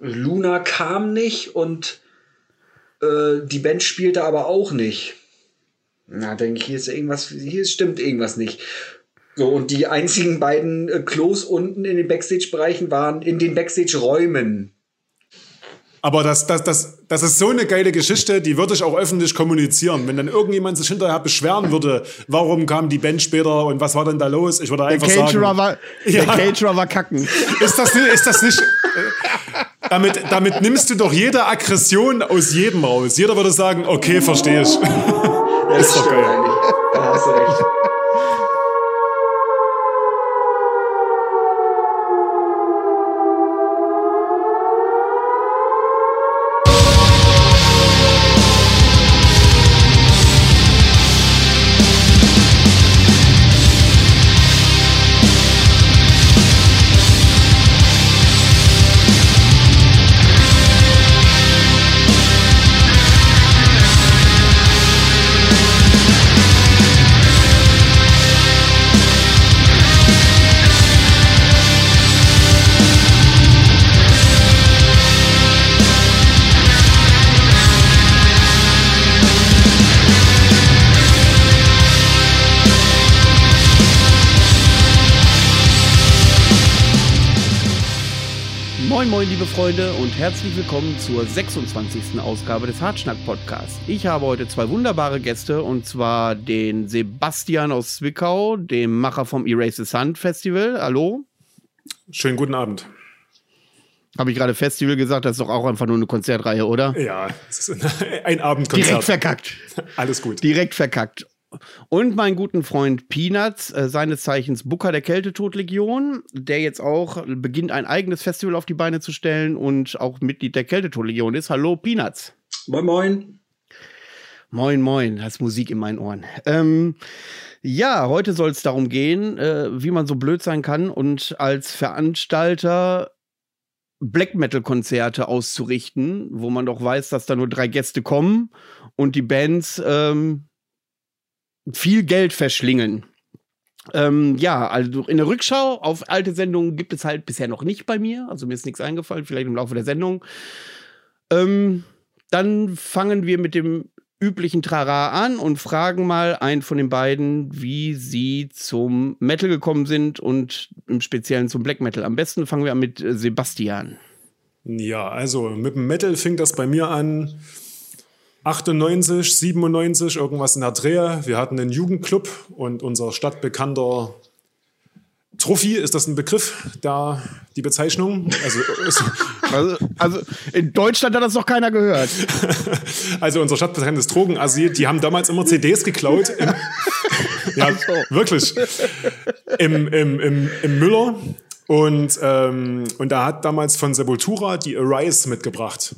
Luna kam nicht und äh, die Band spielte aber auch nicht. Na, denke ich, hier ist irgendwas, hier stimmt irgendwas nicht. So, und die einzigen beiden äh, Klos unten in den Backstage-Bereichen waren in den Backstage-Räumen. Aber das, das, das, das ist so eine geile Geschichte, die würde ich auch öffentlich kommunizieren. Wenn dann irgendjemand sich hinterher beschweren würde, warum kam die Band später und was war denn da los? Ich würde einfach der sagen. War, ja. Der Caterer war kacken. Ist das, ist das nicht. Damit, damit nimmst du doch jede Aggression aus jedem raus. Jeder würde sagen, okay, verstehe ich. Ja, ist doch geil. Da hast du recht. Freunde und herzlich willkommen zur 26. Ausgabe des Hartschnack Podcasts. Ich habe heute zwei wunderbare Gäste und zwar den Sebastian aus Zwickau, dem Macher vom Erase the Sun Festival. Hallo. Schönen guten Abend. Habe ich gerade Festival gesagt? Das ist doch auch einfach nur eine Konzertreihe, oder? Ja, es ist ein Abendkonzert. Direkt verkackt. Alles gut. Direkt verkackt. Und meinen guten Freund Peanuts, äh, seines Zeichens Booker der Kältetodlegion, der jetzt auch beginnt, ein eigenes Festival auf die Beine zu stellen und auch Mitglied der Kältetodlegion ist. Hallo, Peanuts. Moin, moin. Moin, moin, hast Musik in meinen Ohren. Ähm, ja, heute soll es darum gehen, äh, wie man so blöd sein kann und als Veranstalter Black Metal-Konzerte auszurichten, wo man doch weiß, dass da nur drei Gäste kommen und die Bands ähm, viel Geld verschlingen. Ähm, ja, also in der Rückschau auf alte Sendungen gibt es halt bisher noch nicht bei mir. Also mir ist nichts eingefallen, vielleicht im Laufe der Sendung. Ähm, dann fangen wir mit dem üblichen Trara an und fragen mal einen von den beiden, wie sie zum Metal gekommen sind und im Speziellen zum Black Metal. Am besten fangen wir an mit Sebastian. Ja, also mit dem Metal fing das bei mir an 98, 97, irgendwas in der Drehe. Wir hatten einen Jugendclub und unser stadtbekannter Trophy, ist das ein Begriff, da die Bezeichnung? Also, also, also, in Deutschland hat das noch keiner gehört. also unser stadtbekanntes Drogenasyl, die haben damals immer CDs geklaut. Im, ja, so. wirklich. Im, im, im, Im Müller. Und, ähm, und da hat damals von Sepultura die Arise mitgebracht.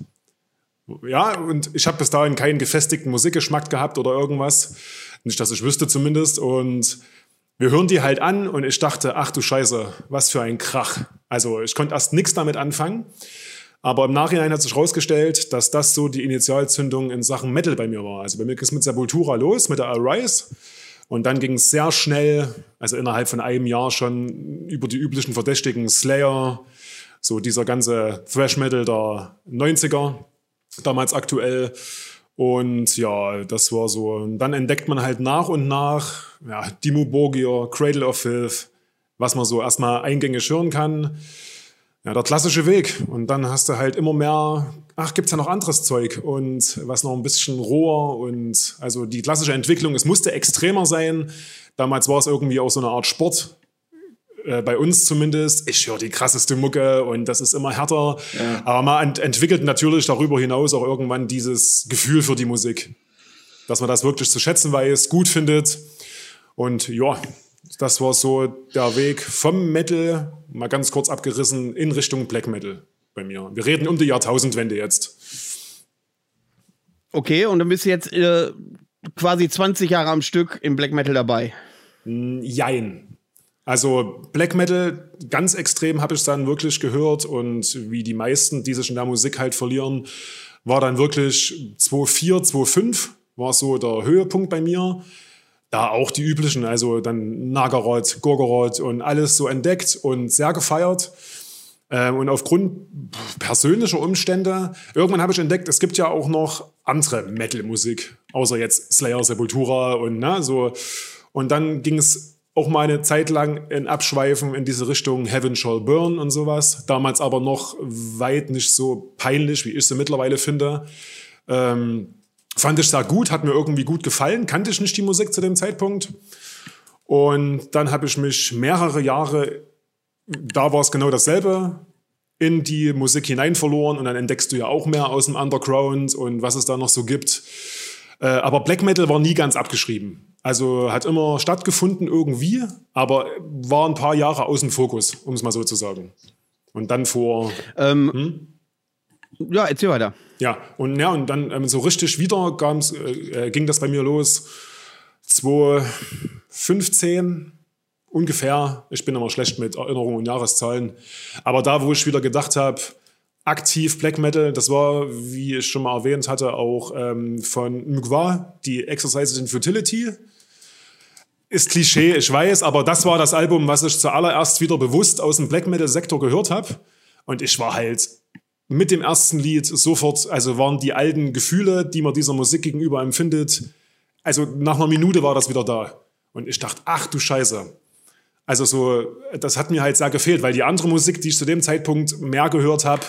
Ja, und ich habe bis dahin keinen gefestigten Musikgeschmack gehabt oder irgendwas. Nicht, dass ich wüsste zumindest. Und wir hören die halt an und ich dachte, ach du Scheiße, was für ein Krach. Also ich konnte erst nichts damit anfangen. Aber im Nachhinein hat sich herausgestellt, dass das so die Initialzündung in Sachen Metal bei mir war. Also bei mir ging es mit Sepultura los, mit der Arise. Und dann ging es sehr schnell, also innerhalb von einem Jahr schon über die üblichen Verdächtigen Slayer, so dieser ganze Thrash Metal der 90er damals aktuell. Und ja, das war so. Und dann entdeckt man halt nach und nach, ja, Dimo Borgir, Cradle of Filth, was man so erstmal eingängig hören kann. Ja, der klassische Weg. Und dann hast du halt immer mehr, ach, gibt's ja noch anderes Zeug und was noch ein bisschen roher und also die klassische Entwicklung, es musste extremer sein. Damals war es irgendwie auch so eine Art Sport. Äh, bei uns zumindest, ich höre die krasseste Mucke und das ist immer härter. Ja. Aber man ent entwickelt natürlich darüber hinaus auch irgendwann dieses Gefühl für die Musik. Dass man das wirklich zu schätzen weiß, gut findet. Und ja, das war so der Weg vom Metal, mal ganz kurz abgerissen, in Richtung Black Metal bei mir. Wir reden um die Jahrtausendwende jetzt. Okay, und dann bist du jetzt äh, quasi 20 Jahre am Stück im Black Metal dabei. Jein. Also Black Metal, ganz extrem habe ich dann wirklich gehört und wie die meisten, die sich in der Musik halt verlieren, war dann wirklich 2.4, 2.5 war so der Höhepunkt bei mir. Da auch die üblichen, also dann Nagaroth, Gorgoroth und alles so entdeckt und sehr gefeiert. Ähm, und aufgrund persönlicher Umstände, irgendwann habe ich entdeckt, es gibt ja auch noch andere Metal-Musik, außer jetzt Slayer, Sepultura und ne, so. Und dann ging es auch mal eine Zeit lang in Abschweifen in diese Richtung Heaven Shall Burn und sowas. Damals aber noch weit nicht so peinlich, wie ich sie mittlerweile finde. Ähm, fand ich sehr gut, hat mir irgendwie gut gefallen, kannte ich nicht die Musik zu dem Zeitpunkt. Und dann habe ich mich mehrere Jahre da war es genau dasselbe in die Musik hinein verloren und dann entdeckst du ja auch mehr aus dem Underground und was es da noch so gibt. Äh, aber Black Metal war nie ganz abgeschrieben. Also hat immer stattgefunden irgendwie, aber war ein paar Jahre außen Fokus, um es mal so zu sagen. Und dann vor. Ähm, hm? Ja, erzähl weiter. Ja, und, ja, und dann ähm, so richtig wieder äh, ging das bei mir los. 2015 ungefähr. Ich bin immer schlecht mit Erinnerungen und Jahreszahlen. Aber da, wo ich wieder gedacht habe, aktiv Black Metal, das war, wie ich schon mal erwähnt hatte, auch ähm, von Mugwa, die Exercises in Futility. Ist Klischee, ich weiß, aber das war das Album, was ich zuallererst wieder bewusst aus dem Black Metal-Sektor gehört habe. Und ich war halt mit dem ersten Lied sofort, also waren die alten Gefühle, die man dieser Musik gegenüber empfindet, also nach einer Minute war das wieder da. Und ich dachte, ach du Scheiße, also so, das hat mir halt sehr gefehlt, weil die andere Musik, die ich zu dem Zeitpunkt mehr gehört habe,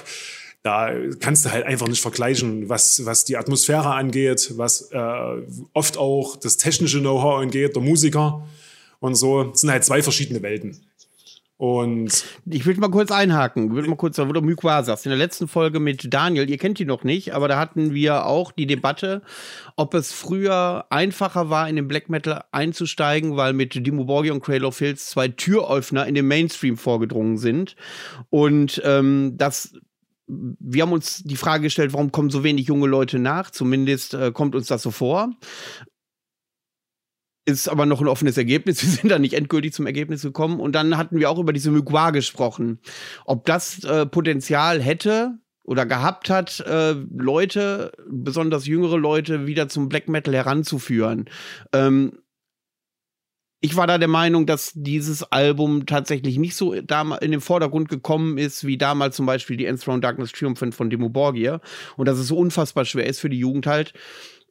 da kannst du halt einfach nicht vergleichen, was, was die Atmosphäre angeht, was äh, oft auch das technische Know-how angeht, der Musiker und so. Das sind halt zwei verschiedene Welten. Und ich will mal kurz einhaken, ich mal kurz, wo du Mykwa sagst. In der letzten Folge mit Daniel, ihr kennt ihn noch nicht, aber da hatten wir auch die Debatte, ob es früher einfacher war, in den Black Metal einzusteigen, weil mit Dimo Borgi und Cradle of Hills zwei Türöffner in den Mainstream vorgedrungen sind. Und ähm, das wir haben uns die Frage gestellt, warum kommen so wenig junge Leute nach? Zumindest äh, kommt uns das so vor ist aber noch ein offenes Ergebnis. Wir sind da nicht endgültig zum Ergebnis gekommen. Und dann hatten wir auch über diese Mugwa gesprochen. Ob das äh, Potenzial hätte oder gehabt hat, äh, Leute, besonders jüngere Leute, wieder zum Black Metal heranzuführen. Ähm, ich war da der Meinung, dass dieses Album tatsächlich nicht so in den Vordergrund gekommen ist, wie damals zum Beispiel die Enthroned Darkness Triumphant von Demo Borgia. Und dass es so unfassbar schwer ist für die Jugend halt,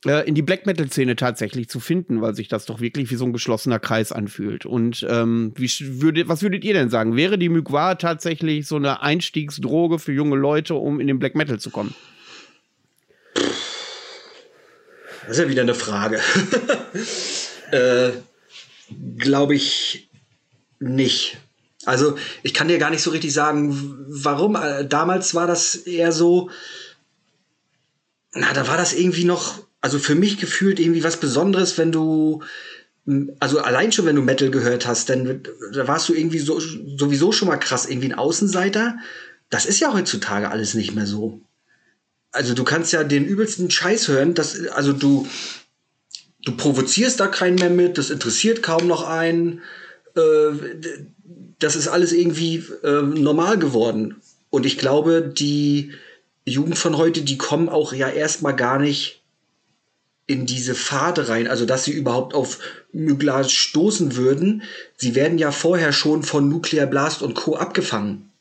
äh, in die Black Metal Szene tatsächlich zu finden, weil sich das doch wirklich wie so ein geschlossener Kreis anfühlt. Und ähm, wie würde, was würdet ihr denn sagen? Wäre die Mugwa tatsächlich so eine Einstiegsdroge für junge Leute, um in den Black Metal zu kommen? Das ist ja wieder eine Frage. äh, Glaube ich nicht. Also ich kann dir gar nicht so richtig sagen, warum. Äh, damals war das eher so, na, da war das irgendwie noch also für mich gefühlt irgendwie was Besonderes, wenn du, also allein schon, wenn du Metal gehört hast, denn da warst du irgendwie so, sowieso schon mal krass, irgendwie ein Außenseiter. Das ist ja heutzutage alles nicht mehr so. Also du kannst ja den übelsten Scheiß hören, dass, also du, du provozierst da keinen mehr mit, das interessiert kaum noch einen. Äh, das ist alles irgendwie äh, normal geworden. Und ich glaube, die Jugend von heute, die kommen auch ja erstmal gar nicht in diese Pfade rein, also dass sie überhaupt auf Mygla stoßen würden. Sie werden ja vorher schon von Nuclear Blast und Co. abgefangen.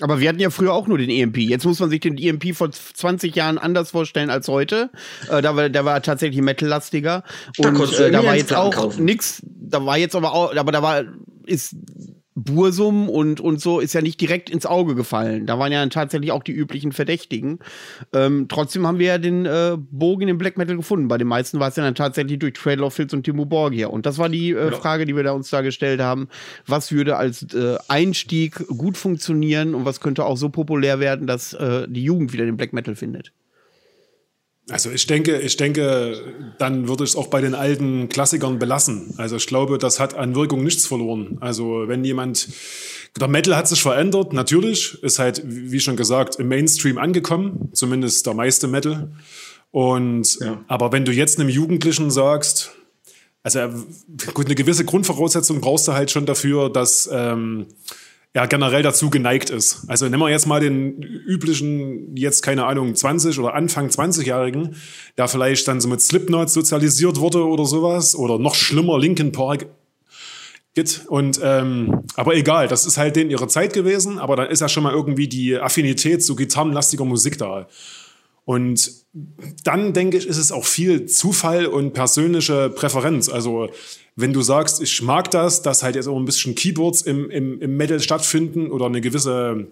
Aber wir hatten ja früher auch nur den EMP. Jetzt muss man sich den EMP vor 20 Jahren anders vorstellen als heute. Äh, da war, der war tatsächlich metallastiger. Und da, äh, da war jetzt auch nichts. Da war jetzt aber auch, aber da war, ist Bursum und, und so ist ja nicht direkt ins Auge gefallen. Da waren ja tatsächlich auch die üblichen Verdächtigen. Ähm, trotzdem haben wir ja den äh, Bogen in Black Metal gefunden. Bei den meisten war es ja dann tatsächlich durch Trail of Filz und Timo Borgia. Und das war die äh, ja. Frage, die wir da uns da gestellt haben. Was würde als äh, Einstieg gut funktionieren und was könnte auch so populär werden, dass äh, die Jugend wieder den Black Metal findet? Also ich denke, ich denke, dann würde ich es auch bei den alten Klassikern belassen. Also ich glaube, das hat an Wirkung nichts verloren. Also wenn jemand, der Metal hat sich verändert, natürlich, ist halt, wie schon gesagt, im Mainstream angekommen, zumindest der meiste Metal. Und, ja. aber wenn du jetzt einem Jugendlichen sagst, also gut, eine gewisse Grundvoraussetzung brauchst du halt schon dafür, dass, ähm, ja generell dazu geneigt ist. Also nehmen wir jetzt mal den üblichen, jetzt keine Ahnung, 20 oder Anfang 20-Jährigen, der vielleicht dann so mit Slipknot sozialisiert wurde oder sowas oder noch schlimmer Linkin Park. Git. Und ähm, aber egal, das ist halt denen ihre Zeit gewesen, aber dann ist ja schon mal irgendwie die Affinität zu gitarrenlastiger Musik da. Und dann denke ich, ist es auch viel Zufall und persönliche Präferenz. Also wenn du sagst, ich mag das, dass halt jetzt auch ein bisschen Keyboards im, im, im Metal stattfinden oder eine gewisse,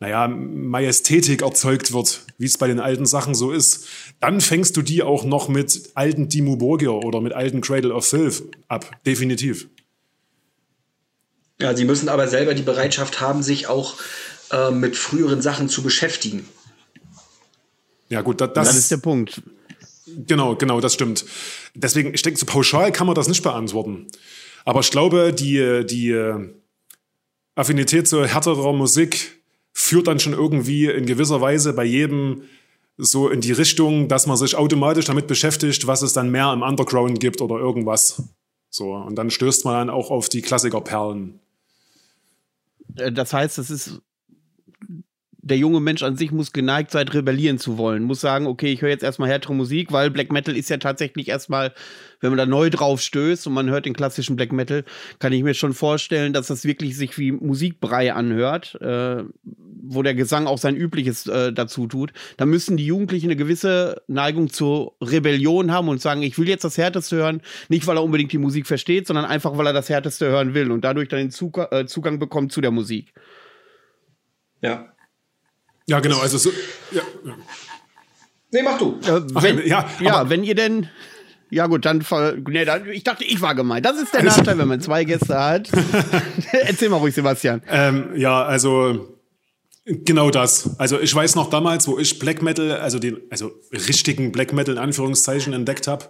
naja, Majestätik erzeugt wird, wie es bei den alten Sachen so ist, dann fängst du die auch noch mit alten Dimmu Borgir oder mit alten Cradle of Filth ab. Definitiv. Ja, sie müssen aber selber die Bereitschaft haben, sich auch äh, mit früheren Sachen zu beschäftigen. Ja, gut, das, das, das ist der Punkt. Genau, genau, das stimmt. Deswegen, ich denke, so pauschal kann man das nicht beantworten. Aber ich glaube, die, die Affinität zu härterer Musik führt dann schon irgendwie in gewisser Weise bei jedem so in die Richtung, dass man sich automatisch damit beschäftigt, was es dann mehr im Underground gibt oder irgendwas. So, und dann stößt man dann auch auf die Klassikerperlen. Äh, das heißt, es ist der junge Mensch an sich muss geneigt sein, rebellieren zu wollen. Muss sagen, okay, ich höre jetzt erstmal härtere Musik, weil Black Metal ist ja tatsächlich erstmal, wenn man da neu drauf stößt und man hört den klassischen Black Metal, kann ich mir schon vorstellen, dass das wirklich sich wie Musikbrei anhört, äh, wo der Gesang auch sein Übliches äh, dazu tut. Da müssen die Jugendlichen eine gewisse Neigung zur Rebellion haben und sagen, ich will jetzt das Härteste hören, nicht weil er unbedingt die Musik versteht, sondern einfach, weil er das Härteste hören will und dadurch dann den Zug äh, Zugang bekommt zu der Musik. Ja, ja, genau, also so. Ja, ja. Nee, mach du. Äh, wenn, ja, ja wenn ihr denn. Ja, gut, dann. Nee, dann ich dachte, ich war gemeint. Das ist der Nachteil, wenn man zwei Gäste hat. Erzähl mal ruhig, Sebastian. Ähm, ja, also. Genau das. Also ich weiß noch damals, wo ich Black Metal, also den, also richtigen Black Metal in Anführungszeichen entdeckt habe,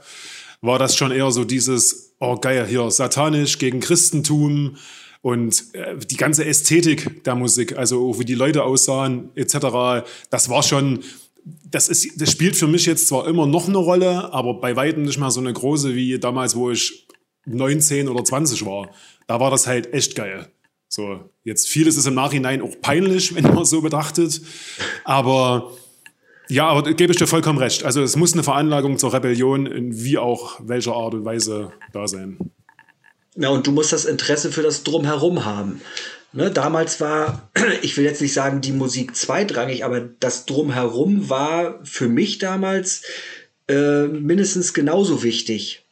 war das schon eher so dieses, oh geil, hier satanisch gegen Christentum, und äh, die ganze Ästhetik der Musik, also wie die Leute aussahen etc., das war schon, das, ist, das spielt für mich jetzt zwar immer noch eine Rolle, aber bei weitem nicht mehr so eine große wie damals, wo ich 19 oder 20 war. Da war das halt echt geil. So, jetzt vieles ist im Nachhinein auch peinlich, wenn man so betrachtet. Aber ja, aber gebe ich dir vollkommen recht. Also es muss eine Veranlagung zur Rebellion in wie auch welcher Art und Weise da sein. Ja, und du musst das Interesse für das Drumherum haben. Ne, damals war, ich will jetzt nicht sagen, die Musik zweitrangig, aber das Drumherum war für mich damals äh, mindestens genauso wichtig.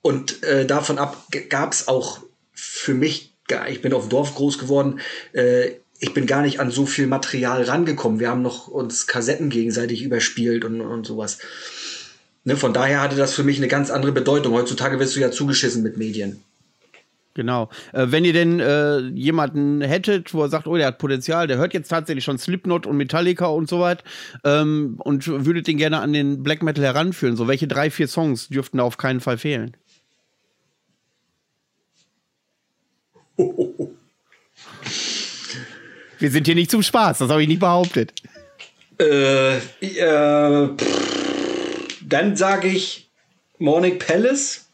Und äh, davon ab gab es auch für mich, ich bin auf dem Dorf groß geworden, äh, ich bin gar nicht an so viel Material rangekommen. Wir haben noch uns Kassetten gegenseitig überspielt und, und sowas. Ne, von daher hatte das für mich eine ganz andere Bedeutung. Heutzutage wirst du ja zugeschissen mit Medien. Genau. Äh, wenn ihr denn äh, jemanden hättet, wo er sagt, oh, der hat Potenzial, der hört jetzt tatsächlich schon Slipknot und Metallica und so weit ähm, und würdet den gerne an den Black Metal heranführen, so welche drei, vier Songs dürften da auf keinen Fall fehlen? Wir sind hier nicht zum Spaß, das habe ich nicht behauptet. Äh, äh, pff dann sage ich Morning Palace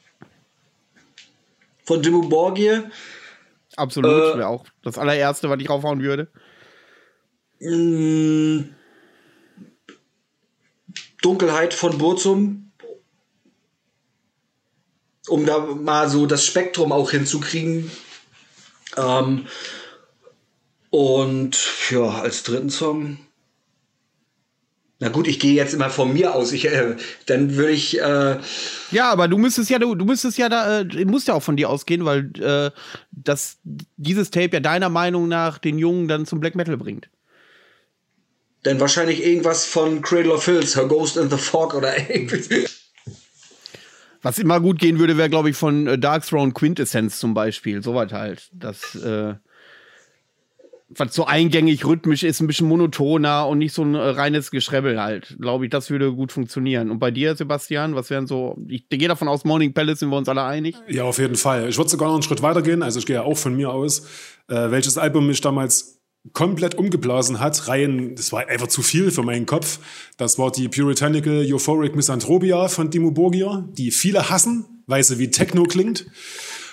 von Dimmu Borgir. Absolut, äh, wäre auch das allererste, was ich raufhauen würde. Mm, Dunkelheit von Burzum. Um da mal so das Spektrum auch hinzukriegen. Ähm, und ja, als dritten Song na gut, ich gehe jetzt immer von mir aus. Ich, äh, dann würde ich. Äh ja, aber du müsstest ja, du, du müsstest ja da, äh, musst ja auch von dir ausgehen, weil äh, das, dieses Tape ja deiner Meinung nach den Jungen dann zum Black Metal bringt. Dann wahrscheinlich irgendwas von Cradle of Hills, Her Ghost in the Fog oder Was immer gut gehen würde, wäre, glaube ich, von äh, Dark Throne Quintessence zum Beispiel. Soweit halt. Das, äh, was so eingängig, rhythmisch ist, ein bisschen monotoner und nicht so ein äh, reines Geschrebbel halt. Glaube ich, das würde gut funktionieren. Und bei dir, Sebastian, was wären so, ich gehe davon aus, Morning Palace sind wir uns alle einig? Ja, auf jeden Fall. Ich würde sogar noch einen Schritt weiter gehen, also ich gehe ja auch von mir aus, äh, welches Album mich damals komplett umgeblasen hat, rein, das war einfach zu viel für meinen Kopf. Das war die Puritanical Euphoric Misanthropia von Dimmu Borgir, die viele hassen, weil sie wie Techno klingt.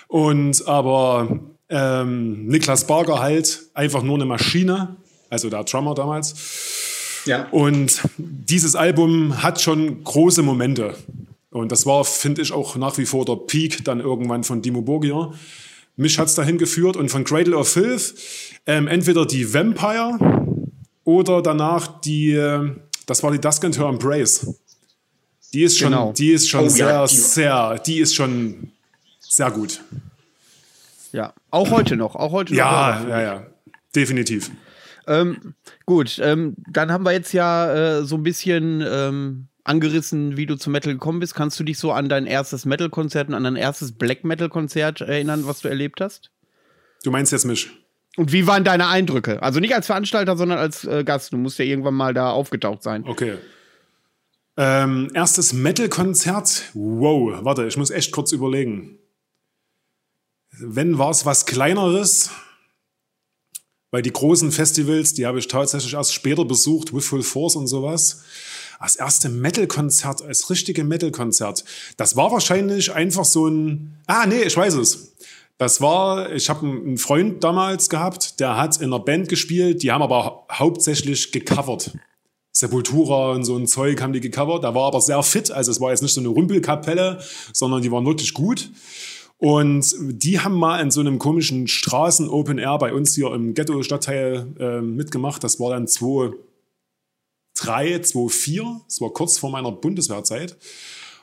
Und aber ähm, Niklas Barger halt einfach nur eine Maschine, also der Drummer damals. Ja. Und dieses Album hat schon große Momente. Und das war, finde ich, auch nach wie vor der Peak dann irgendwann von Dimo Borgir. Mich hat's dahin geführt und von Cradle of Filth ähm, entweder die Vampire oder danach die, äh, das war die Dusk and Her Embrace. Die ist schon, Genau. die ist schon Oh sehr, ja, die- sehr, die ist schon sehr gut. Ja, auch heute noch, auch heute Ja, noch. ja, ja, definitiv. Ähm, gut, ähm, dann haben wir jetzt ja äh, so ein bisschen ähm, angerissen, wie du zu Metal gekommen bist. Kannst du dich so an dein erstes Metal-Konzert und an dein erstes Black Metal-Konzert erinnern, was du erlebt hast? Du meinst jetzt mich? Und wie waren deine Eindrücke? Also nicht als Veranstalter, sondern als äh, Gast. Du musst ja irgendwann mal da aufgetaucht sein. Okay. Ähm, erstes Metal-Konzert. Wow, warte, ich muss echt kurz überlegen. Wenn war es was Kleineres, weil die großen Festivals, die habe ich tatsächlich erst später besucht, With Full Force und sowas. Das erste Metal-Konzert, als richtige Metal-Konzert, das war wahrscheinlich einfach so ein. Ah, nee, ich weiß es. Das war, ich habe einen Freund damals gehabt, der hat in einer Band gespielt, die haben aber hau- hauptsächlich gecovert. Sepultura und so ein Zeug haben die gecovert. Da war aber sehr fit, also es war jetzt nicht so eine Rümpelkapelle, sondern die waren wirklich gut. Und die haben mal in so einem komischen Straßen-Open Air bei uns hier im Ghetto-Stadtteil äh, mitgemacht. Das war dann 2003, 2004. Das war kurz vor meiner Bundeswehrzeit.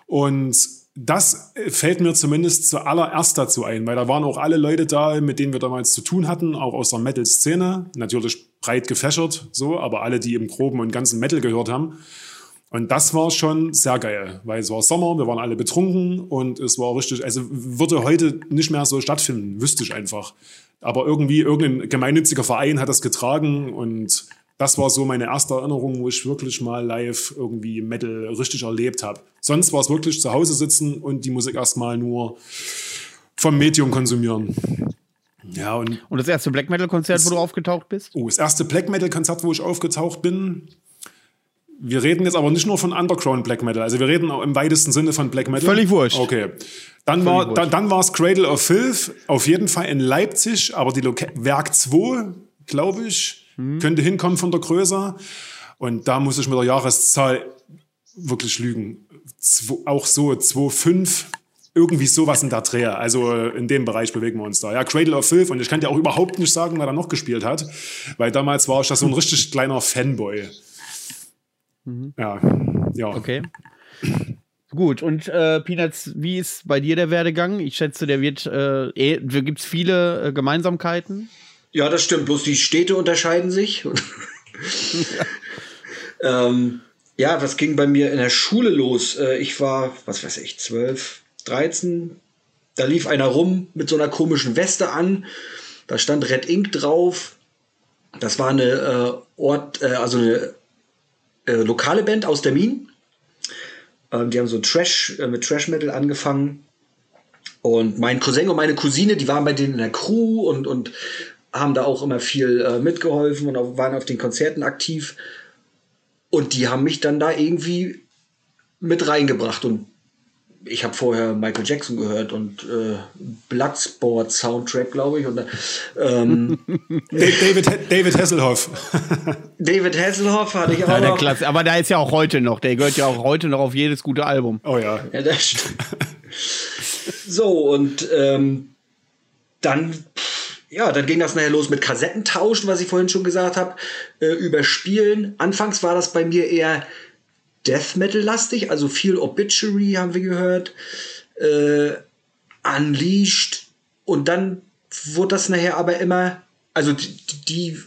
Und das fällt mir zumindest zuallererst dazu ein, weil da waren auch alle Leute da, mit denen wir damals zu tun hatten, auch aus der Metal-Szene. Natürlich breit gefächert, so, aber alle, die im Groben und Ganzen Metal gehört haben. Und das war schon sehr geil, weil es war Sommer, wir waren alle betrunken und es war richtig, also würde heute nicht mehr so stattfinden, wüsste ich einfach. Aber irgendwie, irgendein gemeinnütziger Verein hat das getragen und das war so meine erste Erinnerung, wo ich wirklich mal live irgendwie Metal richtig erlebt habe. Sonst war es wirklich zu Hause sitzen und die Musik erstmal nur vom Medium konsumieren. Ja, und Und das erste Black Metal-Konzert, wo du aufgetaucht bist? Oh, das erste Black Metal-Konzert, wo ich aufgetaucht bin. Wir reden jetzt aber nicht nur von Underground Black Metal, also wir reden auch im weitesten Sinne von Black Metal. Völlig wurscht. Okay. Dann war, wurscht. dann, dann war es Cradle of Filth, auf jeden Fall in Leipzig, aber die Loca Werk 2, glaube ich, Hm. könnte hinkommen von der Größe. Und da muss ich mit der Jahreszahl wirklich lügen. Zwo, auch so 2,5, irgendwie sowas in der Drehe. Also in dem Bereich bewegen wir uns da. Ja, Cradle of Filth. Und ich kann dir auch überhaupt nicht sagen, wer da noch gespielt hat, weil damals war ich da so ein richtig kleiner Fanboy. Ja, ja. Mhm. Okay. Gut, und äh, Peanuts, wie ist bei dir der Werdegang? Ich schätze, der wird, äh, eh, gibt es viele äh, Gemeinsamkeiten? Ja, das stimmt. Bloß die Städte unterscheiden sich. ähm, ja, das ging bei mir in der Schule los. Äh, ich war, was weiß ich, 12, 13. Da lief einer rum mit so einer komischen Weste an. Da stand Red Ink drauf. Das war eine äh, Ort, äh, also eine äh, lokale Band aus der Min. Ähm, die haben so Trash, äh, mit Trash Metal angefangen. Und mein Cousin und meine Cousine, die waren bei denen in der Crew und, und haben da auch immer viel äh, mitgeholfen und auch, waren auf den Konzerten aktiv. Und die haben mich dann da irgendwie mit reingebracht. Und ich habe vorher Michael Jackson gehört und äh, Bloodsport Soundtrack, glaube ich. Und, ähm, David, David Hasselhoff. David Hasselhoff hatte ich auch Ja, der noch. Klasse. Aber der ist ja auch heute noch. Der gehört ja auch heute noch auf jedes gute Album. Oh ja. Ja, das stimmt. so, und ähm, dann, ja, dann ging das nachher los mit Kassettentauschen, was ich vorhin schon gesagt habe, äh, überspielen. Anfangs war das bei mir eher Death Metal-lastig, also viel Obituary haben wir gehört, äh, Unleashed und dann wurde das nachher aber immer, also die, die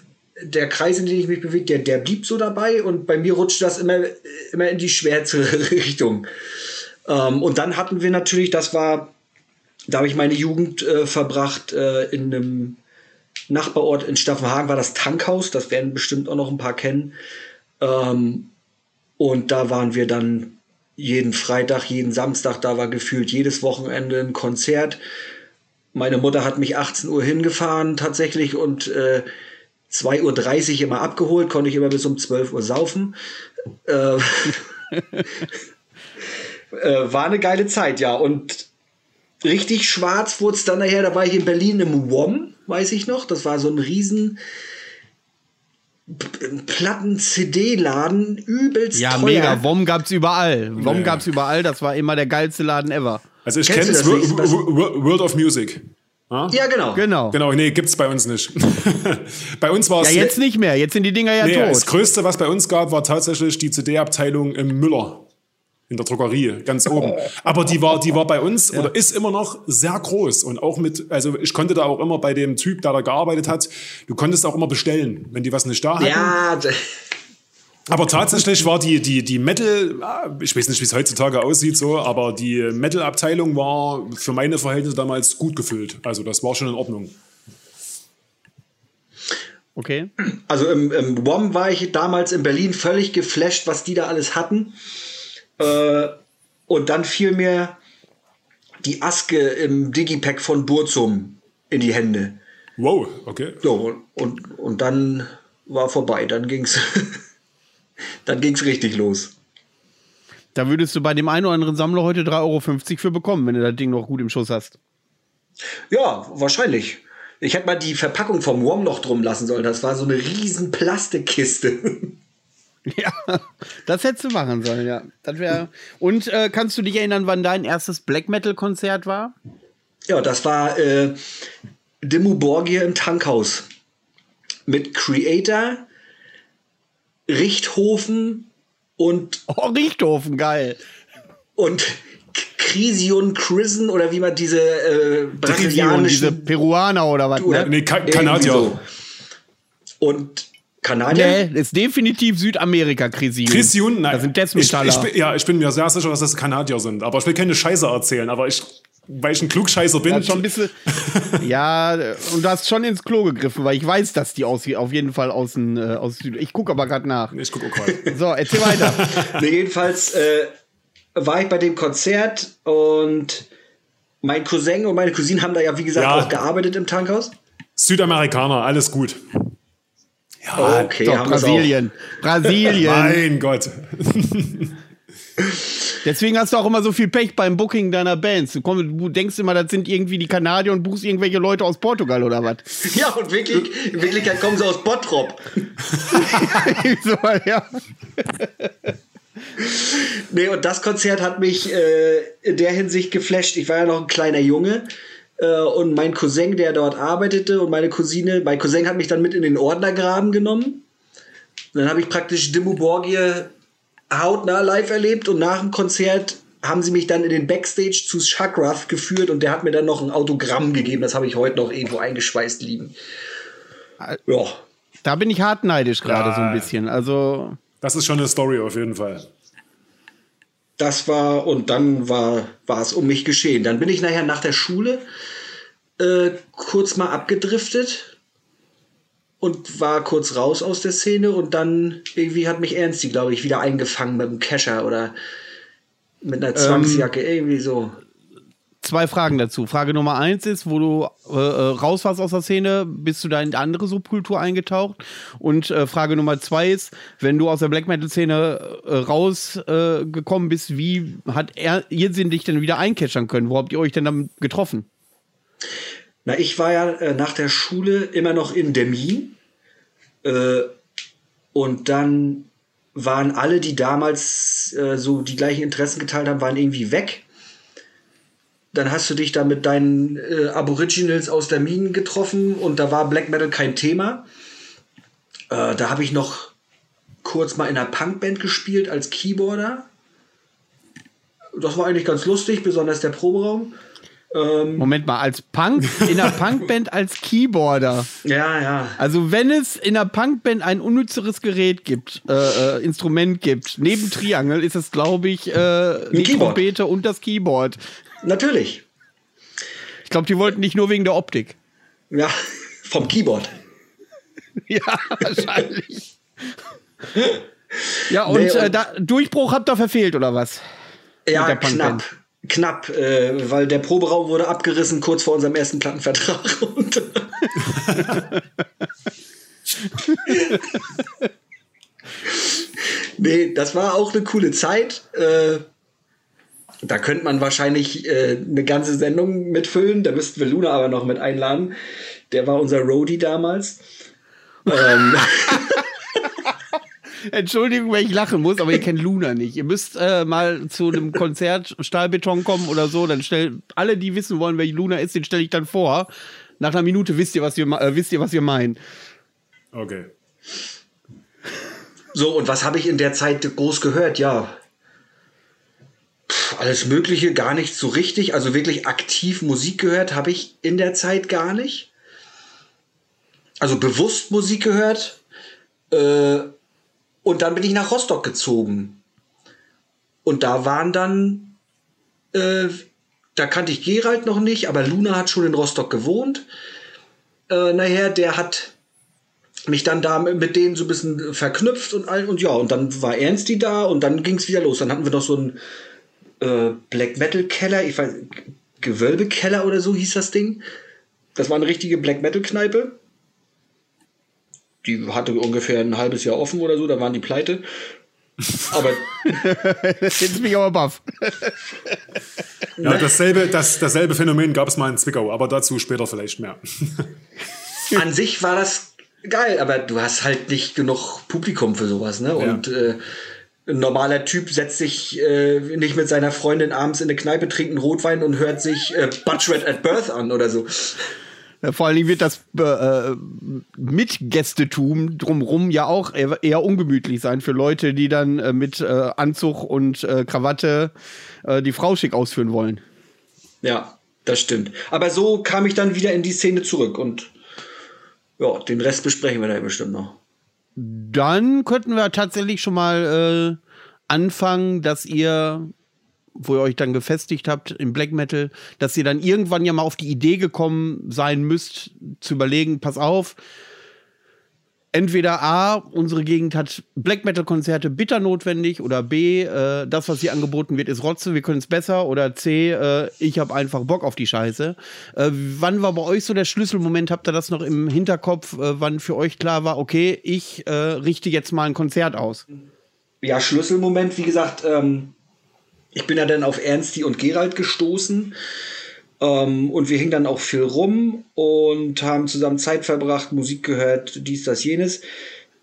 der Kreis, in dem ich mich bewege, der, der blieb so dabei und bei mir rutschte das immer, immer in die schwärzere Richtung. Ähm, und dann hatten wir natürlich, das war, da habe ich meine Jugend äh, verbracht äh, in einem Nachbarort in Staffenhagen, war das Tankhaus, das werden bestimmt auch noch ein paar kennen. Ähm, und da waren wir dann jeden Freitag, jeden Samstag, da war gefühlt jedes Wochenende ein Konzert. Meine Mutter hat mich 18 Uhr hingefahren tatsächlich und äh, 2.30 Uhr immer abgeholt, konnte ich immer bis um 12 Uhr saufen. Äh, äh, war eine geile Zeit, ja. Und richtig schwarz wurde es dann nachher, da war ich in Berlin im WOM, weiß ich noch. Das war so ein riesen Platten-CD-Laden, übelst Ja, teuer. mega. WOM gab's überall. WOM Ja. gab's überall. Das war immer der geilste Laden ever. Also ich kenne es, das nicht? Wo- Wo- Wo- World of Music. Ja, Ja, genau. Genau. Genau, nee, gibt's bei uns nicht. bei uns war Ja, es. jetzt nicht mehr. Jetzt sind die Dinger ja nee, das tot. Größte, was bei uns gab, war tatsächlich die CD-Abteilung im Müller. In der Drogerie, ganz oben. Aber die war, die war bei uns oder ist immer noch sehr groß. Und auch mit, also ich konnte da auch immer bei dem Typ, der da gearbeitet hat, du konntest auch immer bestellen, wenn die was nicht da hatten. Ja, Aber tatsächlich war die, die, die Metal, ah, ich weiß nicht, wie es heutzutage aussieht, so, aber die Metal-Abteilung war für meine Verhältnisse damals gut gefüllt. Also das war schon in Ordnung. Okay. also im, im WOM war ich damals in Berlin völlig geflasht, was die da alles hatten. Äh, und dann fiel mir die Aske im Digipack von Burzum in die Hände. Wow, okay. So, und, und, dann war vorbei. Dann ging's, dann ging's richtig los. Da würdest du bei dem einen oder anderen Sammler heute 3,50 Euro für bekommen, wenn du das Ding noch gut im Schuss hast. Ja, wahrscheinlich. Ich hätte mal die Verpackung vom WOM noch drum lassen sollen. Das war so eine riesen Plastikkiste. Ja, das hättest du machen sollen, ja. Das wär Und äh, kannst du dich erinnern, wann dein erstes Black Metal-Konzert war? Ja, das war äh, Dimmu Borgir im Tankhaus. Mit Creator, Richthofen und, Oh, Richthofen, geil. und Krision Krisen oder wie man diese äh, Trision, diese brasilianischen Peruaner oder was, oder ne? Nee, Ka irgendwie Kanadier. so. Und Kanadier? Nee, ist definitiv Südamerika, Krision. Krision, nein. Das sind ich, Deathmetaller. ich, bin- Ja, ich bin mir sehr sicher, dass das Kanadier sind. Aber ich will keine Scheiße erzählen. Aber ich, weil ich ein Klugscheißer bin. Ist schon ein bisschen. ja, und du hast schon ins Klo gegriffen, weil ich weiß, dass die aus, auf jeden Fall aus, dem, äh, aus Süd. Ich gucke aber gerade nach. ich gucke auch gerade. So, erzähl weiter. Nee, jedenfalls äh, war ich bei dem Konzert und mein Cousin und meine Cousine haben da ja, wie gesagt, Ja. auch gearbeitet im Tankhaus. Südamerikaner, alles gut. Ja, Okay, auch. Brasilien. Brasilien. mein Gott. Deswegen hast du auch immer so viel Pech beim Booking deiner Bands. Du, komm, du denkst immer, das sind irgendwie die Kanadier und buchst irgendwelche Leute aus Portugal oder was? Ja, und wirklich, in Wirklichkeit kommen sie aus Bottrop. so, ja. Nee, und das Konzert hat mich äh, in der Hinsicht geflasht. Ich war ja noch ein kleiner Junge. Äh, und mein Cousin, der dort arbeitete, und meine Cousine, mein Cousin hat mich dann mit in den Ordnergraben genommen. Und dann habe ich praktisch Dimmu Borgir hautnah live erlebt und nach dem Konzert haben sie mich dann in den Backstage zu Shakrath geführt und der hat mir dann noch ein Autogramm gegeben. Das habe ich heute noch irgendwo eingeschweißt liegen. Ja. Da bin ich hart neidisch gerade Ja. so ein bisschen. Also, Das ist schon eine Story auf jeden Fall. Das war, und dann war, war es um mich geschehen. Dann bin ich nachher nach der Schule äh, kurz mal abgedriftet und war kurz raus aus der Szene und dann irgendwie hat mich Ernsti, glaube ich, wieder eingefangen mit einem Kescher oder mit einer Zwangsjacke, irgendwie so. Zwei Fragen dazu. Frage Nummer eins ist, wo du äh, äh, raus warst aus der Szene, bist du da in andere Subkultur eingetaucht? Und äh, Frage Nummer zwei ist, wenn du aus der Black Metal-Szene äh, rausgekommen äh, bist, wie hat er, ihr Sinn dich denn wieder einkeschern können? Wo habt ihr euch denn dann getroffen? Na, ich war ja äh, nach der Schule immer noch in Demmin. Äh, und dann waren alle, die damals so die gleichen Interessen geteilt haben, waren irgendwie weg. Dann hast du dich da mit deinen äh, Aboriginals aus der Minen getroffen und da war Black Metal kein Thema. Äh, da habe ich noch kurz mal in einer Punkband gespielt als Keyboarder. Das war eigentlich ganz lustig, besonders der Proberaum. Moment mal, als Punk, in einer Punkband als Keyboarder. Ja, ja. Also wenn es in einer Punkband ein unnützeres Gerät gibt, äh, äh, Instrument gibt, neben Triangel ist es, glaube ich, äh, die. Trompete und das Keyboard. Natürlich. Ich glaube, die wollten nicht nur wegen der Optik. Ja, vom Keyboard. Ja, wahrscheinlich. ja, und, Nee, und- äh, da, Durchbruch habt ihr verfehlt, oder was? Ja, knapp. Knapp, äh, weil der Proberaum wurde abgerissen kurz vor unserem ersten Plattenvertrag. Und nee, das war auch eine coole Zeit. Äh, da könnte man wahrscheinlich äh, eine ganze Sendung mitfüllen. Da müssten wir Luna aber noch mit einladen. Der war unser Roadie damals. ähm, Entschuldigung, wenn ich lachen muss, aber ihr kennt Luna nicht. Ihr müsst äh, mal zu einem Konzert Stahlbeton kommen oder so, dann stell alle, die wissen wollen, wer Luna ist, den stelle ich dann vor. Nach einer Minute wisst ihr, was wir, äh, wisst ihr, was wir meinen. Okay. So, und was habe ich in der Zeit groß gehört? Ja. Alles Mögliche, gar nicht so richtig. Also wirklich aktiv Musik gehört habe ich in der Zeit gar nicht. Also bewusst Musik gehört. Äh, und dann bin ich nach Rostock gezogen. Und da waren dann, äh, da kannte ich Gerald noch nicht, aber Luna hat schon in Rostock gewohnt. Äh, nachher, der hat mich dann da mit denen so ein bisschen verknüpft und all, und ja, und dann war Ernsti da und dann ging es wieder los. Dann hatten wir noch so einen äh, Black Metal Keller, ich weiß, Gewölbekeller oder so hieß das Ding. Das war eine richtige Black Metal Kneipe. Die hatte ungefähr ein halbes Jahr offen oder so, da waren die pleite. Aber. Jetzt bin ich aber baff. ja, dasselbe, das, dasselbe Phänomen gab es mal in Zwickau, aber dazu später vielleicht mehr. An sich war das geil, aber du hast halt nicht genug Publikum für sowas, ne? Und äh, ein normaler Typ setzt sich äh, nicht mit seiner Freundin abends in eine Kneipe, trinkt einen Rotwein und hört sich äh, Butchred at Birth an oder so. Ja, vor allen Dingen wird das äh, Mitgästetum drumrum ja auch eher, eher, ungemütlich sein für Leute, die dann äh, mit äh, Anzug und äh, Krawatte äh, die Frau schick ausführen wollen. Ja, das stimmt. Aber so kam ich dann wieder in die Szene zurück und ja, den Rest besprechen wir da bestimmt noch. Dann könnten wir tatsächlich schon mal äh, anfangen, dass ihr wo ihr euch dann gefestigt habt im Black Metal, dass ihr dann irgendwann ja mal auf die Idee gekommen sein müsst, zu überlegen, pass auf, entweder A, unsere Gegend hat Black Metal-Konzerte bitter notwendig oder B, äh, das, was hier angeboten wird, ist Rotze, wir können es besser oder C, äh, ich habe einfach Bock auf die Scheiße. Äh, wann war bei euch so der Schlüsselmoment? Habt ihr das noch im Hinterkopf, äh, wann für euch klar war, okay, ich äh, richte jetzt mal ein Konzert aus? Ja, Schlüsselmoment, wie gesagt, ähm, ich bin ja dann auf Ernsti und Gerald gestoßen. Ähm, und wir hingen dann auch viel rum und haben zusammen Zeit verbracht, Musik gehört, dies, das, jenes.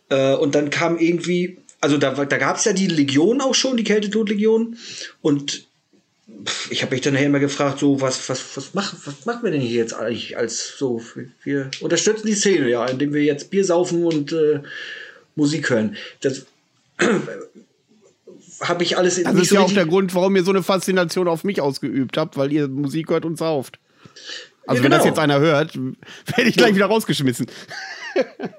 Äh, und dann kam irgendwie, also da, da gab es ja die Legion auch schon, die Kältetodlegion. Und ich habe mich dann immer gefragt, so, was, was, was, machen, was machen wir denn hier jetzt eigentlich als so, wir unterstützen die Szene, ja, indem wir jetzt Bier saufen und äh, Musik hören. Das habe ich alles in Das ist ja auch der Grund, warum ihr so eine Faszination auf mich ausgeübt habt, weil ihr Musik hört und sauft. Also ja, wenn das genau. jetzt einer hört, werde ich gleich ja. wieder rausgeschmissen.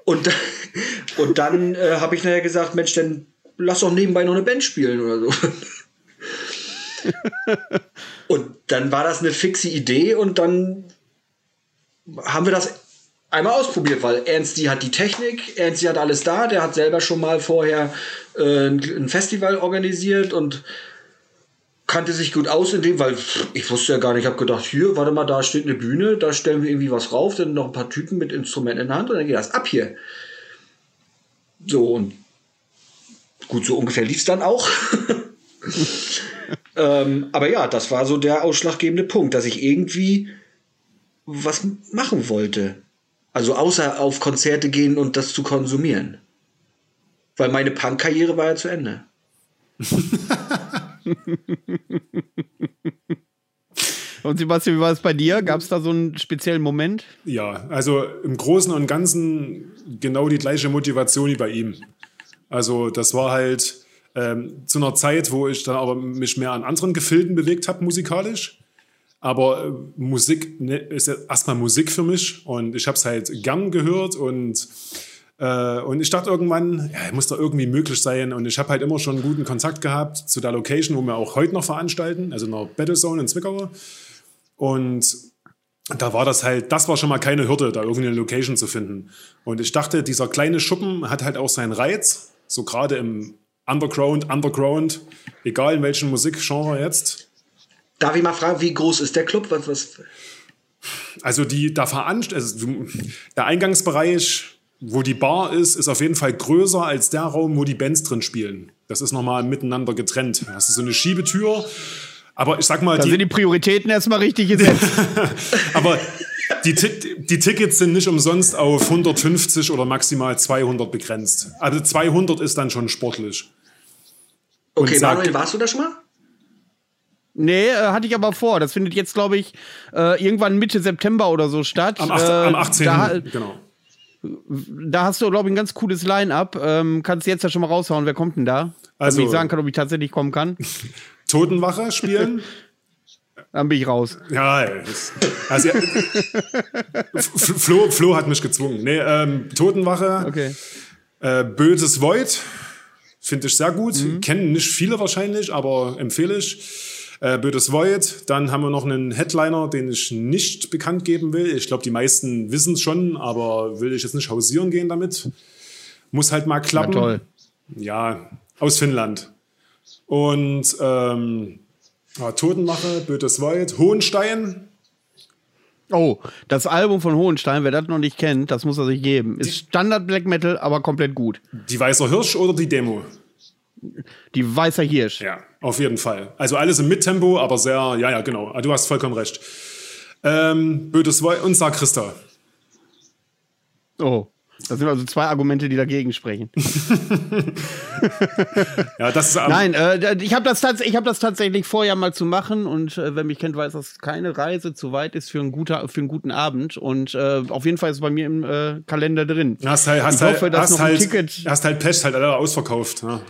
Und, und dann äh, habe ich nachher gesagt, Mensch, dann lass doch nebenbei noch eine Band spielen oder so. und dann war das eine fixe Idee und dann haben wir das einmal ausprobiert, weil Ernst, hat die Technik, Ernst, hat alles da, der hat selber schon mal vorher äh, ein Festival organisiert und kannte sich gut aus in dem, weil ich wusste ja gar nicht, ich habe gedacht, hier, warte mal, da steht eine Bühne, da stellen wir irgendwie was rauf, dann noch ein paar Typen mit Instrumenten in der Hand und dann geht das ab hier. So und gut, so ungefähr lief es dann auch. ähm, aber ja, das war so der ausschlaggebende Punkt, dass ich irgendwie was machen wollte. Also außer auf Konzerte gehen und das zu konsumieren. Weil meine Punk-Karriere war ja zu Ende. Und Sebastian, wie war es bei dir? Gab es da so einen speziellen Moment? Ja, also im Großen und Ganzen genau die gleiche Motivation wie bei ihm. Also das war halt ähm, zu einer Zeit, wo ich dann aber mich mehr an anderen Gefilden bewegt habe musikalisch. Aber äh, Musik ne, ist erstmal Musik für mich und ich habe es halt gern gehört und äh, und ich dachte irgendwann, ja, muss da irgendwie möglich sein. Und ich habe halt immer schon einen guten Kontakt gehabt zu der Location, wo wir auch heute noch veranstalten, also in der Battlezone in Zwickau. Und da war das halt, das war schon mal keine Hürde, da irgendwie eine Location zu finden. Und ich dachte, dieser kleine Schuppen hat halt auch seinen Reiz, so gerade im Underground, Underground, egal in welchem Musikgenre jetzt. Darf ich mal fragen, wie groß ist der Club? Was, was? Also die, da veranst also der Eingangsbereich wo die Bar ist, ist auf jeden Fall größer als der Raum, wo die Bands drin spielen. Das ist nochmal miteinander getrennt. Das ist so eine Schiebetür. Aber ich sag mal. Da die, sind die Prioritäten erstmal richtig gesetzt. aber die, die, Tickets sind nicht umsonst auf 150 oder maximal 200 begrenzt. Also 200 ist dann schon sportlich. Okay, Manuel, warst du da schon mal? Nee, äh, hatte ich aber vor. Das findet jetzt, glaube ich, äh, irgendwann Mitte September oder so statt. Am, 8, äh, am 18. Da, genau. Da hast du, glaube ich, ein ganz cooles Line-Up. Ähm, kannst du jetzt ja schon mal raushauen. Wer kommt denn da? Also, Damit ich sagen kann, ob ich tatsächlich kommen kann. Totenwache spielen. Dann bin ich raus. Ja, also, ja, Flo, Flo hat mich gezwungen. Nee, ähm, Totenwache. Okay. Äh, Böses Void. Finde ich sehr gut. Mhm. Kennen nicht viele wahrscheinlich, aber empfehle ich. Äh, Bödes Void. Dann haben wir noch einen Headliner, den ich nicht bekannt geben will. Ich glaube, die meisten wissen es schon, aber will ich jetzt nicht hausieren gehen damit. Muss halt mal klappen. Ja, toll. Ja, aus Finnland. Und ähm, ja, Totenmache, Bödes Void, Hohenstein. Oh, das Album von Hohenstein, wer das noch nicht kennt, das muss er sich geben. Ist Standard Black Metal, aber komplett gut. Die Weißer Hirsch oder die Demo? Die Weißer Hirsch. Ja, auf jeden Fall. Also alles im Mittempo, aber sehr, ja, ja, genau. Du hast vollkommen recht. Ähm, Bödes und Sakrista. Oh. Das sind also zwei Argumente, die dagegen sprechen. ja, das ist Nein, äh, ich habe das, hab das tatsächlich vorher mal zu machen und äh, wer mich kennt, weiß, dass keine Reise zu weit ist für, ein guter, für einen guten Abend. Und äh, auf jeden Fall ist es bei mir im äh, Kalender drin. Hast halt, hast ich hoffe, halt, dass hast noch ein halt, Ticket. Hast halt Pech, halt alle ausverkauft. Ja,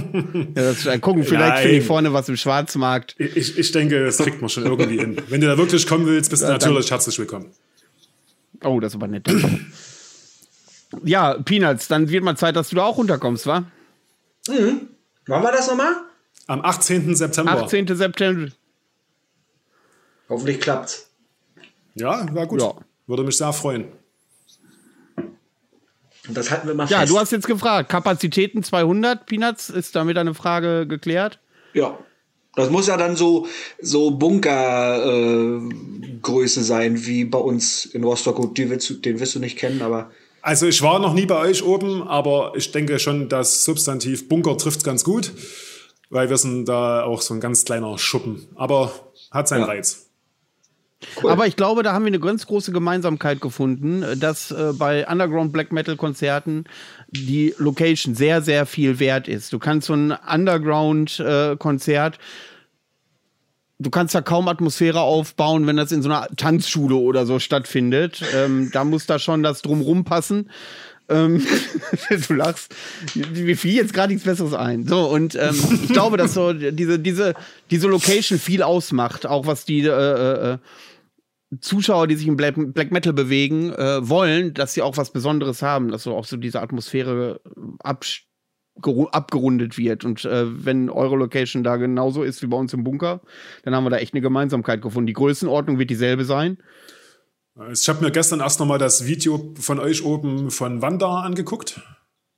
ja das, äh, gucken, vielleicht finde ich vorne was im Schwarzmarkt. Ich, ich denke, das kriegt man schon irgendwie hin. Wenn du da wirklich kommen willst, bist du natürlich herzlich willkommen. Oh, das ist aber nett. Ja, Peanuts, dann wird mal Zeit, dass du da auch runterkommst, wa? Mhm. Wann war das nochmal? Am 18. September. 18. September. Hoffentlich klappt's. Ja, war gut. Ja. Würde mich sehr freuen. Und das halten wir mal ja, fest. Ja, du hast jetzt gefragt. Kapazitäten 200 Peanuts. Ist damit eine Frage geklärt? Ja. Das muss ja dann so, so Bunkergröße äh, sein, wie bei uns in Rostock. Gut, den wirst, du, den wirst du nicht kennen, aber also ich war noch nie bei euch oben, aber ich denke schon, das Substantiv Bunker trifft ganz gut, weil wir sind da auch so ein ganz kleiner Schuppen. Aber hat seinen ja. Reiz. Cool. Aber ich glaube, da haben wir eine ganz große Gemeinsamkeit gefunden, dass äh, bei Underground Black Metal Konzerten die Location sehr, sehr viel wert ist. Du kannst so ein Underground äh, Konzert du kannst da kaum Atmosphäre aufbauen, wenn das in so einer Tanzschule oder so stattfindet. Ähm, da muss da schon das drumrum passen. Ähm, du lachst. Mir fiel jetzt gerade nichts Besseres ein. So, und ähm, ich glaube, dass so diese, diese, diese Location viel ausmacht, auch was die äh, äh, äh Zuschauer, die sich im Black, Black Metal bewegen, äh, wollen, dass sie auch was Besonderes haben, dass so auch so diese Atmosphäre absch abgerundet wird. Und äh, wenn eure Location da genauso ist wie bei uns im Bunker, dann haben wir da echt eine Gemeinsamkeit gefunden. Die Größenordnung wird dieselbe sein. Ich habe mir gestern erst noch mal das Video von euch oben von Wanda angeguckt.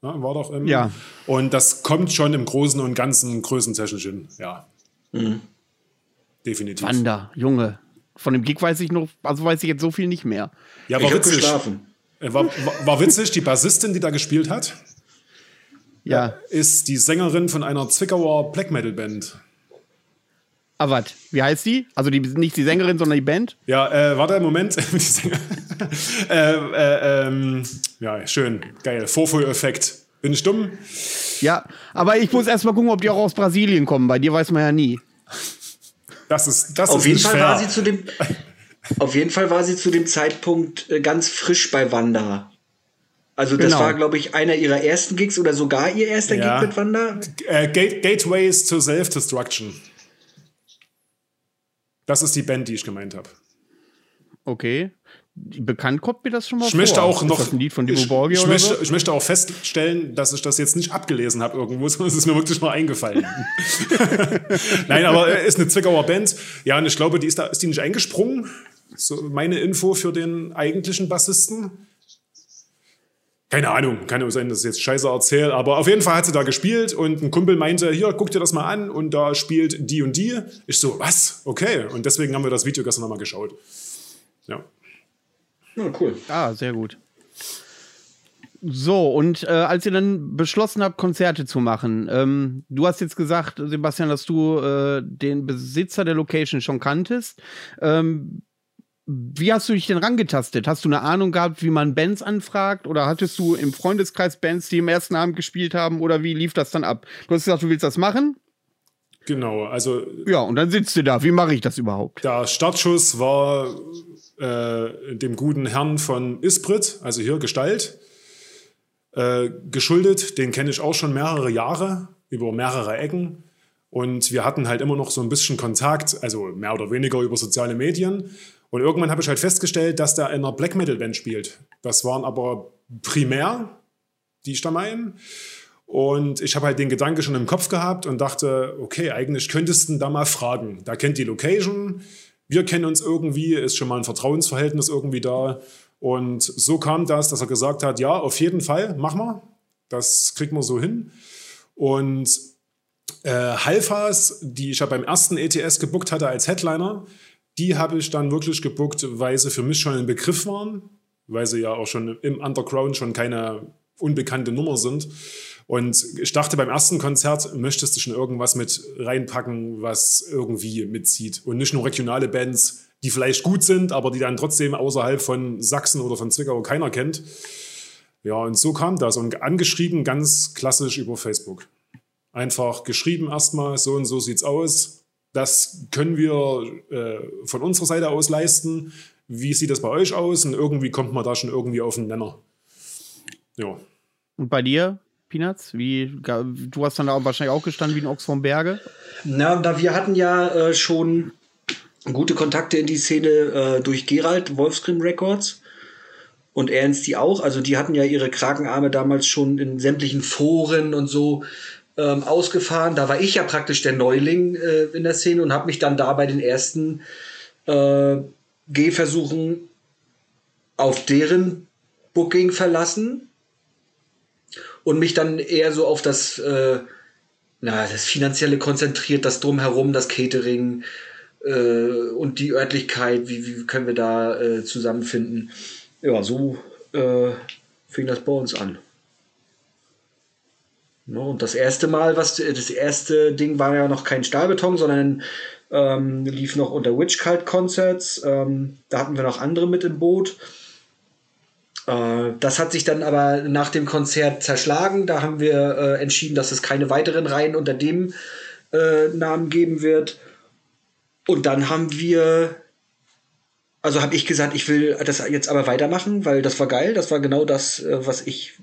Ja, war doch im, Ja. Und das kommt schon im Großen und Ganzen größentechnisch hin. Ja. Mhm. Definitiv. Wanda, Junge. Von dem Gig weiß ich noch, also weiß ich jetzt so viel nicht mehr. Ja, war ich witzig. Äh, war, war, war witzig, die Bassistin, die da gespielt hat, ja. ist die Sängerin von einer Zwickauer Black Metal Band. Ah, was? Wie heißt die? Also die, nicht die Sängerin, sondern die Band? Ja, äh, warte, Moment. äh, äh, ähm, ja, schön. Geil. Vorführeffekt. Bin ich dumm? Ja, aber ich muss erst mal gucken, ob die auch aus Brasilien kommen. Bei dir weiß man ja nie. Das ist, das auf ist jeden Fall fair. war sie zu dem Auf jeden Fall war sie zu dem Zeitpunkt äh, ganz frisch bei Wanda. Also das genau. war, glaube ich, einer ihrer ersten Gigs oder sogar ihr erster ja. Gig mit Wanda. Äh, Gateways to Self-Destruction. Das ist die Band, die ich gemeint habe. Okay. Bekannt kommt mir das schon mal ich Möchte auch noch, ist das ein Lied von Dimo Borgia ich, oder möchte, so? ich möchte auch feststellen, dass ich das jetzt nicht abgelesen habe irgendwo, sondern es ist mir wirklich mal eingefallen. Nein, aber ist eine Zwickauer Band. Ja, und ich glaube, die ist, da, ist die nicht eingesprungen? So meine Info für den eigentlichen Bassisten. Keine Ahnung, kann ja sein, dass ich jetzt scheiße erzähle, aber auf jeden Fall hat sie da gespielt und ein Kumpel meinte, hier, guck dir das mal an und da spielt die und die. Ich so, was? Okay. Und deswegen haben wir das Video gestern nochmal geschaut. Ja. Ja, cool. Ah, sehr gut. So, und äh, als ihr dann beschlossen habt, Konzerte zu machen, ähm, du hast jetzt gesagt, Sebastian, dass du äh, den Besitzer der Location schon kanntest. Ähm, wie hast du dich denn rangetastet? Hast du eine Ahnung gehabt, wie man Bands anfragt? Oder hattest du im Freundeskreis Bands, die im ersten Abend gespielt haben? Oder wie lief das dann ab? Du hast gesagt, du willst das machen? Genau, also. Ja, und dann sitzt du da. Wie mache ich das überhaupt? Der Startschuss war äh, dem guten Herrn von Isprit, also hier Gestalt, äh, geschuldet. Den kenne ich auch schon mehrere Jahre, über mehrere Ecken. Und wir hatten halt immer noch so ein bisschen Kontakt, also mehr oder weniger über soziale Medien. Und irgendwann habe ich halt festgestellt, dass der in einer Black Metal Band spielt. Das waren aber primär die Stammeien. Und ich habe halt den Gedanke schon im Kopf gehabt und dachte, okay, eigentlich könntest du da mal fragen. Da kennt die Location, wir kennen uns irgendwie, ist schon mal ein Vertrauensverhältnis irgendwie da. Und so kam das, dass er gesagt hat, ja, auf jeden Fall, mach mal. Das kriegt man so hin. Und äh, Halfas, die ich ja beim ersten ETS gebuckt hatte als Headliner, die habe ich dann wirklich gebuckt, weil sie für mich schon ein Begriff waren, weil sie ja auch schon im Underground schon keine unbekannte Nummer sind. Und ich dachte, beim ersten Konzert möchtest du schon irgendwas mit reinpacken, was irgendwie mitzieht. Und nicht nur regionale Bands, die vielleicht gut sind, aber die dann trotzdem außerhalb von Sachsen oder von Zwickau keiner kennt. Ja, und so kam das. Und angeschrieben ganz klassisch über Facebook. Einfach geschrieben erstmal, so und so sieht's aus. Das können wir äh, von unserer Seite aus leisten. Wie sieht das bei euch aus? Und irgendwie kommt man da schon irgendwie auf den Nenner. Ja. Und bei dir? Peanuts? Wie, du hast dann da wahrscheinlich auch gestanden wie ein Ochs vom Berge? Na, da wir hatten ja äh, schon gute Kontakte in die Szene äh, durch Gerald, Wolfsgrim Records. Und Ernst die auch. Also die hatten ja ihre Krakenarme damals schon in sämtlichen Foren und so ähm, ausgefahren. Da war ich ja praktisch der Neuling äh, in der Szene und habe mich dann da bei den ersten äh, Gehversuchen auf deren Booking verlassen und mich dann eher so auf das, äh, na, das Finanzielle konzentriert, das Drumherum, das Catering äh, und die Örtlichkeit, wie, wie können wir da äh, zusammenfinden. Ja, so äh, fing das bei uns an. No, und das erste Mal, was das erste Ding war ja noch kein Stahlbeton, sondern ähm, lief noch unter Witch Cult Concerts. Ähm, da hatten wir noch andere mit im Boot. Äh, das hat sich dann aber nach dem Konzert zerschlagen. Da haben wir äh, entschieden, dass es keine weiteren Reihen unter dem äh, Namen geben wird. Und dann haben wir, also habe ich gesagt, ich will das jetzt aber weitermachen, weil das war geil. Das war genau das, äh, was ich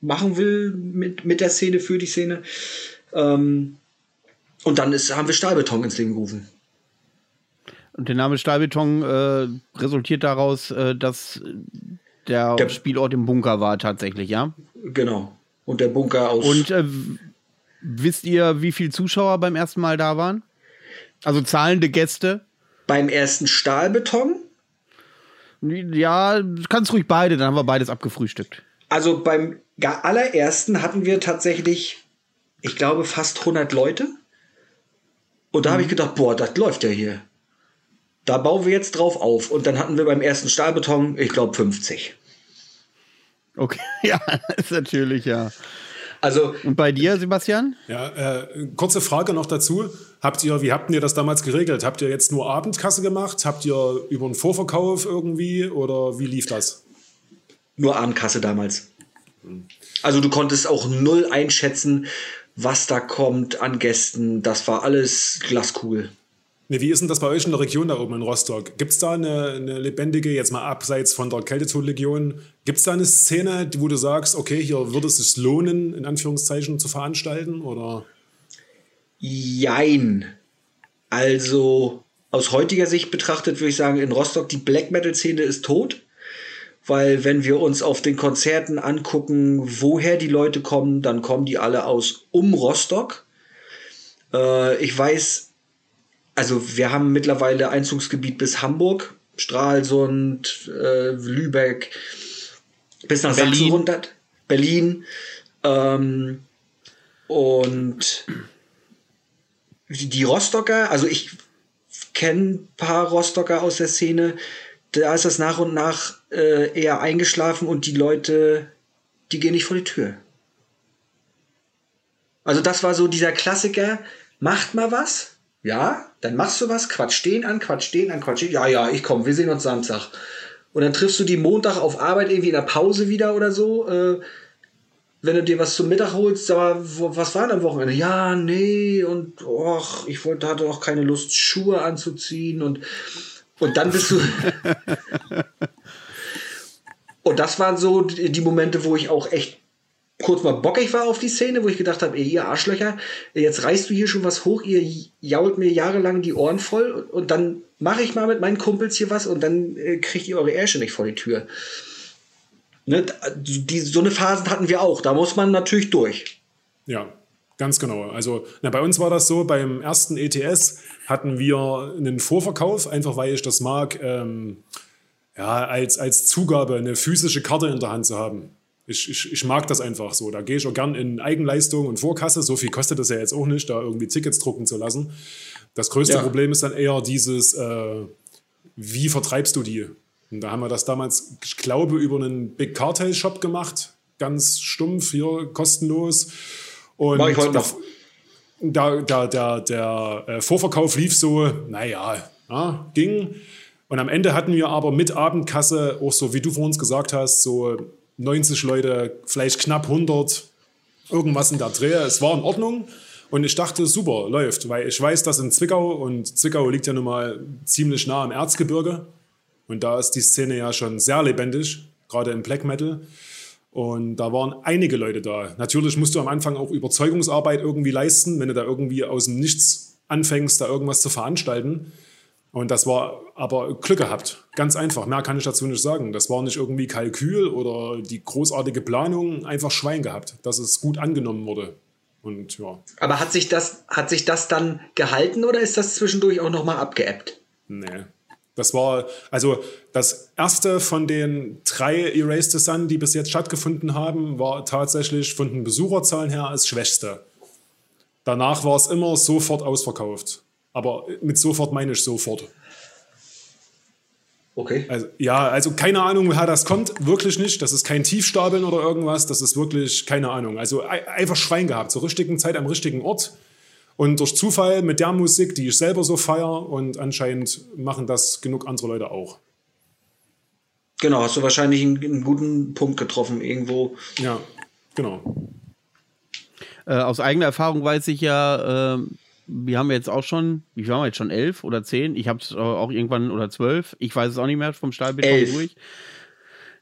machen will mit, mit der Szene, für die Szene. Ähm, und dann ist, haben wir Stahlbeton ins Leben gerufen. Und der Name Stahlbeton äh, resultiert daraus, äh, dass der, der, Spielort im Bunker war tatsächlich, ja? Genau. Und der Bunker aus. Und äh, wisst ihr, wie viele Zuschauer beim ersten Mal da waren? Also zahlende Gäste? Beim ersten Stahlbeton? Ja, kannst ruhig beide, dann haben wir beides abgefrühstückt. Also beim allerersten hatten wir tatsächlich, ich glaube, fast 100 Leute. Und da mhm. habe ich gedacht, boah, das läuft ja hier. Da bauen wir jetzt drauf auf. Und dann hatten wir beim ersten Stahlbeton, ich glaube, 50. Okay, ja, ist natürlich, ja. Also, und bei dir, Sebastian? Ja, äh, kurze Frage noch dazu. Habt ihr, wie habt ihr das damals geregelt? Habt ihr jetzt nur Abendkasse gemacht? Habt ihr über einen Vorverkauf irgendwie oder wie lief das? Nur Abendkasse damals. Also du konntest auch null einschätzen, was da kommt an Gästen. Das war alles Glaskugel. Ne, wie ist denn das bei euch in der Region da oben in Rostock? Gibt es da eine, eine, lebendige, jetzt mal abseits von der Kältetodlegion, gibt es da eine Szene, wo du sagst, okay, hier würde es sich lohnen, in Anführungszeichen zu veranstalten? Oder? Jein. Also aus heutiger Sicht betrachtet würde ich sagen, in Rostock die Black Metal-Szene ist tot. Weil wenn wir uns auf den Konzerten angucken, woher die Leute kommen, dann kommen die alle aus um Rostock. Äh, ich weiß, also wir haben mittlerweile Einzugsgebiet bis Hamburg, Stralsund, äh, Lübeck, bis nach Berlin. Sachsen runter, Berlin. Ähm, und die Rostocker, also ich kenne ein paar Rostocker aus der Szene, da ist das nach und nach äh, eher eingeschlafen und die Leute, die gehen nicht vor die Tür. Also das war so dieser Klassiker, macht mal was, Ja, dann machst du was, quatsch den an, quatsch den an, quatsch den. Ja, ja, ich komm, wir sehen uns Samstag. Und dann triffst du die Montag auf Arbeit irgendwie in der Pause wieder oder so. Äh, wenn du dir was zum Mittag holst, wo, was war denn am Wochenende? Ja, nee, und och, ich wollte, hatte auch keine Lust, Schuhe anzuziehen und, und dann bist du. und das waren so die Momente, wo ich auch echt kurz mal bockig war auf die Szene, wo ich gedacht habe, ihr Arschlöcher, jetzt reißt du hier schon was hoch, ihr jault mir jahrelang die Ohren voll und, und dann mache ich mal mit meinen Kumpels hier was und dann äh, kriegt ihr eure Ärsche nicht vor die Tür. Ne, die, so eine Phase hatten wir auch, da muss man natürlich durch. Ja, ganz genau. Also na, bei uns war das so, beim ersten ETS hatten wir einen Vorverkauf, einfach weil ich das mag, ähm, ja, als, als Zugabe eine physische Karte in der Hand zu haben. Ich, ich, ich mag das einfach so. Da gehe ich auch gern in Eigenleistung und Vorkasse. So viel kostet das ja jetzt auch nicht, da irgendwie Tickets drucken zu lassen. Das größte ja. Problem ist dann eher dieses, äh, wie vertreibst du die? Und da haben wir das damals, ich glaube, über einen Big Cartel Shop gemacht. Ganz stumpf, hier kostenlos. Und Mach ich heute noch. Da, da, da, der äh, Vorverkauf lief so, naja, ja, ging. Und am Ende hatten wir aber mit Abendkasse, auch so wie du vor uns gesagt hast, so 90 Leute, vielleicht knapp 100, irgendwas in der Dreh. Es war in Ordnung. Und ich dachte, super, läuft, weil ich weiß, dass in Zwickau, und Zwickau liegt ja nun mal ziemlich nah am Erzgebirge, und da ist die Szene ja schon sehr lebendig, gerade im Black Metal. Und da waren einige Leute da. Natürlich musst du am Anfang auch Überzeugungsarbeit irgendwie leisten, wenn du da irgendwie aus dem Nichts anfängst, da irgendwas zu veranstalten. Und das war aber Glück gehabt. Ganz einfach. Mehr kann ich dazu nicht sagen. Das war nicht irgendwie Kalkül oder die großartige Planung. Einfach Schwein gehabt, dass es gut angenommen wurde. Und ja. Aber hat sich das, hat sich das dann gehalten oder ist das zwischendurch auch nochmal abgeebbt? Nee. Das war, also das erste von den drei Erased the Sun, die bis jetzt stattgefunden haben, war tatsächlich von den Besucherzahlen her das schwächste. Danach war es immer sofort ausverkauft. Aber mit sofort meine ich sofort. Okay. Also, ja, also keine Ahnung, woher das kommt. Wirklich nicht. Das ist kein Tiefstapeln oder irgendwas. Das ist wirklich keine Ahnung. Also einfach Schwein gehabt. Zur richtigen Zeit am richtigen Ort. Und durch Zufall mit der Musik, die ich selber so feiere. Und anscheinend machen das genug andere Leute auch. Genau, hast du wahrscheinlich einen, einen guten Punkt getroffen irgendwo. Ja, genau. Äh, aus eigener Erfahrung weiß ich ja, äh, wir haben jetzt auch schon, wie haben wir jetzt schon? Elf oder zehn? Ich habe es auch irgendwann oder zwölf. Ich weiß es auch nicht mehr vom Stahlbeton elf. durch.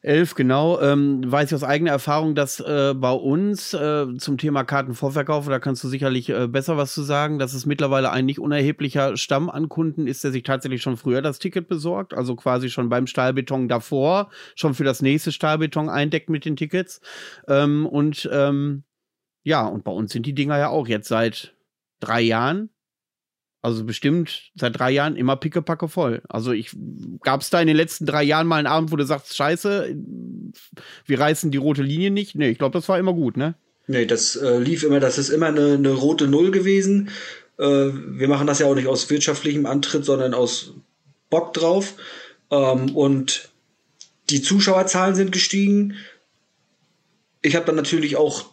Elf, genau. Ähm, weiß ich aus eigener Erfahrung, dass äh, bei uns äh, zum Thema Kartenvorverkauf, da kannst du sicherlich äh, besser was zu sagen, dass es mittlerweile ein nicht unerheblicher Stamm an Kunden ist, der sich tatsächlich schon früher das Ticket besorgt, also quasi schon beim Stahlbeton davor, schon für das nächste Stahlbeton eindeckt mit den Tickets. Ähm, und ähm, ja, und bei uns sind die Dinger ja auch jetzt seit drei Jahren, also bestimmt seit drei Jahren immer pickepacke voll. Also ich gab es da in den letzten drei Jahren mal einen Abend, wo du sagst, scheiße, wir reißen die rote Linie nicht. Nee, ich glaube, das war immer gut, ne? Nee, das äh, lief immer, das ist immer eine, eine rote Null gewesen. Äh, wir machen das ja auch nicht aus wirtschaftlichem Antritt, sondern aus Bock drauf. Ähm, und die Zuschauerzahlen sind gestiegen. Ich habe dann natürlich auch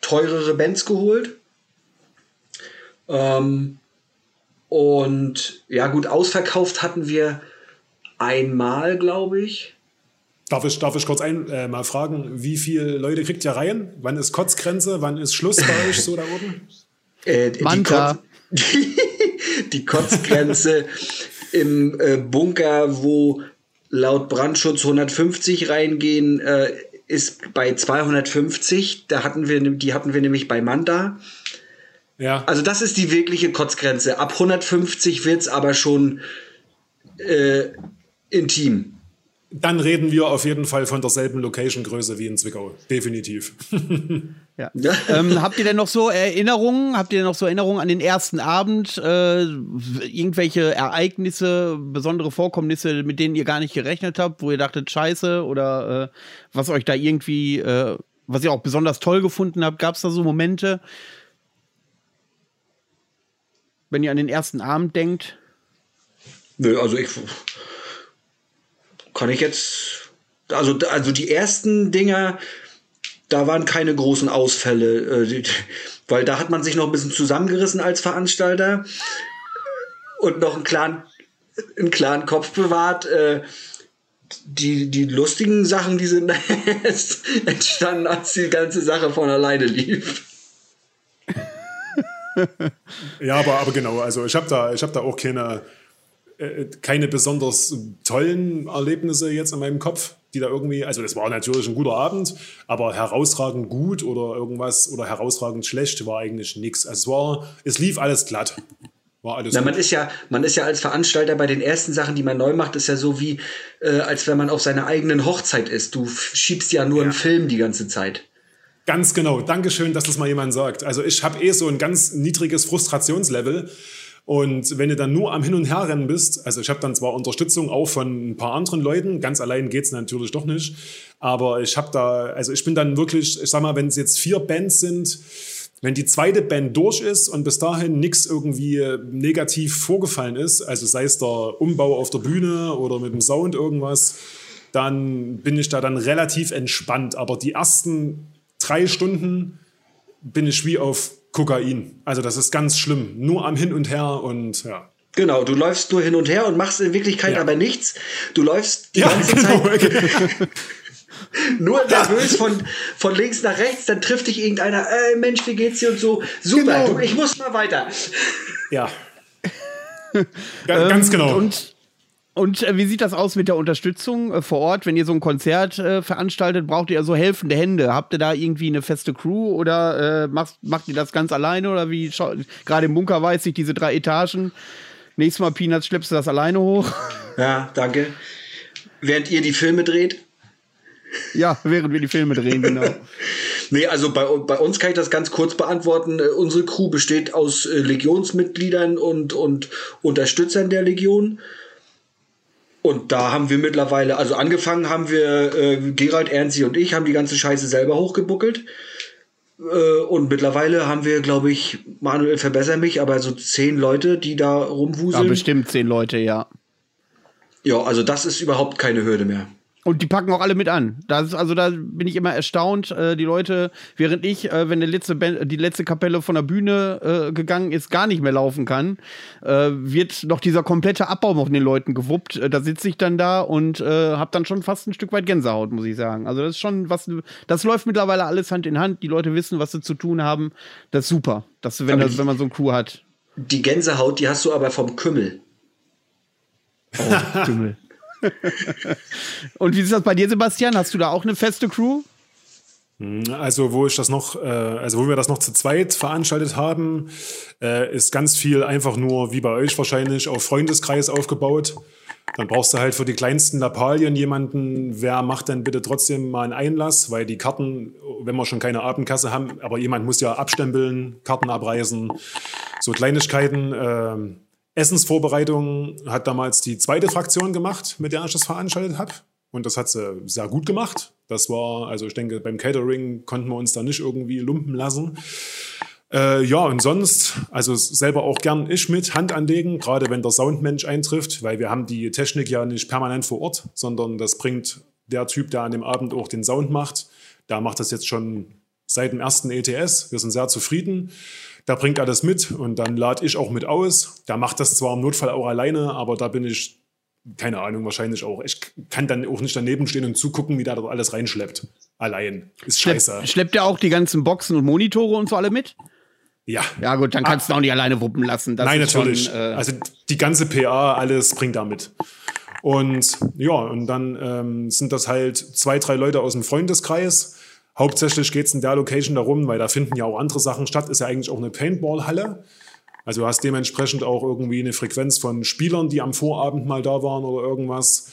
teurere Bands geholt. Ähm, und ja, gut, ausverkauft hatten wir einmal, glaube ich. Darf ich, darf ich kurz ein, äh, mal fragen, wie viele Leute kriegt ihr rein? Wann ist Kotzgrenze? Wann ist Schluss bei euch so da oben? Äh, die, Kotz, die, die Kotzgrenze im äh, Bunker, wo laut Brandschutz 150 reingehen, äh, ist bei 250. Da hatten wir, die hatten wir nämlich bei Manta. Ja. Also das ist die wirkliche Kotzgrenze. Ab 150 wird es aber schon äh, intim. Dann reden wir auf jeden Fall von derselben Location-Größe wie in Zwickau. Definitiv. ja. ähm, habt ihr denn noch so Erinnerungen? Habt ihr denn noch so Erinnerungen an den ersten Abend? Äh, irgendwelche Ereignisse, besondere Vorkommnisse, mit denen ihr gar nicht gerechnet habt, wo ihr dachtet, scheiße oder äh, was euch da irgendwie, äh, was ihr auch besonders toll gefunden habt? Gab es da so Momente? Wenn ihr an den ersten Abend denkt? Nö, also ich kann ich jetzt, also, also die ersten Dinger, da waren keine großen Ausfälle, äh, weil da hat man sich noch ein bisschen zusammengerissen als Veranstalter und noch einen klaren, einen klaren Kopf bewahrt. Äh, die, die lustigen Sachen, die sind entstanden, als die ganze Sache von alleine lief. Ja, aber, aber genau, also ich habe da, hab da auch keine, äh, keine besonders tollen Erlebnisse jetzt in meinem Kopf, die da irgendwie, also das war natürlich ein guter Abend, aber herausragend gut oder irgendwas oder herausragend schlecht war eigentlich nichts. Also es war, es lief alles glatt. War alles Na, man ist ja, man ist ja als Veranstalter bei den ersten Sachen, die man neu macht, ist ja so wie, äh, als wenn man auf seiner eigenen Hochzeit ist. Du schiebst ja nur ja. einen Film die ganze Zeit. Ganz genau. Dankeschön, dass das mal jemand sagt. Also ich habe eh so ein ganz niedriges Frustrationslevel. Und wenn du dann nur am Hin- und Herrennen bist, also ich habe dann zwar Unterstützung auch von ein paar anderen Leuten, ganz allein geht's natürlich doch nicht, aber ich habe da, also ich bin dann wirklich, ich sag mal, wenn es jetzt vier Bands sind, wenn die zweite Band durch ist und bis dahin nichts irgendwie negativ vorgefallen ist, also sei es der Umbau auf der Bühne oder mit dem Sound irgendwas, dann bin ich da dann relativ entspannt. Aber die ersten drei Stunden bin ich wie auf Kokain. Also das ist ganz schlimm. Nur am Hin und Her und ja. Genau, du läufst nur hin und her und machst in Wirklichkeit ja. aber nichts. Du läufst die ja, ganze genau. Zeit. Nur nervös von, von links nach rechts, dann trifft dich irgendeiner, ey Mensch, wie geht's dir und so. Super, genau. du, ich muss mal weiter. Ja. Ganz genau. Und und äh, wie sieht das aus mit der Unterstützung äh, vor Ort? Wenn ihr so ein Konzert äh, veranstaltet, braucht ihr so helfende Hände? Habt ihr da irgendwie eine feste Crew oder äh, macht, macht ihr das ganz alleine? Oder wie? Gerade im Bunker weiß ich, diese drei Etagen. Nächstes Mal, Peanuts, schleppst du das alleine hoch? Ja, danke. Während ihr die Filme dreht? Ja, während wir die Filme drehen, genau. nee, also bei, bei uns kann ich das ganz kurz beantworten. Äh, unsere Crew besteht aus äh, Legionsmitgliedern und, und Unterstützern der Legion. Und da haben wir mittlerweile, also angefangen haben wir, äh, Gerald, Ernsti und ich haben die ganze Scheiße selber hochgebuckelt. Äh, und mittlerweile haben wir, glaube ich, Manuel, verbessere mich, aber so zehn Leute, die da rumwuseln. Ja, bestimmt zehn Leute, ja. Ja, also das ist überhaupt keine Hürde mehr. Und die packen auch alle mit an. Das also da bin ich immer erstaunt. Äh, die Leute, während ich, äh, wenn die letzte, Band, die letzte Kapelle von der Bühne äh, gegangen ist, gar nicht mehr laufen kann, äh, wird noch dieser komplette Abbau von den Leuten gewuppt. Äh, da sitze ich dann da und äh, habe dann schon fast ein Stück weit Gänsehaut, muss ich sagen. Also das ist schon was. Das läuft mittlerweile alles Hand in Hand. Die Leute wissen, was sie zu tun haben. Das ist super. Das, wenn, das, wenn man so ein Crew hat. Die Gänsehaut, die hast du aber vom Kümmel. Oh, Kümmel. Und wie ist das bei dir, Sebastian? Hast du da auch eine feste Crew? Also, wo ich das noch, äh, also wo wir das noch zu zweit veranstaltet haben, äh, ist ganz viel einfach nur, wie bei euch wahrscheinlich, auf Freundeskreis aufgebaut. Dann brauchst du halt für die kleinsten Lappalien jemanden, wer macht denn bitte trotzdem mal einen Einlass, weil die Karten, wenn wir schon keine Abendkasse haben, aber jemand muss ja abstempeln, Karten abreißen, so Kleinigkeiten. Äh, Essensvorbereitung hat damals die zweite Fraktion gemacht, mit der ich das veranstaltet habe. Und das hat sie sehr gut gemacht. Das war, also ich denke, beim Catering konnten wir uns da nicht irgendwie lumpen lassen. Äh, ja, und sonst, also selber auch gern ich mit Hand anlegen, gerade wenn der Soundmensch eintrifft, weil wir haben die Technik ja nicht permanent vor Ort, sondern das bringt der Typ, der an dem Abend auch den Sound macht. Der macht das jetzt schon seit dem ersten ETS. Wir sind sehr zufrieden. Da bringt alles mit und dann lade ich auch mit aus. Der macht das zwar im Notfall auch alleine, aber da bin ich, keine Ahnung, wahrscheinlich auch. Ich kann dann auch nicht daneben stehen und zugucken, wie der da alles reinschleppt. Allein. Ist scheiße. Schleppt, schleppt er auch die ganzen Boxen und Monitore und so alle mit? Ja. Ja, gut, dann kannst ah. du auch nicht alleine wuppen lassen. Das Nein, natürlich. Schon, äh also die ganze PA, alles bringt er mit. Und ja, und dann ähm, sind das halt zwei, drei Leute aus dem Freundeskreis Hauptsächlich geht es in der Location darum, weil da finden ja auch andere Sachen statt, ist ja eigentlich auch eine Paintball-Halle. Also du hast dementsprechend auch irgendwie eine Frequenz von Spielern, die am Vorabend mal da waren oder irgendwas.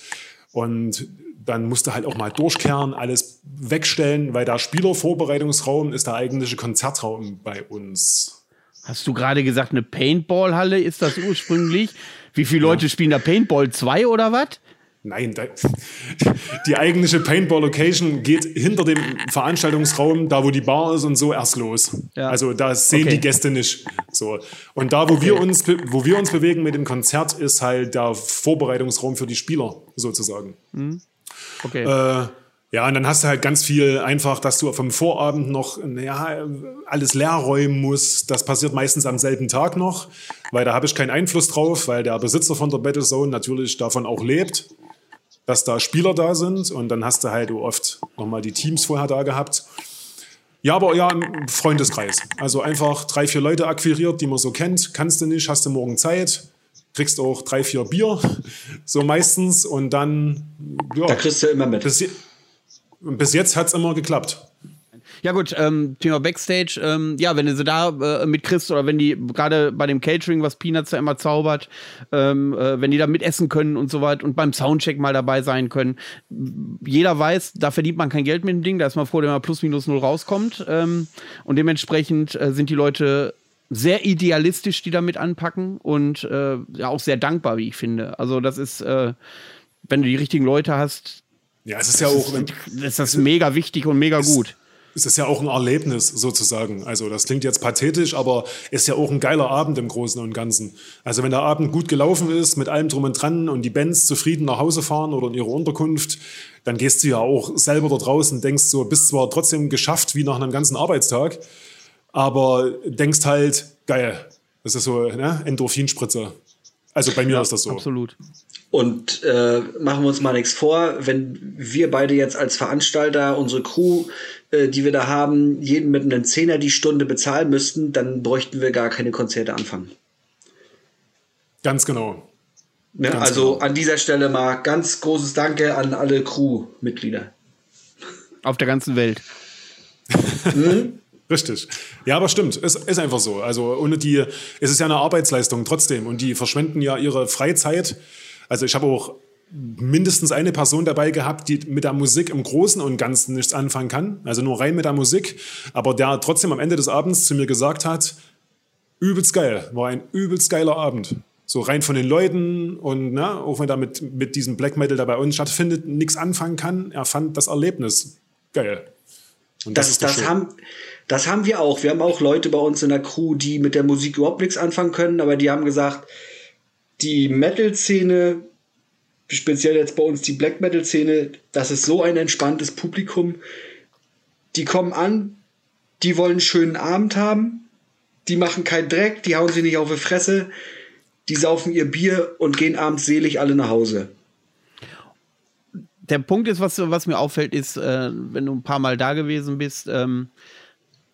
Und dann musst du halt auch mal durchkehren, alles wegstellen, weil der Spielervorbereitungsraum ist der eigentliche Konzertraum bei uns. Hast du gerade gesagt, eine Paintball-Halle ist das ursprünglich? Wie viele Leute ja. spielen da Paintball 2 oder was? Nein, die eigentliche Paintball-Location geht hinter dem Veranstaltungsraum, da wo die Bar ist und so erst los. Ja. Also da sehen okay. die Gäste nicht. So. Und da, wo, okay. wir uns, wo wir uns bewegen mit dem Konzert, ist halt der Vorbereitungsraum für die Spieler sozusagen. Mhm. Okay. Äh, Ja, und dann hast du halt ganz viel einfach, dass du vom Vorabend noch ja, alles leer räumen musst. Das passiert meistens am selben Tag noch, weil da habe ich keinen Einfluss drauf, weil der Besitzer von der Battlezone natürlich davon auch lebt, dass da Spieler da sind. Und dann hast du halt oft nochmal die Teams vorher da gehabt. Ja, aber ja, im Freundeskreis. Also einfach drei, vier Leute akquiriert, die man so kennt. Kannst du nicht, hast du morgen Zeit kriegst auch drei, vier Bier, so meistens. Und dann, ja. Da kriegst du immer mit. Bis, bis jetzt hat es immer geklappt. Ja gut, ähm, Thema Backstage, ähm, ja, wenn du sie da äh, mitkriegst oder wenn die gerade bei dem Catering, was Peanuts da immer zaubert, ähm, äh, wenn die da mitessen können und so weiter und beim Soundcheck mal dabei sein können. Jeder weiß, da verdient man kein Geld mit dem Ding, da ist man froh, wenn man plus minus null rauskommt. Ähm, und dementsprechend äh, sind die Leute sehr idealistisch, die damit anpacken und äh, ja auch sehr dankbar, wie ich finde. Also das ist, äh, wenn du die richtigen Leute hast, ja, es ist ja auch, ist, ist das mega wichtig und mega gut. Es ist ja auch ein Erlebnis sozusagen. Also das klingt jetzt pathetisch, aber ist ja auch ein geiler Abend im Großen und Ganzen. Also wenn der Abend gut gelaufen ist, mit allem drum und dran und die Bands zufrieden nach Hause fahren oder in ihre Unterkunft, dann gehst du ja auch selber da draußen, denkst so, bist zwar trotzdem geschafft wie nach einem ganzen Arbeitstag, aber denkst halt, geil, das ist so ne? Endorphinspritze. Also bei mir ja, ist das so. Absolut. Und äh, machen wir uns mal nichts vor, wenn wir beide jetzt als Veranstalter unsere Crew, die wir da haben, jeden mit einem Zehner die Stunde bezahlen müssten, dann bräuchten wir gar keine Konzerte anfangen. Ganz genau. Ne? Ganz also genau. an dieser Stelle mal ganz großes Danke an alle Crew-Mitglieder. Auf der ganzen Welt. mhm. Richtig. Ja, aber stimmt. Es ist einfach so. Also ohne die, es ist ja eine Arbeitsleistung trotzdem und die verschwenden ja ihre Freizeit. Also ich habe auch mindestens eine Person dabei gehabt, die mit der Musik im Großen und Ganzen nichts anfangen kann, also nur rein mit der Musik, aber der trotzdem am Ende des Abends zu mir gesagt hat, übelst geil, war ein übelst geiler Abend. So rein von den Leuten und ne, auch wenn er mit, mit diesem Black Metal da bei uns stattfindet, nichts anfangen kann, er fand das Erlebnis geil. Und das, das, das haben, das haben wir auch. Wir haben auch Leute bei uns in der Crew, die mit der Musik überhaupt nichts anfangen können, aber die haben gesagt, die Metal-Szene, speziell jetzt bei uns die Black Metal-Szene, das ist so ein entspanntes Publikum. Die kommen an, die wollen einen schönen Abend haben, die machen keinen Dreck, die hauen sie nicht auf die Fresse, die saufen ihr Bier und gehen abends selig alle nach Hause. Der Punkt ist, was, was mir auffällt, ist, äh, wenn du ein paar Mal da gewesen bist, ähm,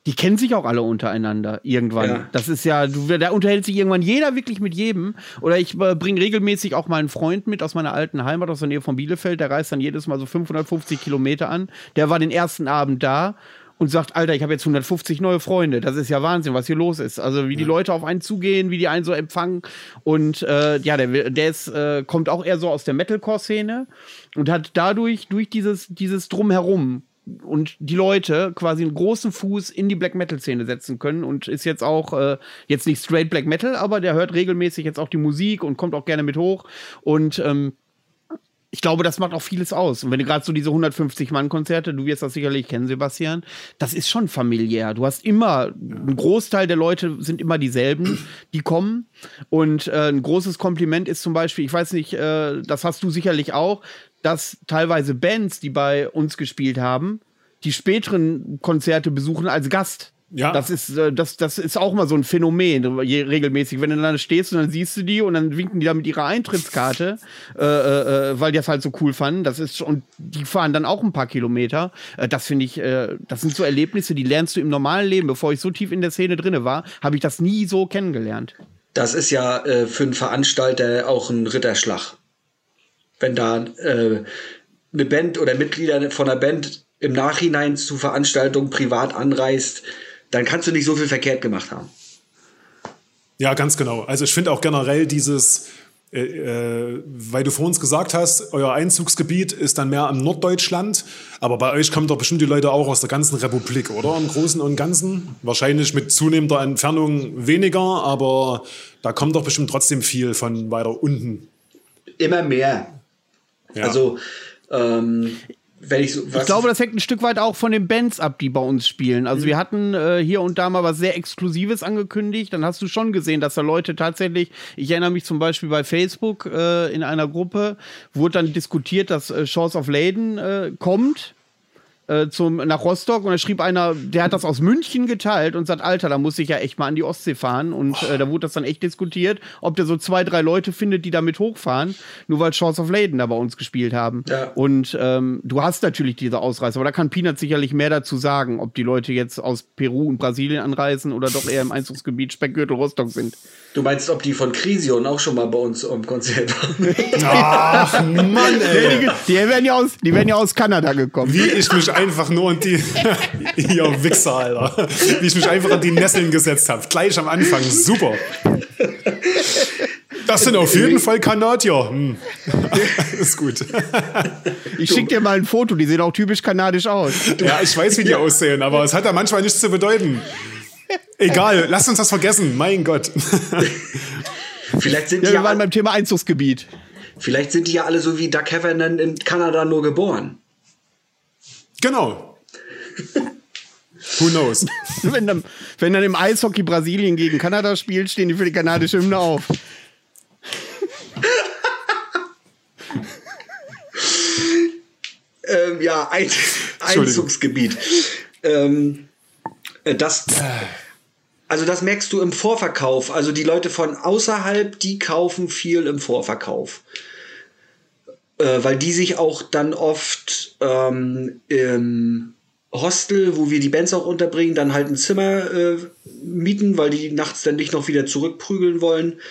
die kennen sich auch alle untereinander irgendwann. Ja. Das ist ja, du, da unterhält sich irgendwann jeder wirklich mit jedem. Oder ich äh, bringe regelmäßig auch mal einen Freund mit aus meiner alten Heimat, aus der Nähe von Bielefeld. Der reist dann jedes Mal so 550 Kilometer an. Der war den ersten Abend da und sagt, Alter, ich habe jetzt 150 neue Freunde. Das ist ja Wahnsinn, was hier los ist. Also wie die Leute auf einen zugehen, wie die einen so empfangen. Und äh, ja, der, der ist, äh, kommt auch eher so aus der Metalcore-Szene und hat dadurch, durch dieses, dieses Drumherum, und die Leute quasi einen großen Fuß in die Black Metal Szene setzen können und ist jetzt auch äh, jetzt nicht straight Black Metal, aber der hört regelmäßig jetzt auch die Musik und kommt auch gerne mit hoch und ähm, ich glaube, das macht auch vieles aus. Und wenn du gerade so diese 150-Mann-Konzerte, du wirst das sicherlich kennen, Sebastian, das ist schon familiär. Du hast immer, ein Großteil der Leute sind immer dieselben, die kommen. Und äh, ein großes Kompliment ist zum Beispiel, ich weiß nicht, äh, das hast du sicherlich auch, dass teilweise Bands, die bei uns gespielt haben, die späteren Konzerte besuchen als Gast. Ja. Das ist, äh, das, das ist auch mal so ein Phänomen, regelmäßig. Wenn du dann stehst und dann siehst du die und dann winken die da mit ihrer Eintrittskarte, äh, äh, äh weil die das halt so cool fanden. Das ist, und die fahren dann auch ein paar Kilometer. Äh, das finde ich, äh, das sind so Erlebnisse, die lernst du im normalen Leben. Bevor ich so tief in der Szene drin war, habe ich das nie so kennengelernt. Das ist ja für einen Veranstalter auch ein Ritterschlag wenn da äh, eine Band oder Mitglieder von einer Band im Nachhinein zu Veranstaltungen privat anreist, dann kannst du nicht so viel verkehrt gemacht haben. Ja, ganz genau. Also ich finde auch generell dieses, äh, äh, weil du vor uns gesagt hast, euer Einzugsgebiet ist dann mehr im Norddeutschland, aber bei euch kommen doch bestimmt die Leute auch aus der ganzen Republik, oder? Im Großen und Ganzen. Wahrscheinlich mit zunehmender Entfernung weniger, aber da kommt doch bestimmt trotzdem viel von weiter unten. Immer mehr. Ja. Also, ähm, wenn ich so. ich glaube, das hängt ein Stück weit auch von den Bands ab, die bei uns spielen. Also, mhm. wir hatten äh, hier und da mal was sehr Exklusives angekündigt. Dann hast du schon gesehen, dass da Leute tatsächlich, ich erinnere mich zum Beispiel bei Facebook äh, in einer Gruppe, wurde dann diskutiert, dass äh, Shores of Leyden äh, kommt äh, zum, nach Rostock und da schrieb einer, der hat das aus München geteilt und sagt, Alter, da muss ich ja echt mal an die Ostsee fahren. Und äh, da wurde das dann echt diskutiert, ob der so zwei, drei Leute findet, die damit hochfahren, nur weil Shores of Laden da bei uns gespielt haben. Ja. Und ähm, du hast natürlich diese Ausreise, aber da kann Peanut sicherlich mehr dazu sagen, ob die Leute jetzt aus Peru und Brasilien anreisen oder doch eher im Einzugsgebiet Speckgürtel Rostock sind. Du meinst, ob die von Crision auch schon mal bei uns im Konzert waren? Ach, Mann, ey. Die, die, werden ja aus, die werden ja aus Kanada gekommen. Wie ich mich einfach nur an die. ihr Wichser, Alter. Wie ich mich einfach an die Nesseln gesetzt habe. Gleich am Anfang. Super. Das sind auf jeden Fall Kanadier. Hm. ist gut. Ich schicke dir mal ein Foto, die sehen auch typisch kanadisch aus. Ja, ich weiß, wie die aussehen, aber es hat ja manchmal nichts zu bedeuten. Egal, lass uns das vergessen. Mein Gott. Vielleicht sind ja, die wir waren beim Thema Einzugsgebiet. Vielleicht sind die ja alle so wie Doug Heffernan in Kanada nur geboren. Genau. Who knows? wenn, dann, wenn dann im Eishockey Brasilien gegen Kanada spielt, stehen die für die kanadische Hymne auf. ähm, ja, ein Einzugsgebiet. Ähm, äh, das, also das merkst du im Vorverkauf. Also die Leute von außerhalb, die kaufen viel im Vorverkauf. Äh, weil die sich auch dann oft ähm, im Hostel, wo wir die Bands auch unterbringen, dann halt ein Zimmer äh, mieten, weil die nachts dann nicht noch wieder zurückprügeln wollen.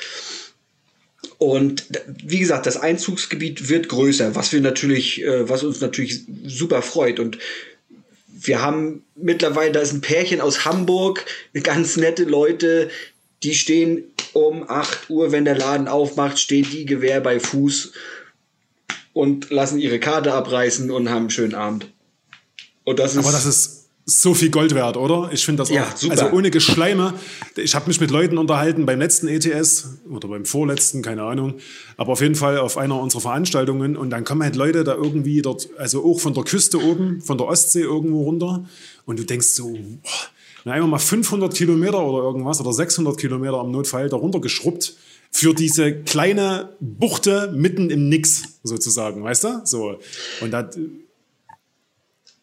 Und wie gesagt, das Einzugsgebiet wird größer, was wir natürlich, äh, was uns natürlich super freut. Und wir haben mittlerweile, da ist ein Pärchen aus Hamburg, ganz nette Leute, die stehen um 8 Uhr, wenn der Laden aufmacht, stehen die Gewehr bei Fuß und lassen ihre Karte abreißen und haben einen schönen Abend. Und das ist Aber das ist so viel Gold wert, oder? Ich finde das ja, auch. Super. Also ohne Geschleime. Ich habe mich mit Leuten unterhalten beim letzten ETS oder beim vorletzten, keine Ahnung. Aber auf jeden Fall auf einer unserer Veranstaltungen. Und dann kommen halt Leute da irgendwie dort, also auch von der Küste oben, von der Ostsee irgendwo runter. Und du denkst so, boah, einmal mal 500 Kilometer oder irgendwas oder 600 Kilometer am Notfall darunter geschrubbt für diese kleine Buchte mitten im Nix sozusagen, weißt du? So. Und da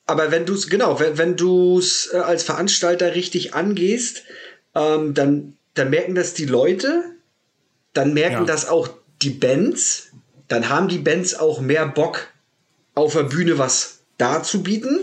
aber wenn du es, genau, wenn, wenn du es äh, als Veranstalter richtig angehst, ähm, dann, dann merken das die Leute, dann merken ja. das auch die Bands, dann haben die Bands auch mehr Bock, auf der Bühne was darzubieten.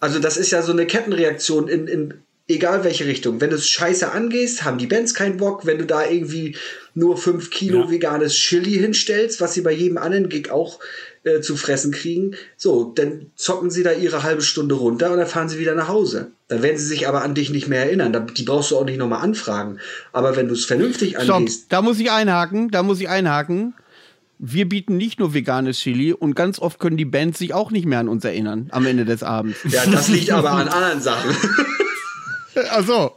Also das ist ja so eine Kettenreaktion in, in egal welche Richtung. Wenn du es scheiße angehst, haben die Bands keinen Bock. Wenn du da irgendwie nur 5 Kilo ja. veganes Chili hinstellst, was sie bei jedem anderen Gig auch äh, zu fressen kriegen. So, dann zocken sie da ihre halbe Stunde runter und dann fahren sie wieder nach Hause. Dann werden sie sich aber an dich nicht mehr erinnern. Die brauchst du auch nicht nochmal anfragen. Aber wenn du es vernünftig angehst. Stopp, da muss ich einhaken, da muss ich einhaken. Wir bieten nicht nur veganes Chili und ganz oft können die Bands sich auch nicht mehr an uns erinnern am Ende des Abends. Ja, das liegt aber an anderen Sachen. Ach so.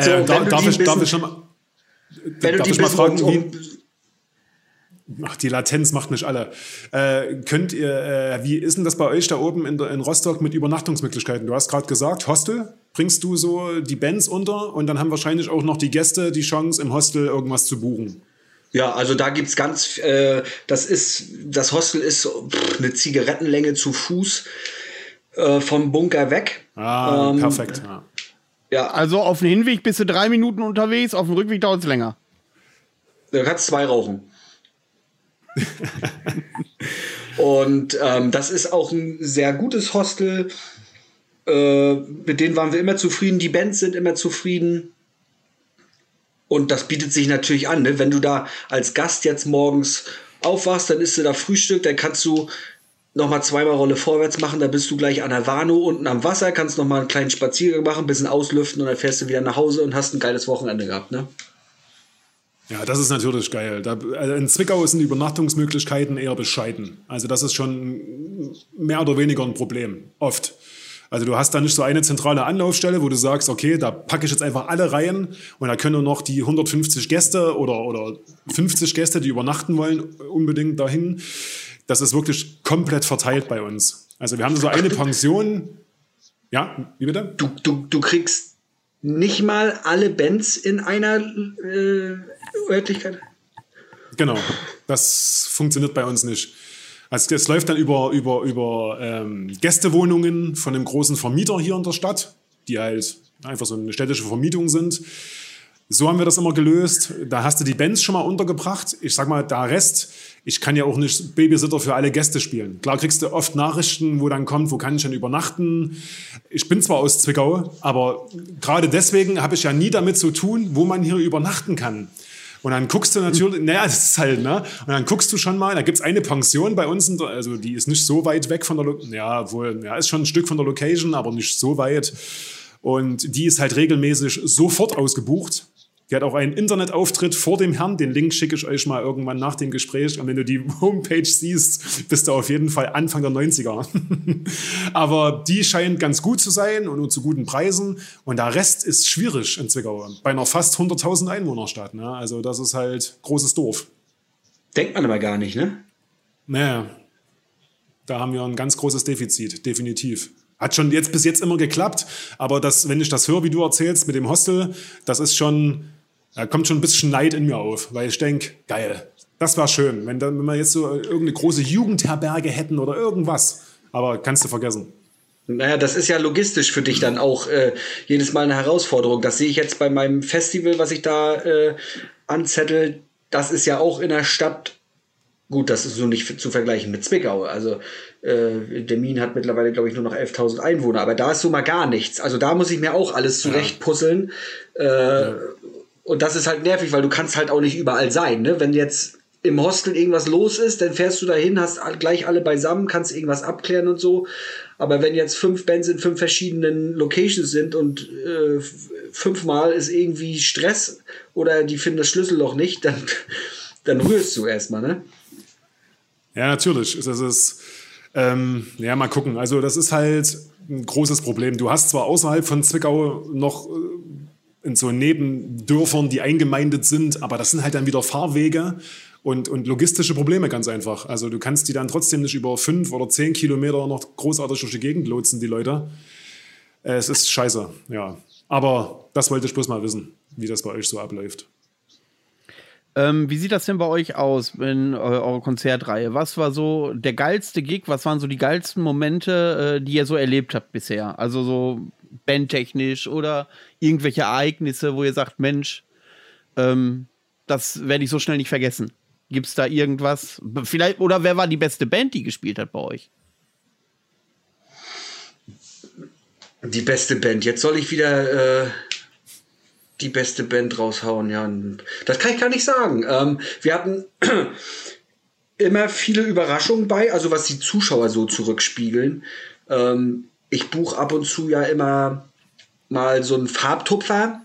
so äh, darf, ich, darf ich schon mal, wenn darf ich mal fragen, um, wie, Ach, die Latenz macht mich alle. Äh, könnt ihr, äh, wie ist denn das bei euch da oben in, in Rostock mit Übernachtungsmöglichkeiten? Du hast gerade gesagt, Hostel. Bringst du so die Bands unter und dann haben wahrscheinlich auch noch die Gäste die Chance, im Hostel irgendwas zu buchen. Ja, also da gibt's ganz, äh, das ist, das Hostel ist pff, eine Zigarettenlänge zu Fuß äh, vom Bunker weg. Ah, ähm, perfekt. Ja. ja. Also auf dem Hinweg bist du drei Minuten unterwegs, auf dem Rückweg dauert es länger. Du kannst zwei rauchen. und ähm, das ist auch ein sehr gutes Hostel. Äh, mit denen waren wir immer zufrieden. Die Bands sind immer zufrieden. Und das bietet sich natürlich an. Ne? Wenn du da als Gast jetzt morgens aufwachst, dann isst du da Frühstück, dann kannst du noch mal zweimal Rolle vorwärts machen, dann bist du gleich an der Warnow unten am Wasser, kannst noch mal einen kleinen Spaziergang machen, ein bisschen auslüften und dann fährst du wieder nach Hause und hast ein geiles Wochenende gehabt, ne? Ja, das ist natürlich geil. Da, also in Zwickau sind die Übernachtungsmöglichkeiten eher bescheiden. Also das ist schon mehr oder weniger ein Problem, oft. Also du hast da nicht so eine zentrale Anlaufstelle, wo du sagst, okay, da packe ich jetzt einfach alle Reihen und da können noch die 150 Gäste oder, oder 50 Gäste, die übernachten wollen, unbedingt dahin. Das ist wirklich komplett verteilt bei uns. Also wir haben so eine Pension. Ja, wie bitte? Du, du, du kriegst nicht mal alle Bands in einer äh, Örtlichkeit? Genau, das funktioniert bei uns nicht. Also es läuft dann über, über, über ähm, Gästewohnungen von einem großen Vermieter hier in der Stadt, die halt einfach so eine städtische Vermietung sind. So haben wir das immer gelöst. Da hast du die Bands schon mal untergebracht. Ich sag mal, der Rest, ich kann ja auch nicht Babysitter für alle Gäste spielen. Klar kriegst du oft Nachrichten, wo dann kommt, wo kann ich denn übernachten. Ich bin zwar aus Zwickau, aber gerade deswegen habe ich ja nie damit zu tun, wo man hier übernachten kann. Und dann guckst du natürlich, naja, das ist halt, ne? Und dann guckst du schon mal, da gibt es eine Pension bei uns, also die ist nicht so weit weg von der, Lo ja, wohl, ja, ist schon ein Stück von der Location, aber nicht so weit. Und die ist halt regelmäßig sofort ausgebucht. Die hat auch einen Internetauftritt vor dem Herrn. Den Link schicke ich euch mal irgendwann nach dem Gespräch. Und wenn du die Homepage siehst, bist du auf jeden Fall Anfang der 90er. Aber die scheint ganz gut zu sein und zu guten Preisen. Und der Rest ist schwierig in Zwickau. Bei einer fast 100.000 Einwohnerstadt. Ne? Also das ist halt großes Dorf. Denkt man aber gar nicht, ne? Naja, da haben wir ein ganz großes Defizit, definitiv. Hat schon jetzt bis jetzt immer geklappt, aber das, wenn ich das höre, wie du erzählst mit dem Hostel, das ist schon, da kommt schon ein bisschen Neid in mir auf, weil ich denke, geil, das war schön, wenn, wenn wir jetzt so irgendeine große Jugendherberge hätten oder irgendwas. Aber kannst du vergessen. Naja, das ist ja logistisch für dich dann auch äh, jedes Mal eine Herausforderung. Das sehe ich jetzt bei meinem Festival, was ich da äh, anzettel. Das ist ja auch in der Stadt Gut, das ist so nicht zu vergleichen mit Zwickau. Also äh, Demin hat mittlerweile, glaube ich, nur noch 11.000 Einwohner, aber da ist so mal gar nichts. Also da muss ich mir auch alles zurechtpuzzeln. Äh, ja. Und das ist halt nervig, weil du kannst halt auch nicht überall sein. Ne? Wenn jetzt im Hostel irgendwas los ist, dann fährst du dahin, hast gleich alle beisammen, kannst irgendwas abklären und so. Aber wenn jetzt fünf Bands in fünf verschiedenen Locations sind und äh, fünfmal ist irgendwie Stress oder die finden das Schlüsselloch nicht, dann, dann rührst du erstmal, ne? Ja, natürlich. Das ist, ähm, ja, mal gucken. Also, das ist halt ein großes Problem. Du hast zwar außerhalb von Zwickau noch äh, in so Nebendörfern, die eingemeindet sind, aber das sind halt dann wieder Fahrwege und, und logistische Probleme ganz einfach. Also, du kannst die dann trotzdem nicht über fünf oder zehn Kilometer noch großartig durch die Gegend lotsen, die Leute. Äh, es ist scheiße, ja. Aber das wollte ich bloß mal wissen, wie das bei euch so abläuft. Ähm, wie sieht das denn bei euch aus in äh, eurer Konzertreihe? Was war so der geilste Gig? Was waren so die geilsten Momente, äh, die ihr so erlebt habt bisher? Also so bandtechnisch oder irgendwelche Ereignisse, wo ihr sagt, Mensch, ähm, das werde ich so schnell nicht vergessen. Gibt es da irgendwas? Vielleicht, oder wer war die beste Band, die gespielt hat bei euch? Die beste Band. Jetzt soll ich wieder äh, die beste Band raushauen. Ja, das kann ich gar nicht sagen. Ähm, wir hatten immer viele Überraschungen bei, also was die Zuschauer so zurückspiegeln. Ähm, ich buche ab und zu ja immer mal so einen Farbtupfer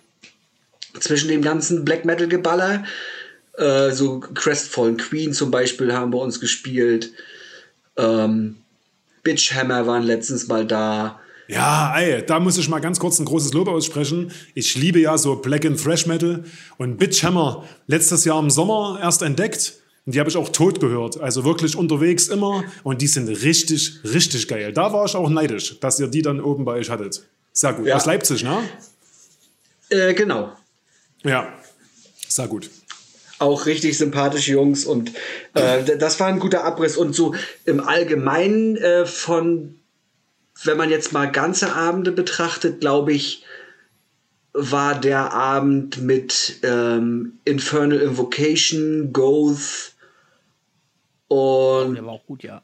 zwischen dem ganzen Black Metal Geballer. Äh, so Crestfallen Queen zum Beispiel haben bei uns gespielt. Ähm, Bitchhammer waren letztens mal da. Ja, ey, da muss ich mal ganz kurz ein großes Lob aussprechen. Ich liebe ja so Black and Thrash Metal und Bitchhammer letztes Jahr im Sommer erst entdeckt. Und die habe ich auch tot gehört. Also wirklich unterwegs immer. Und die sind richtig, richtig geil. Da war ich auch neidisch, dass ihr die dann oben bei euch hattet. Sehr gut. Ja. Aus Leipzig, ne? Äh, genau. Ja, sehr gut auch richtig sympathische Jungs und äh, das war ein guter Abriss und so im Allgemeinen äh, von wenn man jetzt mal ganze Abende betrachtet, glaube ich, war der Abend mit ähm, Infernal Invocation, Goth und. Der war auch gut, ja.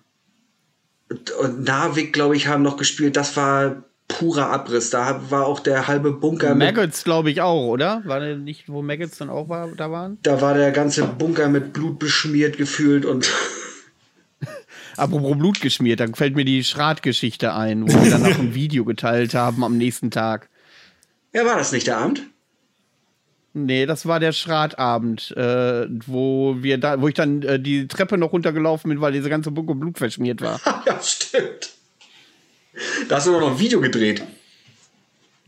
Und Narvik, glaube ich, haben noch gespielt. Das war purer Abriss. Da war auch der halbe Bunker. Maggots, glaube ich, auch, oder? War der nicht, wo Maggots dann auch war, da waren? Da war der ganze Bunker mit Blut beschmiert gefühlt und. Apropos Blut geschmiert, dann fällt mir die Schratgeschichte ein, wo wir dann noch ein Video geteilt haben am nächsten Tag. Ja, war das nicht der Abend? Nee, das war der Schratabend, äh, wo wir da, wo ich dann äh, die Treppe noch runtergelaufen bin, weil diese ganze Bunker Blut verschmiert war. ja, stimmt. Da hast du doch noch ein Video gedreht.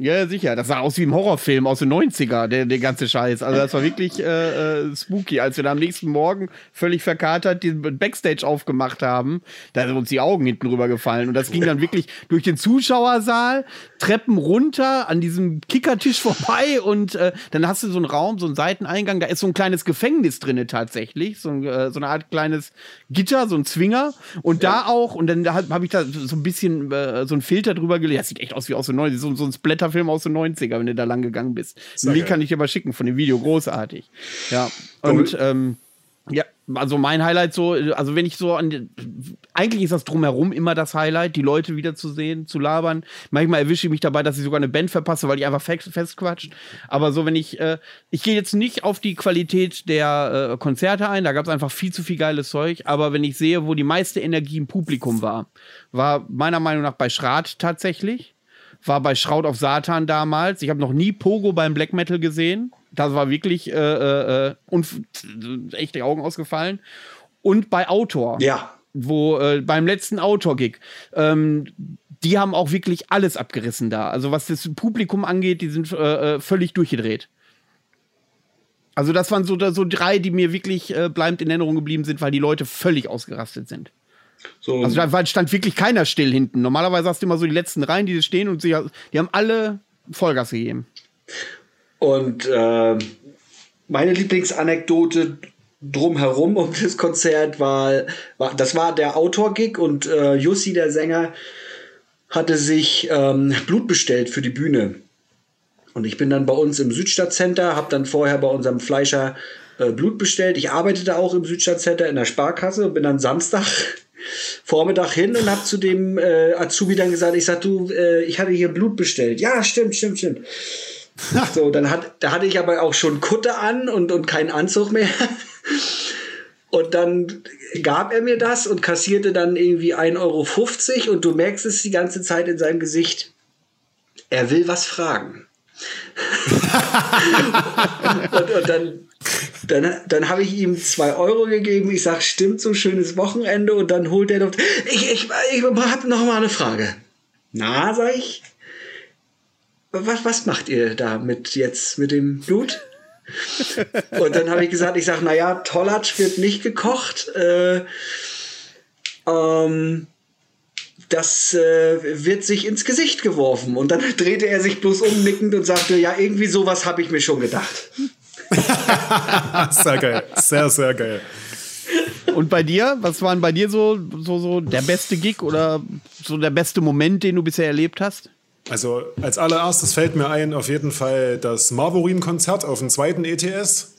Ja, sicher. Das sah aus wie ein Horrorfilm aus den 90er, der, der ganze Scheiß. Also das war wirklich äh, äh, spooky. Als wir da am nächsten Morgen völlig verkatert den Backstage aufgemacht haben, da sind uns die Augen hinten rüber gefallen. Und das ging dann wirklich durch den Zuschauersaal, Treppen runter, an diesem Kickertisch vorbei und äh, dann hast du so einen Raum, so einen Seiteneingang, da ist so ein kleines Gefängnis drinne tatsächlich, so, äh, so eine Art kleines Gitter, so ein Zwinger. Und ja. da auch, und dann habe hab ich da so ein bisschen äh, so ein Filter drüber gelegt. Das sieht echt aus wie aus den 90 so, so ein Splatter-Film aus den 90er, wenn du da lang gegangen bist. Wie kann ich dir mal schicken von dem Video, großartig. Ja. Und ähm, ja, also mein Highlight so, also wenn ich so an, eigentlich ist das drumherum immer das Highlight, die Leute wiederzusehen, zu labern. Manchmal erwische ich mich dabei, dass ich sogar eine Band verpasse, weil die einfach fest, festquatscht. Aber so, wenn ich, äh, ich gehe jetzt nicht auf die Qualität der äh, Konzerte ein, da gab es einfach viel zu viel geiles Zeug. Aber wenn ich sehe, wo die meiste Energie im Publikum war, war meiner Meinung nach bei Schrat tatsächlich war bei Schraut auf Satan damals. Ich habe noch nie Pogo beim Black Metal gesehen. Das war wirklich äh, äh, äh echt die Augen ausgefallen. Und bei Autor. Ja. Wo äh, beim letzten Autor-Gig. Ähm, die haben auch wirklich alles abgerissen da. Also was das Publikum angeht, die sind äh, äh völlig durchgedreht. Also das waren so, so drei, die mir wirklich äh, bleibend in Erinnerung geblieben sind, weil die Leute völlig ausgerastet sind. So. Also da stand wirklich keiner still hinten. Normalerweise hast du immer so die letzten Reihen, die stehen und sie, die haben alle Vollgas gegeben. Und äh, meine Lieblingsanekdote drumherum um das Konzert war, war das war der Autor-Gig und äh, Jussi, der Sänger, hatte sich ähm, Blut bestellt für die Bühne. Und ich bin dann bei uns im Südstadtcenter, habe dann vorher bei unserem Fleischer äh, Blut bestellt. Ich arbeitete auch im Südstadtcenter in der Sparkasse und bin dann Samstag Vormittag hin und habe zu dem äh, Azubi dann gesagt, ich sag du, äh, ich hatte hier Blut bestellt. Ja, stimmt, stimmt, stimmt. so, dann hat, da hatte ich aber auch schon Kutte an und, und keinen Anzug mehr. Und dann gab er mir das und kassierte dann irgendwie 1,50 Euro und du merkst es die ganze Zeit in seinem Gesicht. Er will was fragen. Und, und, dann, dann, dann habe ich ihm 2 Euro gegeben. Ich sage, stimmt so, schönes Wochenende. Und dann holt er noch, ich, ich, ich habe noch mal eine Frage. Na, sag ich, was, was macht ihr da mit jetzt mit dem Blut? Und dann habe ich gesagt, ich sage, naja, Tollatsch wird nicht gekocht. Äh, ähm, das äh, wird sich ins Gesicht geworfen. Und dann drehte er sich bloß um, nickend und sagte, ja, irgendwie sowas habe ich mir schon gedacht. sehr geil, sehr, sehr geil. Und bei dir, was waren bei dir so, so, so der beste Gig oder so der beste Moment, den du bisher erlebt hast? Also als allererstes fällt mir ein auf jeden Fall das Marvorim-Konzert auf dem zweiten ETS.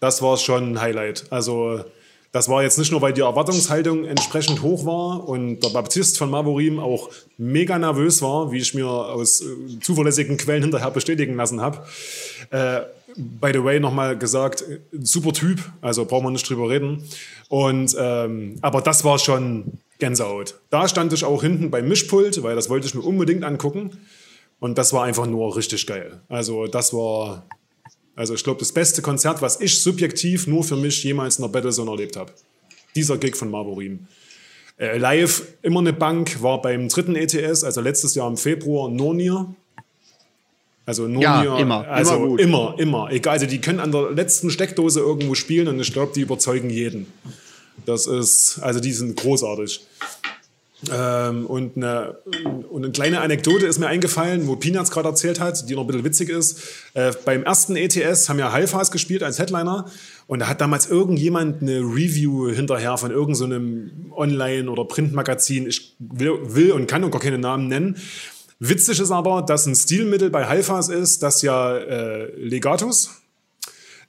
Das war schon ein Highlight. Also das war jetzt nicht nur, weil die Erwartungshaltung entsprechend hoch war und der Baptist von Marvorim auch mega nervös war, wie ich mir aus äh, zuverlässigen Quellen hinterher bestätigen lassen habe. Äh, by the way, nochmal gesagt, super Typ, also brauchen wir nicht drüber reden. Und, ähm, aber das war schon Gänsehaut. Da stand ich auch hinten beim Mischpult, weil das wollte ich mir unbedingt angucken. Und das war einfach nur richtig geil. Also das war, also ich glaube, das beste Konzert, was ich subjektiv nur für mich jemals in der Battlezone erlebt habe. Dieser Gig von Marborim. Äh, live immer eine Bank, war beim dritten ETS, also letztes Jahr im Februar, Nonir. Also Nonir, ja, immer, also immer, immer, immer. Egal, also die können an der letzten Steckdose irgendwo spielen und ich glaube, die überzeugen jeden. Das ist, also die sind großartig. Ähm, und, eine, und eine kleine Anekdote ist mir eingefallen, wo Peanuts gerade erzählt hat, die noch ein bisschen witzig ist. Äh, beim ersten ETS haben ja Halfas gespielt als Headliner und da hat damals irgendjemand eine Review hinterher von irgendeinem so Online- oder Printmagazin, ich will, will und kann und gar keine Namen nennen. Witzig ist aber, dass ein Stilmittel bei Halfas ist, dass ja äh, Legatus,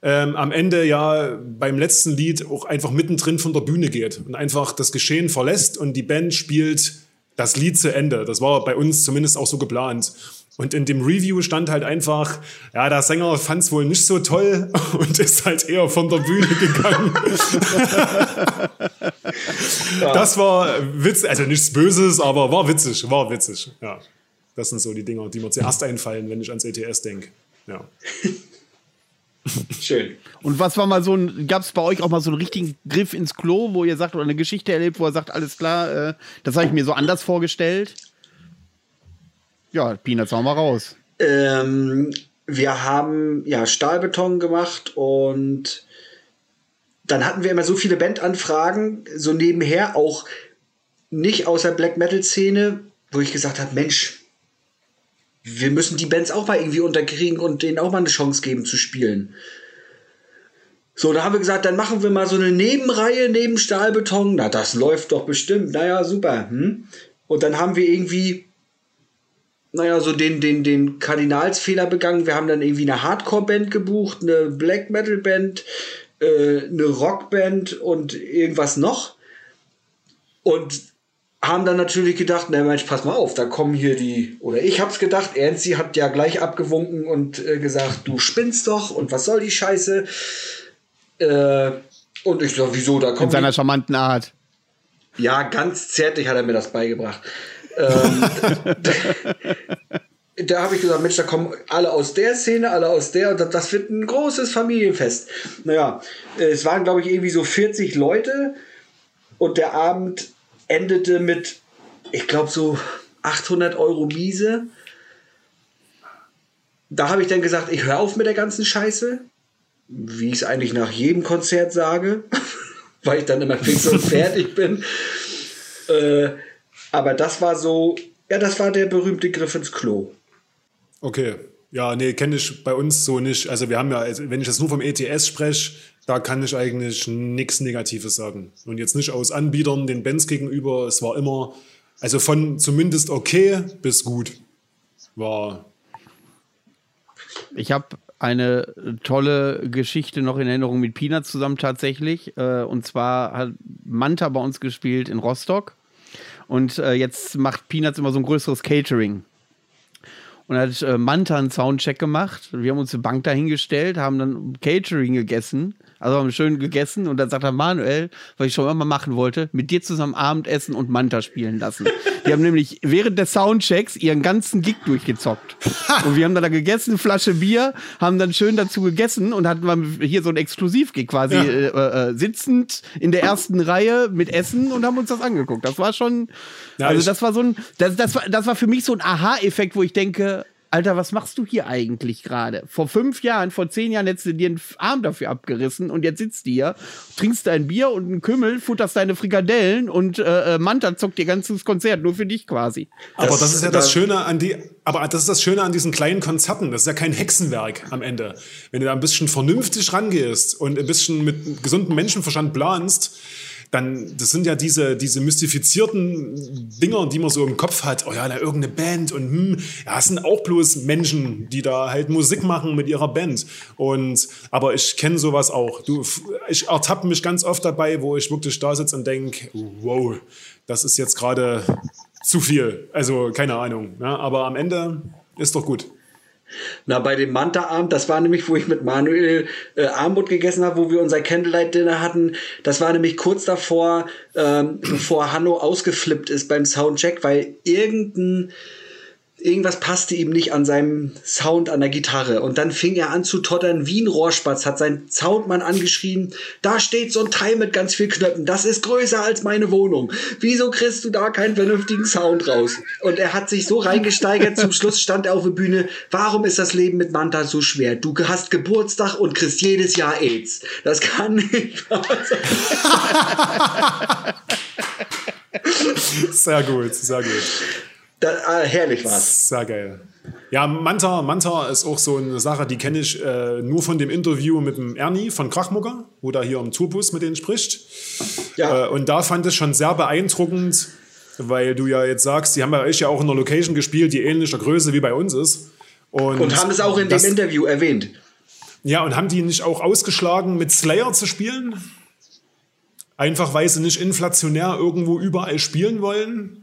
ähm, am Ende ja beim letzten Lied auch einfach mittendrin von der Bühne geht und einfach das Geschehen verlässt und die Band spielt das Lied zu Ende. Das war bei uns zumindest auch so geplant. Und in dem Review stand halt einfach, ja, der Sänger fand es wohl nicht so toll und ist halt eher von der Bühne gegangen. ja. Das war witzig, also nichts Böses, aber war witzig, war witzig. Ja, das sind so die Dinger, die mir zuerst einfallen, wenn ich ans ETS denke. Ja. Schön. Und was war mal so ein, gab es bei euch auch mal so einen richtigen Griff ins Klo, wo ihr sagt, oder eine Geschichte erlebt, wo er sagt, alles klar, äh, das habe ich mir so anders vorgestellt? Ja, Peanuts, hau mal raus. Ähm, wir haben ja Stahlbeton gemacht und dann hatten wir immer so viele Bandanfragen, so nebenher auch nicht aus der Black Metal Szene, wo ich gesagt habe, Mensch, wir müssen die Bands auch mal irgendwie unterkriegen und denen auch mal eine Chance geben zu spielen. So, da haben wir gesagt, dann machen wir mal so eine Nebenreihe neben Stahlbeton. Na, das läuft doch bestimmt. Naja, super. Hm? Und dann haben wir irgendwie, naja, so den, den, den Kardinalsfehler begangen. Wir haben dann irgendwie eine Hardcore-Band gebucht, eine Black Metal-Band, äh, eine Rockband und irgendwas noch. Und haben dann natürlich gedacht, na Mensch, pass mal auf, da kommen hier die, oder ich hab's gedacht, Ernst, hat ja gleich abgewunken und äh, gesagt, du spinnst doch und was soll die Scheiße? Äh, und ich sag, wieso, da kommt. In seiner charmanten Art. Ja, ganz zärtlich hat er mir das beigebracht. ähm, da, da habe ich gesagt, Mensch, da kommen alle aus der Szene, alle aus der, und das wird ein großes Familienfest. Naja, es waren, glaube ich, irgendwie so 40 Leute und der Abend endete mit, ich glaube, so 800 Euro Miese. Da habe ich dann gesagt, ich höre auf mit der ganzen Scheiße wie ich es eigentlich nach jedem Konzert sage, weil ich dann immer fix und fertig bin. Äh, aber das war so, ja, das war der berühmte Griff ins Klo. Okay. Ja, nee, kenne ich bei uns so nicht. Also wir haben ja, also wenn ich jetzt nur vom ETS spreche, da kann ich eigentlich nichts Negatives sagen. Und jetzt nicht aus Anbietern den Bands gegenüber. Es war immer, also von zumindest okay bis gut. War. Ich habe eine tolle Geschichte noch in Erinnerung mit Peanuts zusammen tatsächlich. Äh, und zwar hat Manta bei uns gespielt in Rostock. Und äh, jetzt macht Peanuts immer so ein größeres Catering. Und hat äh, Manta einen Soundcheck gemacht. Wir haben uns eine Bank dahingestellt, haben dann Catering gegessen. Also haben schön gegessen und dann sagt er Manuel, was ich schon immer machen wollte, mit dir zusammen Abendessen und Manta spielen lassen. Die haben nämlich während des Soundchecks ihren ganzen Gig durchgezockt. Und wir haben dann da gegessen, Flasche Bier, haben dann schön dazu gegessen und hatten hier so ein Exklusiv-Gig quasi ja. äh, äh, sitzend in der ersten Reihe mit Essen und haben uns das angeguckt. Das war schon, ja, also das war so ein, das, das, war, das war für mich so ein Aha-Effekt, wo ich denke, Alter, was machst du hier eigentlich gerade? Vor fünf Jahren, vor zehn Jahren hättest du dir einen Arm dafür abgerissen und jetzt sitzt du hier, trinkst dein Bier und einen Kümmel, futterst deine Frikadellen und äh, äh Manta zockt dir ganzes Konzert, nur für dich quasi. Aber das, das ist ja das Schöne an die, aber das ist das Schöne an diesen kleinen Konzerten. Das ist ja kein Hexenwerk am Ende. Wenn du da ein bisschen vernünftig rangehst und ein bisschen mit gesundem Menschenverstand planst, dann, das sind ja diese, diese mystifizierten Dinger, die man so im Kopf hat. Oh ja, da irgendeine Band und hm, ja, es sind auch bloß Menschen, die da halt Musik machen mit ihrer Band. Und, aber ich kenne sowas auch. Du, ich ertappe mich ganz oft dabei, wo ich wirklich da sitze und denke, wow, das ist jetzt gerade zu viel. Also, keine Ahnung. Ja, ne? aber am Ende ist doch gut. Na, bei dem Manta-Abend, das war nämlich, wo ich mit Manuel äh, Armut gegessen habe, wo wir unser Candlelight-Dinner hatten. Das war nämlich kurz davor, ähm, bevor Hanno ausgeflippt ist beim Soundcheck, weil irgendein irgendwas passte ihm nicht an seinem Sound an der Gitarre. Und dann fing er an zu tottern wie ein Rohrspatz, hat sein Soundmann angeschrien, da steht so ein Teil mit ganz viel Knöpfen, das ist größer als meine Wohnung. Wieso kriegst du da keinen vernünftigen Sound raus? Und er hat sich so reingesteigert, zum Schluss stand er auf der Bühne, warum ist das Leben mit Manta so schwer? Du hast Geburtstag und kriegst jedes Jahr AIDS. Das kann nicht wahr sein. Sehr gut, sehr gut. Da, ah, herrlich war's. Sehr geil. Ja, Manta, Manta ist auch so eine Sache, die kenne ich äh, nur von dem Interview mit dem Ernie von Krachmucker, wo da hier im Tourbus mit denen spricht. Ja. Äh, und da fand ich schon sehr beeindruckend, weil du ja jetzt sagst, die haben bei euch ja auch in einer Location gespielt, die ähnlicher Größe wie bei uns ist. Und, und haben es auch in das, dem Interview erwähnt. Ja, und haben die nicht auch ausgeschlagen, mit Slayer zu spielen? Einfach weil sie nicht inflationär irgendwo überall spielen wollen?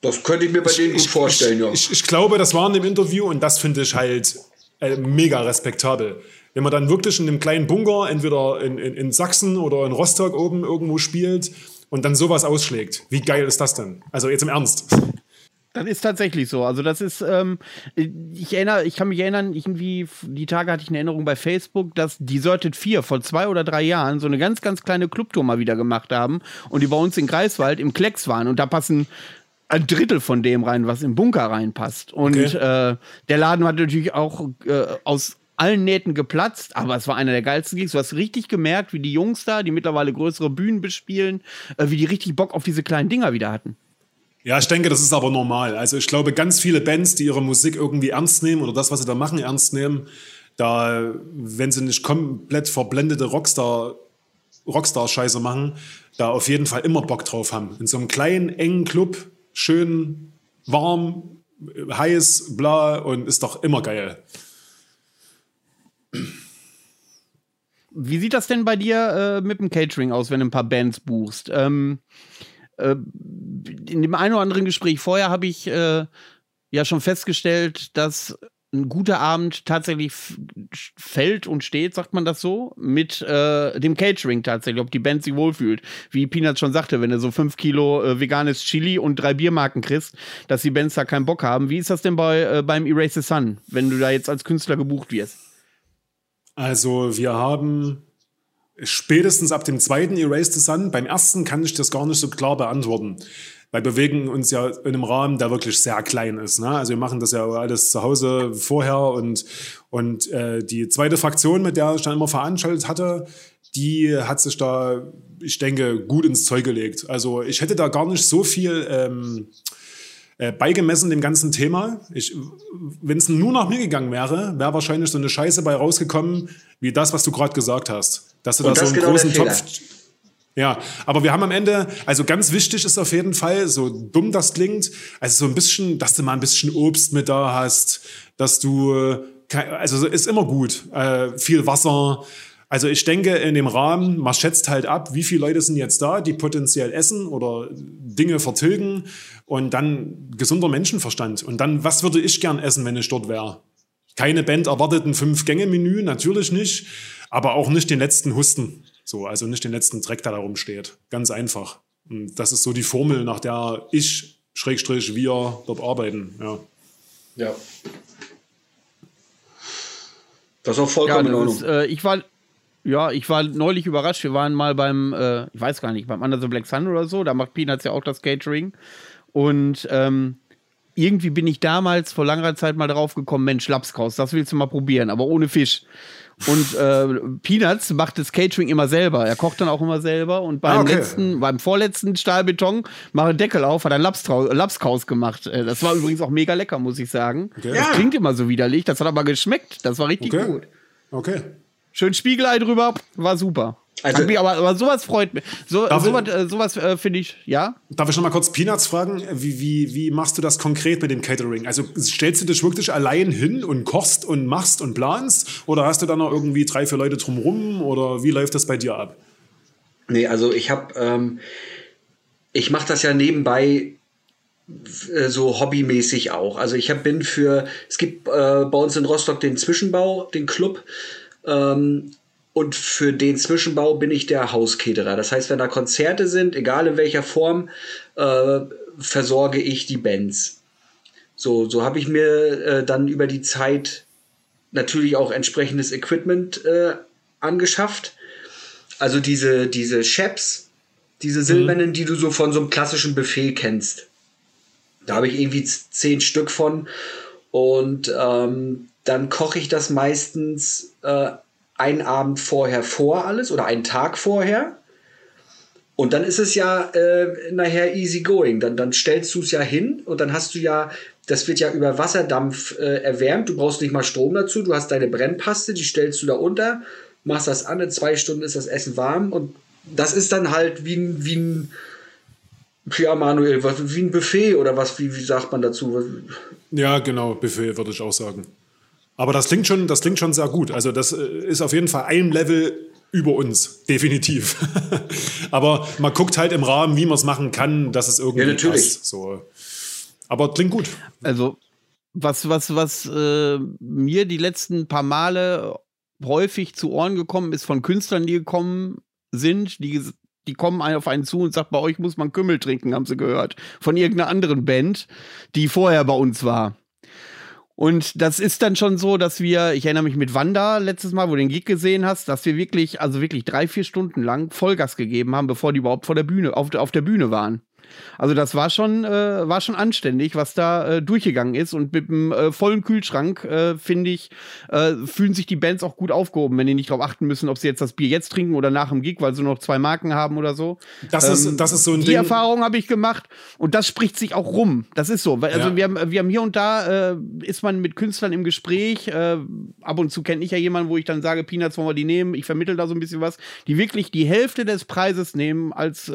Das könnte ich mir bei ich, denen gut ich, vorstellen, ich, ja. Ich, ich, glaube, das war in dem Interview und das finde ich halt äh, mega respektabel. Wenn man dann wirklich in einem kleinen Bunker, entweder in, in, in Sachsen oder in Rostock oben irgendwo spielt und dann sowas ausschlägt. Wie geil ist das denn? Also jetzt im Ernst. Das ist tatsächlich so. Also das ist, ähm, ich erinnere, ich kann mich erinnern, irgendwie, die Tage hatte ich eine Erinnerung bei Facebook, dass Deserted 4 vor zwei oder drei Jahren so eine ganz, ganz kleine Clubtour mal wieder gemacht haben und die bei uns in Greifswald im Klecks waren. Und da passen ein Drittel von dem rein, was im Bunker reinpasst. Und okay. äh, der Laden hat natürlich auch äh, aus allen Nähten geplatzt, aber es war einer der geilsten Gigs. Du hast richtig gemerkt, wie die Jungs da, die mittlerweile größere Bühnen bespielen, äh, wie die richtig Bock auf diese kleinen Dinger wieder hatten. Ja, ich denke, das ist aber normal. Also ich glaube, ganz viele Bands, die ihre Musik irgendwie ernst nehmen oder das, was sie da machen, ernst nehmen, da, wenn sie nicht komplett verblendete Rockstar, Rockstar-Scheiße machen, da auf jeden Fall immer Bock drauf haben. In so einem kleinen, engen Club, schön warm, heiß, bla und ist doch immer geil. Wie sieht das denn bei dir äh, mit dem Catering aus, wenn du ein paar Bands buchst? Ähm, äh, in dem einen oder anderen Gespräch vorher habe ich äh, ja schon festgestellt, dass ein guter Abend tatsächlich fällt und steht, sagt man das so, mit äh, dem Catering tatsächlich, ob die Band sich wohlfühlt. Wie Peanuts schon sagte, wenn du so fünf Kilo äh, veganes Chili und drei Biermarken kriegst, dass die Bands da keinen Bock haben. Wie ist das denn bei, äh, beim Erase the Sun, wenn du da jetzt als Künstler gebucht wirst? Also wir haben spätestens ab dem zweiten Erase the Sun, beim ersten kann ich das gar nicht so klar beantworten. Weil wir bewegen uns ja in einem Rahmen, der wirklich sehr klein ist. Ne? Also wir machen das ja alles zu Hause vorher und, und äh, die zweite Fraktion, mit der ich dann immer veranstaltet hatte, die hat sich da, ich denke, gut ins Zeug gelegt. Also ich hätte da gar nicht so viel ähm, äh, beigemessen dem ganzen Thema. Wenn es nur nach mir gegangen wäre, wäre wahrscheinlich so eine Scheiße bei rausgekommen, wie das, was du gerade gesagt hast. Dass du Und da so einen genau großen Topf. Ja, aber wir haben am Ende, also ganz wichtig ist auf jeden Fall, so dumm das klingt, also so ein bisschen, dass du mal ein bisschen Obst mit da hast, dass du, also ist immer gut, äh, viel Wasser, also ich denke, in dem Rahmen, man schätzt halt ab, wie viele Leute sind jetzt da, die potenziell essen oder Dinge vertilgen und dann gesunder Menschenverstand. Und dann, was würde ich gern essen, wenn ich dort wäre? Keine Band erwartet ein Fünf-Gänge-Menü, natürlich nicht, aber auch nicht den letzten Husten. So, also nicht den letzten Dreck, der da rumsteht. Ganz einfach. Und das ist so die Formel, nach der ich, Schrägstrich, wir dort arbeiten. Ja. Ja. Das ist auch vollkommen ja, ist, äh, ich war ja, ich war neulich überrascht. Wir waren mal beim, äh, ich weiß gar nicht, beim Under the Black Sun oder so. Da macht Peanuts ja auch das Catering. Und ähm, irgendwie bin ich damals vor langer Zeit mal drauf gekommen, Mensch, Lapskaus, das willst du mal probieren, aber ohne Fisch. Und äh, Peanuts macht das Catering immer selber. Er kocht dann auch immer selber. Und beim ah, okay. letzten, beim vorletzten Stahlbeton, mache Deckel auf, hat er Lapskaus gemacht. Äh, das war übrigens auch mega lecker, muss ich sagen. Okay. Das klingt immer so widerlich. Das hat aber geschmeckt. Das war richtig okay. gut. Okay. Schön Spiegelei drüber, war super. Also, mich, aber, aber sowas freut mich. So, sowas, äh, sowas äh, finde ich, ja. Darf ich noch mal kurz Peanuts fragen? Wie, wie, wie machst du das konkret mit dem Catering? Also stellst du dich wirklich allein hin und kochst und machst und planst? Oder hast du da noch irgendwie drei, vier Leute drumrum? Oder wie läuft das bei dir ab? Nee, also ich habe, ähm, ich mache das ja nebenbei äh, so hobbymäßig auch. Also ich hab, bin für, es gibt äh, bei uns in Rostock den Zwischenbau, den Club. Ähm, und für den Zwischenbau bin ich der Hausketerer. Das heißt, wenn da Konzerte sind, egal in welcher Form, äh, versorge ich die Bands. So, so habe ich mir äh, dann über die Zeit natürlich auch entsprechendes Equipment äh, angeschafft. Also diese, diese Chaps, diese silbernen, mhm. die du so von so einem klassischen Buffet kennst. Da habe ich irgendwie zehn Stück von. Und ähm, dann koche ich das meistens äh, einen Abend vorher vor alles oder einen Tag vorher. Und dann ist es ja äh, nachher easy going. Dann, dann stellst du es ja hin und dann hast du ja, das wird ja über Wasserdampf äh, erwärmt. Du brauchst nicht mal Strom dazu. Du hast deine Brennpaste, die stellst du da unter, machst das an. In zwei Stunden ist das Essen warm. Und das ist dann halt wie ein, wie ein ja, Manuel, wie ein Buffet oder was, wie, wie sagt man dazu? Ja, genau, Buffet würde ich auch sagen. Aber das klingt schon, das klingt schon sehr gut. Also das äh, ist auf jeden Fall ein Level über uns, definitiv. Aber man guckt halt im Rahmen, wie man es machen kann, dass es irgendwie ja, natürlich. passt. So. Aber klingt gut. Also was, was, was äh, mir die letzten paar Male häufig zu Ohren gekommen ist von Künstlern, die gekommen sind, die, die kommen auf einen zu und sagen, bei euch muss man Kümmel trinken, haben sie gehört. Von irgendeiner anderen Band, die vorher bei uns war. Und das ist dann schon so, dass wir, ich erinnere mich mit Wanda letztes Mal, wo du den Gig gesehen hast, dass wir wirklich, also wirklich drei, vier Stunden lang Vollgas gegeben haben, bevor die überhaupt vor der Bühne, auf, auf der Bühne waren. Also das war schon, äh, war schon anständig, was da äh, durchgegangen ist. Und mit einem äh, vollen Kühlschrank, äh, finde ich, äh, fühlen sich die Bands auch gut aufgehoben, wenn die nicht darauf achten müssen, ob sie jetzt das Bier jetzt trinken oder nach dem Gig, weil sie nur noch zwei Marken haben oder so. Das, ähm, ist, das ist so ein die Ding. Erfahrung habe ich gemacht und das spricht sich auch rum. Das ist so. Also Ja. wir, haben, wir haben hier und da, äh, ist man mit Künstlern im Gespräch. Ab und zu kenne ich ja jemanden, wo ich dann sage, Peanuts wollen wir die nehmen. Ich vermittel da so ein bisschen was. Die wirklich die Hälfte des Preises nehmen als,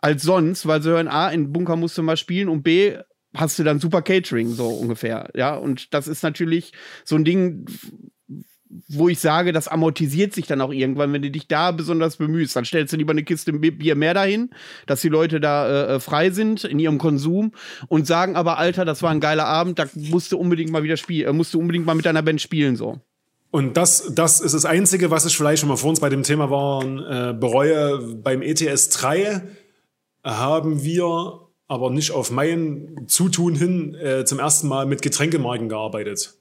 als sonst, weil sie hören, A, in Bunker musst du mal spielen und B, hast du dann super Catering, so ungefähr. Ja, und das ist natürlich so ein Ding, wo ich sage, das amortisiert sich dann auch irgendwann, wenn du dich da besonders bemühst. Dann stellst du lieber eine Kiste Bier mehr dahin, dass die Leute da äh, frei sind in ihrem Konsum und sagen aber, Alter, das war ein geiler Abend, da musst du unbedingt mal wieder spielen, äh, musst du unbedingt mal mit deiner Band spielen, so. Und das, das ist das Einzige, was ich vielleicht schon mal vor uns bei dem Thema waren, äh, bereue. Beim ETS 3 haben wir aber nicht auf mein Zutun hin äh, zum ersten Mal mit Getränkemarken gearbeitet.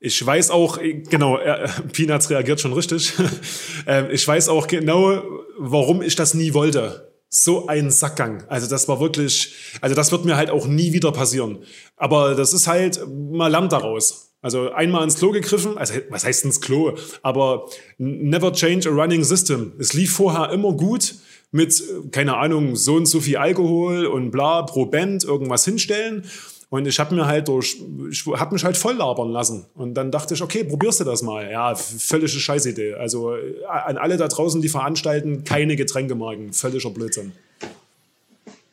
Ich weiß auch, äh, genau, äh, Peanuts reagiert schon richtig. äh, ich weiß auch genau, warum ich das nie wollte. So ein Sackgang. Also das war wirklich, also das wird mir halt auch nie wieder passieren. Aber das ist halt, man lernt daraus. Also einmal ins Klo gegriffen, also was heißt ins Klo? Aber never change a running system. Es lief vorher immer gut mit, keine Ahnung, so und so viel Alkohol und bla pro Band irgendwas hinstellen. Und ich habe mir halt durch, ich habe mich halt voll labern lassen. Und dann dachte ich, okay, probierst du das mal. Ja, völlige Scheißidee. Also äh, an alle da draußen, die veranstalten, keine Getränkemarken. Völliger Blödsinn.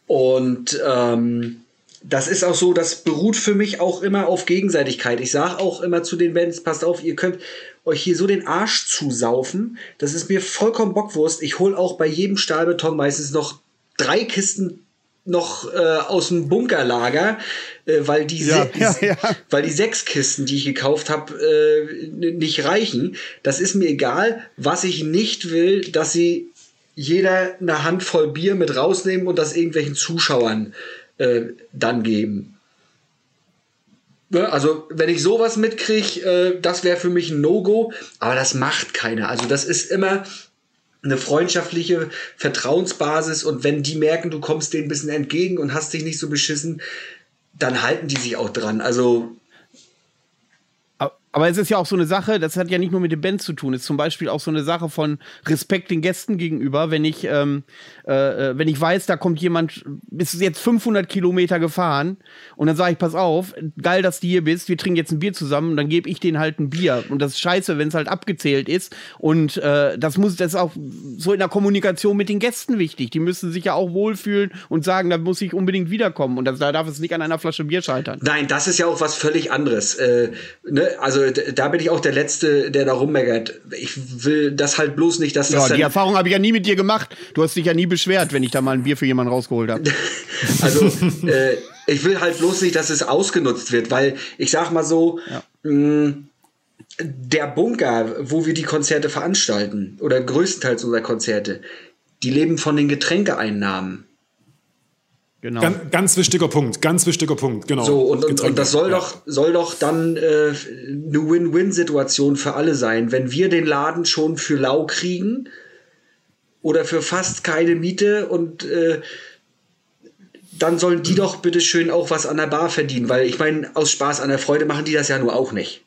Und ähm, das ist auch so, das beruht für mich auch immer auf Gegenseitigkeit. Ich sage auch immer zu den Bands, passt auf, ihr könnt euch hier so den Arsch zusaufen. Das ist mir vollkommen Bockwurst. Ich hole auch bei jedem Stahlbeton meistens noch drei Kisten noch äh, aus dem Bunkerlager, äh, weil die Ja, ja, ja. weil die sechs Kisten, die ich gekauft habe, äh, nicht reichen. Das ist mir egal. Was ich nicht will, dass sie jeder eine Handvoll Bier mit rausnehmen und das irgendwelchen Zuschauern äh, dann geben. Ne, Also, wenn ich sowas mitkriege, äh, das wäre für mich ein No-Go, aber das macht keiner. Also, das ist immer eine freundschaftliche Vertrauensbasis. Und wenn die merken, du kommst denen ein bisschen entgegen und hast dich nicht so beschissen, dann halten die sich auch dran. Also, Aber es ist ja auch so eine Sache, das hat ja nicht nur mit den Bands zu tun, es ist zum Beispiel auch so eine Sache von Respekt den Gästen gegenüber, wenn ich, ähm, äh, äh, wenn ich weiß, da kommt jemand, ist jetzt 500 Kilometer gefahren und dann sage ich, pass auf, geil, dass du hier bist, wir trinken jetzt ein Bier zusammen und dann gebe ich denen halt ein Bier und das ist scheiße, wenn es halt abgezählt ist und äh, das muss, das ist auch so in der Kommunikation mit den Gästen wichtig, die müssen sich ja auch wohlfühlen und sagen, da muss ich unbedingt wiederkommen und das, da darf es nicht an einer Flasche Bier scheitern. Nein, das ist ja auch was völlig anderes. Äh, ne? Also da bin ich auch der Letzte, der da rummeckert. Ich will das halt bloß nicht, dass das Ja, die Erfahrung habe ich ja nie mit dir gemacht. Du hast dich ja nie beschwert, wenn ich da mal ein Bier für jemanden rausgeholt habe. Also äh, ich will halt bloß nicht, dass es ausgenutzt wird, weil ich sag mal so, mh, der Bunker, wo wir die Konzerte veranstalten, oder größtenteils unserer Konzerte, die leben von den Getränkeeinnahmen. Genau. Ganz, ganz wichtiger Punkt, ganz wichtiger Punkt, genau. So, und, und, und das soll ja. doch, soll doch dann äh, eine Win-Win-Situation für alle sein. Wenn wir den Laden schon für lau kriegen oder für fast keine Miete und äh, dann sollen die doch bitte schön auch was an der Bar verdienen, weil ich meine, aus Spaß an der Freude machen die das ja nur auch nicht.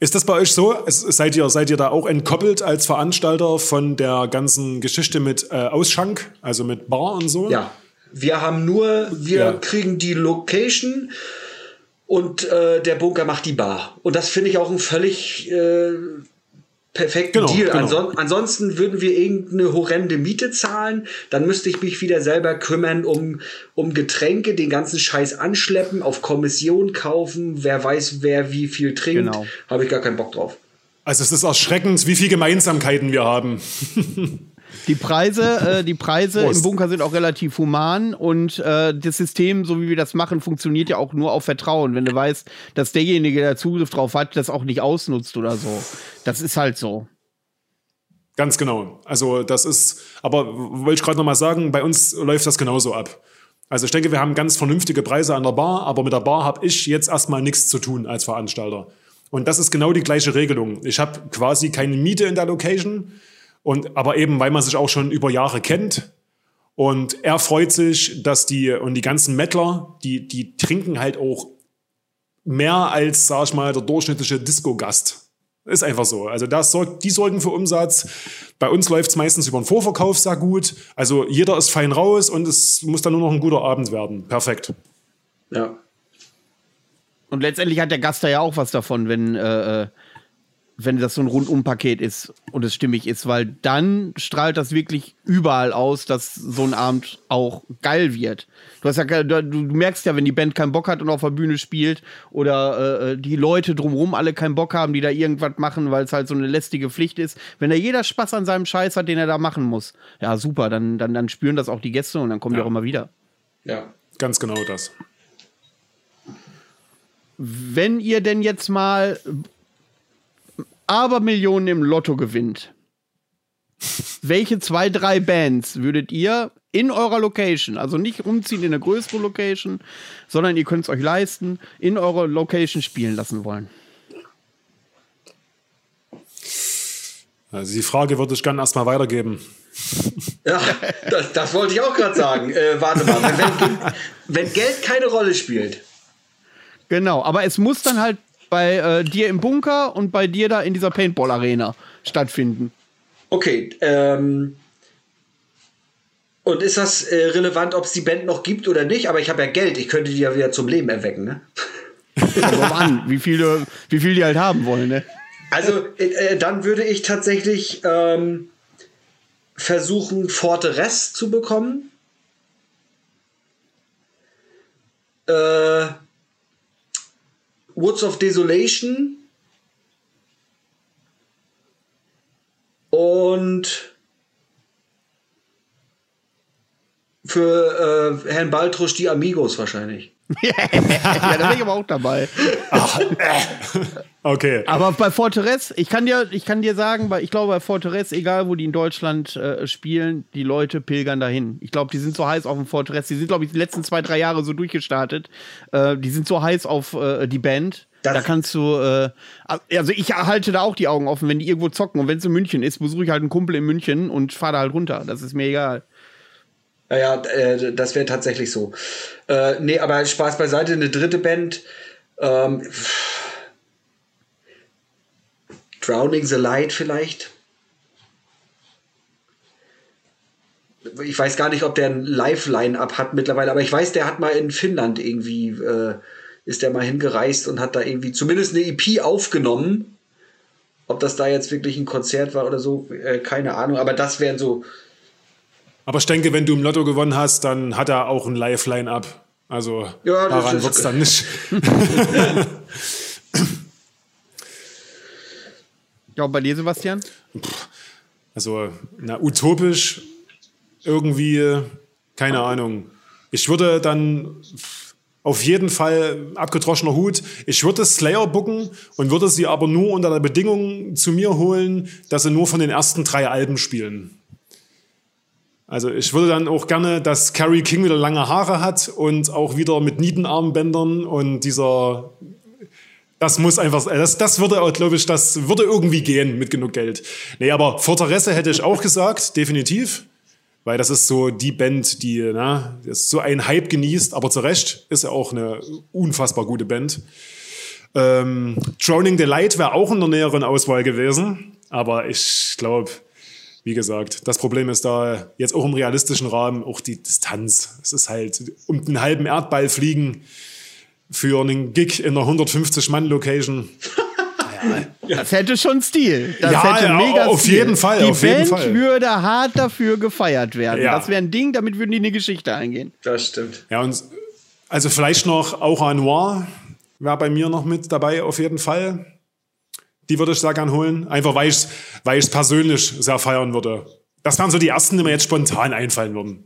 Ist das bei euch so? Seid ihr, seid ihr da auch entkoppelt als Veranstalter von der ganzen Geschichte mit äh, Ausschank, also mit Bar und so? Ja, wir haben nur, wir Ja. kriegen die Location und äh, der Bunker macht die Bar. Und das finde ich auch ein völlig äh, perfekten Genau, Deal. genau. Anson ansonsten würden wir irgendeine horrende Miete zahlen, dann müsste ich mich wieder selber kümmern um, um Getränke, den ganzen Scheiß anschleppen, auf Kommission kaufen, wer weiß, wer wie viel trinkt. Genau. Habe ich gar keinen Bock drauf. Also es ist erschreckend, wie viele Gemeinsamkeiten wir haben. Die Preise, äh, die Preise Prost. im Bunker sind auch relativ human und äh, das System, so wie wir das machen, funktioniert ja auch nur auf Vertrauen. Wenn du weißt, dass derjenige, der Zugriff drauf hat, das auch nicht ausnutzt oder so. Das ist halt so. Ganz genau. Also das ist, aber wollte ich gerade noch mal sagen, bei uns läuft das genauso ab. Also ich denke, wir haben ganz vernünftige Preise an der Bar, aber mit der Bar habe ich jetzt erstmal nichts zu tun als Veranstalter. Und das ist genau die gleiche Regelung. Ich habe quasi keine Miete in der Location, und, aber eben, weil man sich auch schon über Jahre kennt Und er freut sich, dass die, und die ganzen Mettler, die, die trinken halt auch mehr als, sag ich mal, der durchschnittliche Disco-Gast. Ist einfach so. Also das sorgt, die sorgen für Umsatz. Bei uns läuft es meistens über den Vorverkauf sehr gut. Also jeder ist fein raus und es muss dann nur noch ein guter Abend werden. Perfekt. Ja. Und letztendlich hat der Gast da ja auch was davon, wenn äh, äh wenn das so ein Rundumpaket ist und es stimmig ist, weil dann strahlt das wirklich überall aus, dass so ein Abend auch geil wird. Du, hast ja, du, du merkst ja, wenn die Band keinen Bock hat und auf der Bühne spielt oder äh, äh, die Leute drumherum alle keinen Bock haben, die da irgendwas machen, weil es halt so eine lästige Pflicht ist. Wenn da jeder Spaß an seinem Scheiß hat, den er da machen muss, ja super, dann, dann, dann spüren das auch die Gäste und dann kommen ja. die auch immer wieder. Ja, ganz genau das. Wenn ihr denn jetzt mal aber Millionen im Lotto gewinnt, welche zwei, drei Bands würdet ihr in eurer Location, also nicht umziehen in eine größere Location, sondern ihr könnt es euch leisten, in eurer Location spielen lassen wollen? Also die Frage würde ich gerne erstmal weitergeben. Ja, das, das wollte ich auch gerade sagen. Äh, warte mal, wenn, wenn Geld keine Rolle spielt. Genau, aber es muss dann halt bei äh, dir im Bunker und bei dir da in dieser Paintball-Arena stattfinden. Okay, ähm. Und ist das äh, relevant, ob es die Band noch gibt oder nicht? Aber ich habe ja Geld, ich könnte die ja wieder zum Leben erwecken, ne? Aber an, wie viele, wie viel die halt haben wollen, ne? Also, äh, äh, dann würde ich tatsächlich ähm, versuchen, Fortress zu bekommen. Äh Woods of Desolation und für äh, Herrn Baltrusch die Amigos wahrscheinlich. Ja, da bin ich aber auch dabei. Ach, äh. okay. Aber bei Fortress, ich kann dir, ich kann dir sagen, ich glaube bei Fortress, egal wo die in Deutschland äh, spielen, die Leute pilgern dahin. Ich glaube, die sind so heiß auf dem Fortress. Die sind, glaube ich, die letzten zwei, drei Jahre so durchgestartet. Äh, die sind so heiß auf äh, die Band. Das da kannst du, äh, also ich halte da auch die Augen offen, wenn die irgendwo zocken. Und wenn es in München ist, besuche ich halt einen Kumpel in München und fahre da halt runter. Das ist mir egal. Ja, äh, das wäre tatsächlich so. Äh, nee, aber Spaß beiseite, eine dritte Band. Ähm, Drowning the Light vielleicht. Ich weiß gar nicht, ob der ein Live-Line-Up hat mittlerweile, aber ich weiß, der hat mal in Finnland irgendwie, äh, ist der mal hingereist und hat da irgendwie zumindest eine EP aufgenommen. Ob das da jetzt wirklich ein Konzert war oder so, äh, keine Ahnung, aber das wären so aber ich denke, wenn du im Lotto gewonnen hast, dann hat er auch ein Live-Line-Up. Also ja, daran wird es dann nicht. ja, bei dir, Sebastian? Also, na, utopisch irgendwie, keine Ahnung. Ich würde dann auf jeden Fall abgetroschener Hut. Ich würde Slayer bucken und würde sie aber nur unter der Bedingung zu mir holen, dass sie nur von den ersten drei Alben spielen. Also ich würde dann auch gerne, dass Carrie King wieder lange Haare hat und auch wieder mit Nietenarmbändern und dieser das muss einfach, das, das würde, glaube ich, das würde irgendwie gehen mit genug Geld. Nee, aber Fortresse hätte ich auch gesagt, definitiv. Weil das ist so die Band, die na, so einen Hype genießt, aber zu Recht ist ja auch eine unfassbar gute Band. Ähm, Drowning the Light wäre auch in der näheren Auswahl gewesen, aber ich glaube, wie gesagt, das Problem ist da jetzt auch im realistischen Rahmen auch die Distanz. Es ist halt um den halben Erdball fliegen für einen Gig in einer 150-Mann-Location. Das hätte schon Stil. Das ja, hätte ja, mega auf Stil. jeden Fall. Die auf Band jeden Fall. würde hart dafür gefeiert werden. Ja. Das wäre ein Ding, damit würden die eine Geschichte eingehen. Das stimmt. Ja, und also vielleicht noch auch ein Noir wäre bei mir noch mit dabei, auf jeden Fall. Die würde ich sehr gern holen. Einfach weil ich es weil persönlich sehr feiern würde. Das wären so die ersten, die mir jetzt spontan einfallen würden.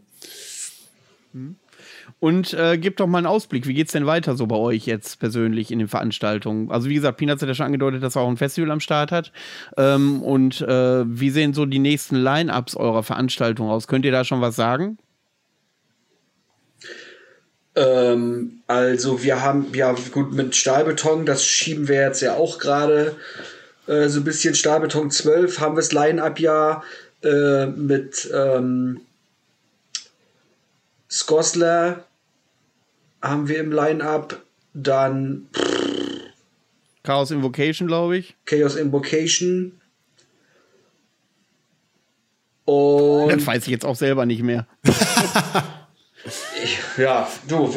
Und äh, gebt doch mal einen Ausblick. Wie geht es denn weiter so bei euch jetzt persönlich in den Veranstaltungen? Also, wie gesagt, Peanuts hat ja schon angedeutet, dass er auch ein Festival am Start hat. Ähm, und äh, wie sehen so die nächsten Line-Ups eurer Veranstaltung aus? Könnt ihr da schon was sagen? Ähm, also wir haben, ja gut, mit Stahlbeton, das schieben wir jetzt ja auch gerade äh, so ein bisschen Stahlbeton 12, haben wir das Line-Up ja äh, mit ähm, Skosler haben wir im Line-Up. Dann Chaos Invocation, glaube ich. Chaos Invocation. Und Das weiß ich jetzt auch selber nicht mehr. ja, du.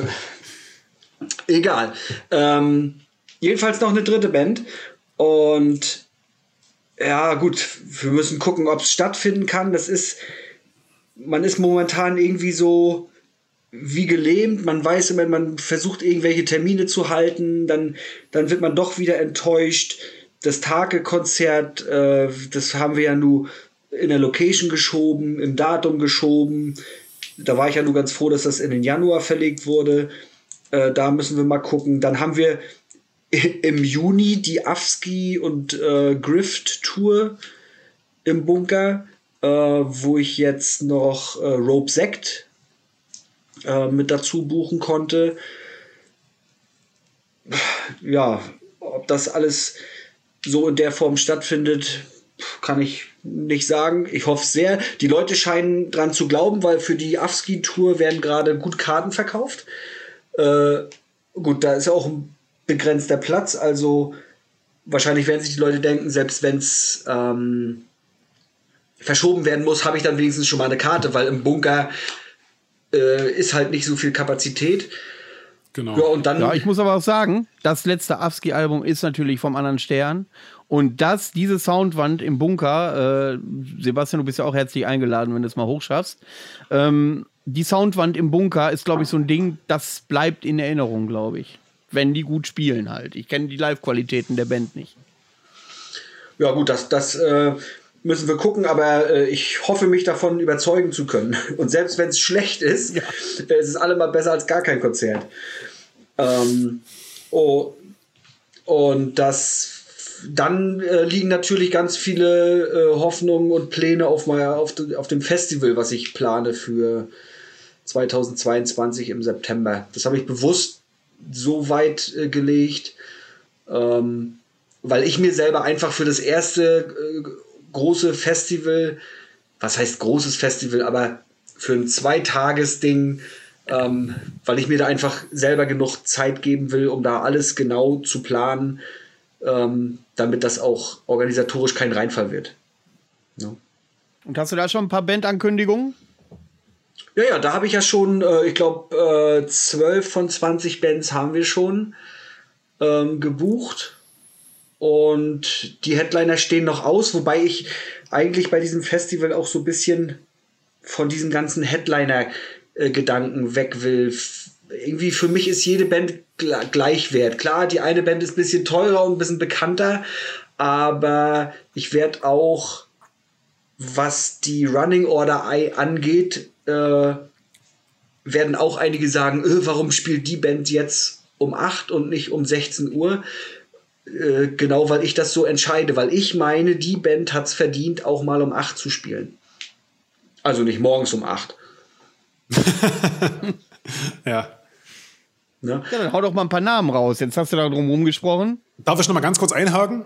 Egal. Ähm, jedenfalls noch eine dritte Band. Und ja, gut, wir müssen gucken, ob es stattfinden kann. Das ist, man ist momentan irgendwie so wie gelähmt. Man weiß immer, man versucht irgendwelche Termine zu halten, dann, dann wird man doch wieder enttäuscht. Das Tage-Konzert, äh, das haben wir ja nur in der Location geschoben, im Datum geschoben. Da war ich ja nur ganz froh, dass das in den Januar verlegt wurde. Äh, da müssen wir mal gucken. Dann haben wir im Juni die Afski und äh, Grift Tour im Bunker, äh, wo ich jetzt noch äh, Rope Sect äh, mit dazu buchen konnte. Ja, ob das alles so in der Form stattfindet, kann ich nicht sagen. Ich hoffe sehr. Die Leute scheinen dran zu glauben, weil für die Afski-Tour werden gerade gut Karten verkauft. Äh, gut, da ist ja auch ein begrenzter Platz, also wahrscheinlich werden sich die Leute denken, selbst wenn es ähm, verschoben werden muss, habe ich dann wenigstens schon mal eine Karte, weil im Bunker äh, ist halt nicht so viel Kapazität. Genau. Ja, und dann. Ja, ich muss aber auch sagen, das letzte Afski-Album ist natürlich vom anderen Stern. Und das, diese Soundwand im Bunker, äh, Sebastian, du bist ja auch herzlich eingeladen, wenn du es mal hochschaffst. Ähm, die Soundwand im Bunker ist, glaube ich, so ein Ding, das bleibt in Erinnerung, glaube ich. Wenn die gut spielen halt. Ich kenne die Live-Qualitäten der Band nicht. Ja, gut, das, das äh, müssen wir gucken, aber äh, ich hoffe, mich davon überzeugen zu können. Und selbst wenn es schlecht ist, Ja. äh, es ist allemal besser als gar kein Konzert. Ähm, oh, und das dann äh, liegen natürlich ganz viele äh, Hoffnungen und Pläne auf, mal, auf, auf dem Festival, was ich plane für 2022 im September. Das habe ich bewusst so weit äh, gelegt, ähm, weil ich mir selber einfach für das erste äh, große Festival, was heißt großes Festival, aber für ein Zweitagesding, ähm, weil ich mir da einfach selber genug Zeit geben will, um da alles genau zu planen, ähm, damit das auch organisatorisch kein Reinfall wird. Ja. Und hast du da schon ein paar Bandankündigungen? Ja, ja, da habe ich ja schon, äh, ich glaube, äh, 12 von 20 Bands haben wir schon ähm, gebucht. Und die Headliner stehen noch aus, wobei ich eigentlich bei diesem Festival auch so ein bisschen von diesen ganzen Headliner-Gedanken weg will. Irgendwie für mich ist jede Band gl gleichwert. Klar, die eine Band ist ein bisschen teurer und ein bisschen bekannter, aber ich werde auch, was die Running Order angeht, äh, werden auch einige sagen, äh, warum spielt die Band jetzt um 8 und nicht um 16 Uhr? Äh, genau, weil ich das so entscheide, weil ich meine, die Band hat es verdient, auch mal um 8 zu spielen. Also nicht morgens um 8. ja. Ne? Ja, dann hau doch mal ein paar Namen raus. Jetzt hast du da drum rumgesprochen. Darf ich noch mal ganz kurz einhaken?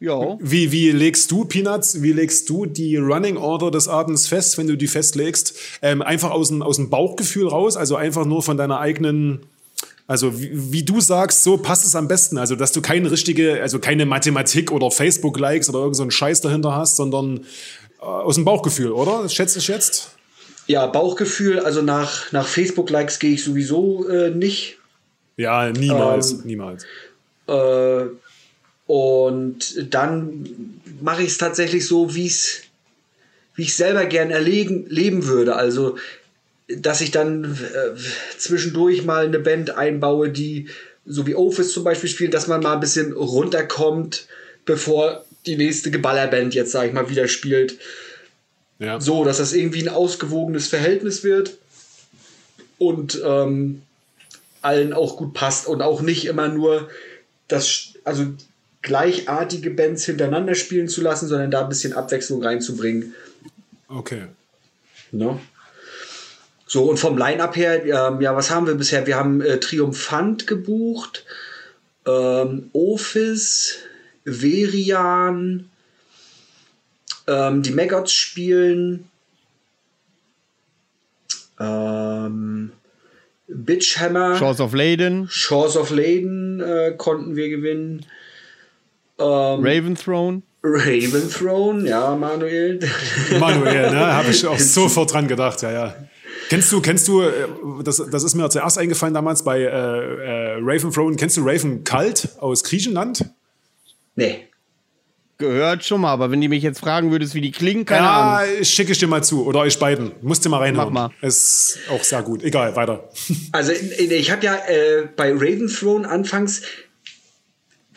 Ja. Wie, wie legst du, Peanuts, wie legst du die Running Order des Abends fest, wenn du die festlegst? Ähm, einfach aus dem, aus dem Bauchgefühl raus, also einfach nur von deiner eigenen, also wie, wie du sagst, so passt es am besten. Also, dass du keine richtige, also keine Mathematik oder Facebook-Likes oder irgend so einen Scheiß dahinter hast, sondern äh, aus dem Bauchgefühl, oder? Schätze ich jetzt? Ja, Bauchgefühl, also nach, nach Facebook-Likes gehe ich sowieso äh, nicht. Ja, niemals, Ähm, niemals. Äh, und dann mache ich es tatsächlich so, wie es wie ich selber gern erlegen, leben würde. Also, dass ich dann äh, zwischendurch mal eine Band einbaue, die so wie Office zum Beispiel spielt, dass man mal ein bisschen runterkommt, bevor die nächste Geballerband jetzt, sage ich mal, wieder spielt. Ja. So, dass das irgendwie ein ausgewogenes Verhältnis wird und ähm, allen auch gut passt und auch nicht immer nur das, also gleichartige Bands hintereinander spielen zu lassen, sondern da ein bisschen Abwechslung reinzubringen. Okay. Ne? So, und vom Line-Up her, ähm, ja, was haben wir bisher? Wir haben äh, Triumphant gebucht, ähm, Office, Verian, ähm, die Maggots spielen, Ähm, Bitchhammer. Shores of Leyden. Shores of Leyden äh, konnten wir gewinnen. Ähm, Raven Throne. Raven Throne, ja, Manuel. Manuel, ne? Habe ich auch sofort dran gedacht, ja, ja. Kennst du, kennst du, äh, das, das ist mir zuerst eingefallen damals bei äh, äh, Raven Throne, kennst du Raven Kalt aus Griechenland? Nee. Gehört schon mal, aber wenn du mich jetzt fragen würdest, wie die klingen, keine ja, Ahnung. Ja, schicke ich dir mal zu. Oder euch beiden. Musst du mal reinhauen. Mach mal. Ist auch sehr gut. Egal, weiter. Also ich habe ja äh, bei Raven Throne anfangs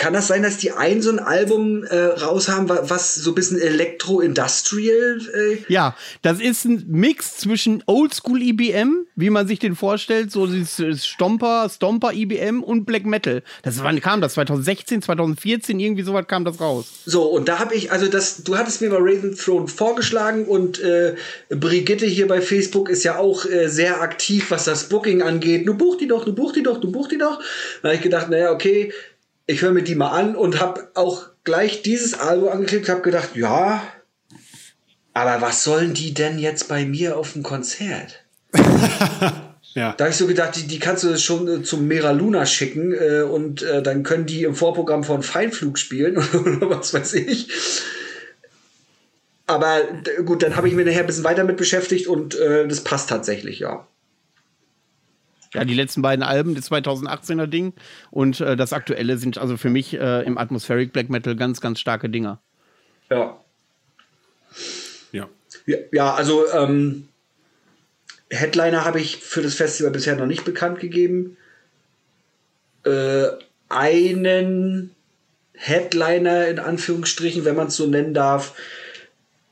kann das sein, dass die ein so ein Album äh, raus haben, was so ein bisschen Elektro-Industrial? Äh ja, das ist ein Mix zwischen Oldschool IBM, wie man sich den vorstellt, so dieses Stomper, Stomper IBM und Black Metal. Das wann kam das? 2016, 2014, irgendwie sowas kam das raus. So, und da habe ich, also das, du hattest mir mal Raven Throne vorgeschlagen und äh, Brigitte hier bei Facebook ist ja auch äh, sehr aktiv, was das Booking angeht. Du buch die doch, du buch die doch, du buch die doch. Da habe ich gedacht, naja, okay, ich höre mir die mal an und habe auch gleich dieses Album angeklickt, habe gedacht, ja, aber was sollen die denn jetzt bei mir auf dem Konzert? ja. Da habe ich so gedacht, die, die kannst du schon äh, zum Mera Luna schicken äh, und äh, dann können die im Vorprogramm von Feinflug spielen oder was weiß ich. Aber gut, dann habe ich mich nachher ein bisschen weiter mit beschäftigt und äh, das passt tatsächlich, ja. Ja, die letzten beiden Alben, das 2018er Ding und äh, das aktuelle sind also für mich äh, im Atmospheric Black Metal ganz, ganz starke Dinger. Ja. Ja. Ja, also ähm, Headliner habe ich für das Festival bisher noch nicht bekannt gegeben. Äh, einen Headliner in Anführungsstrichen, wenn man es so nennen darf,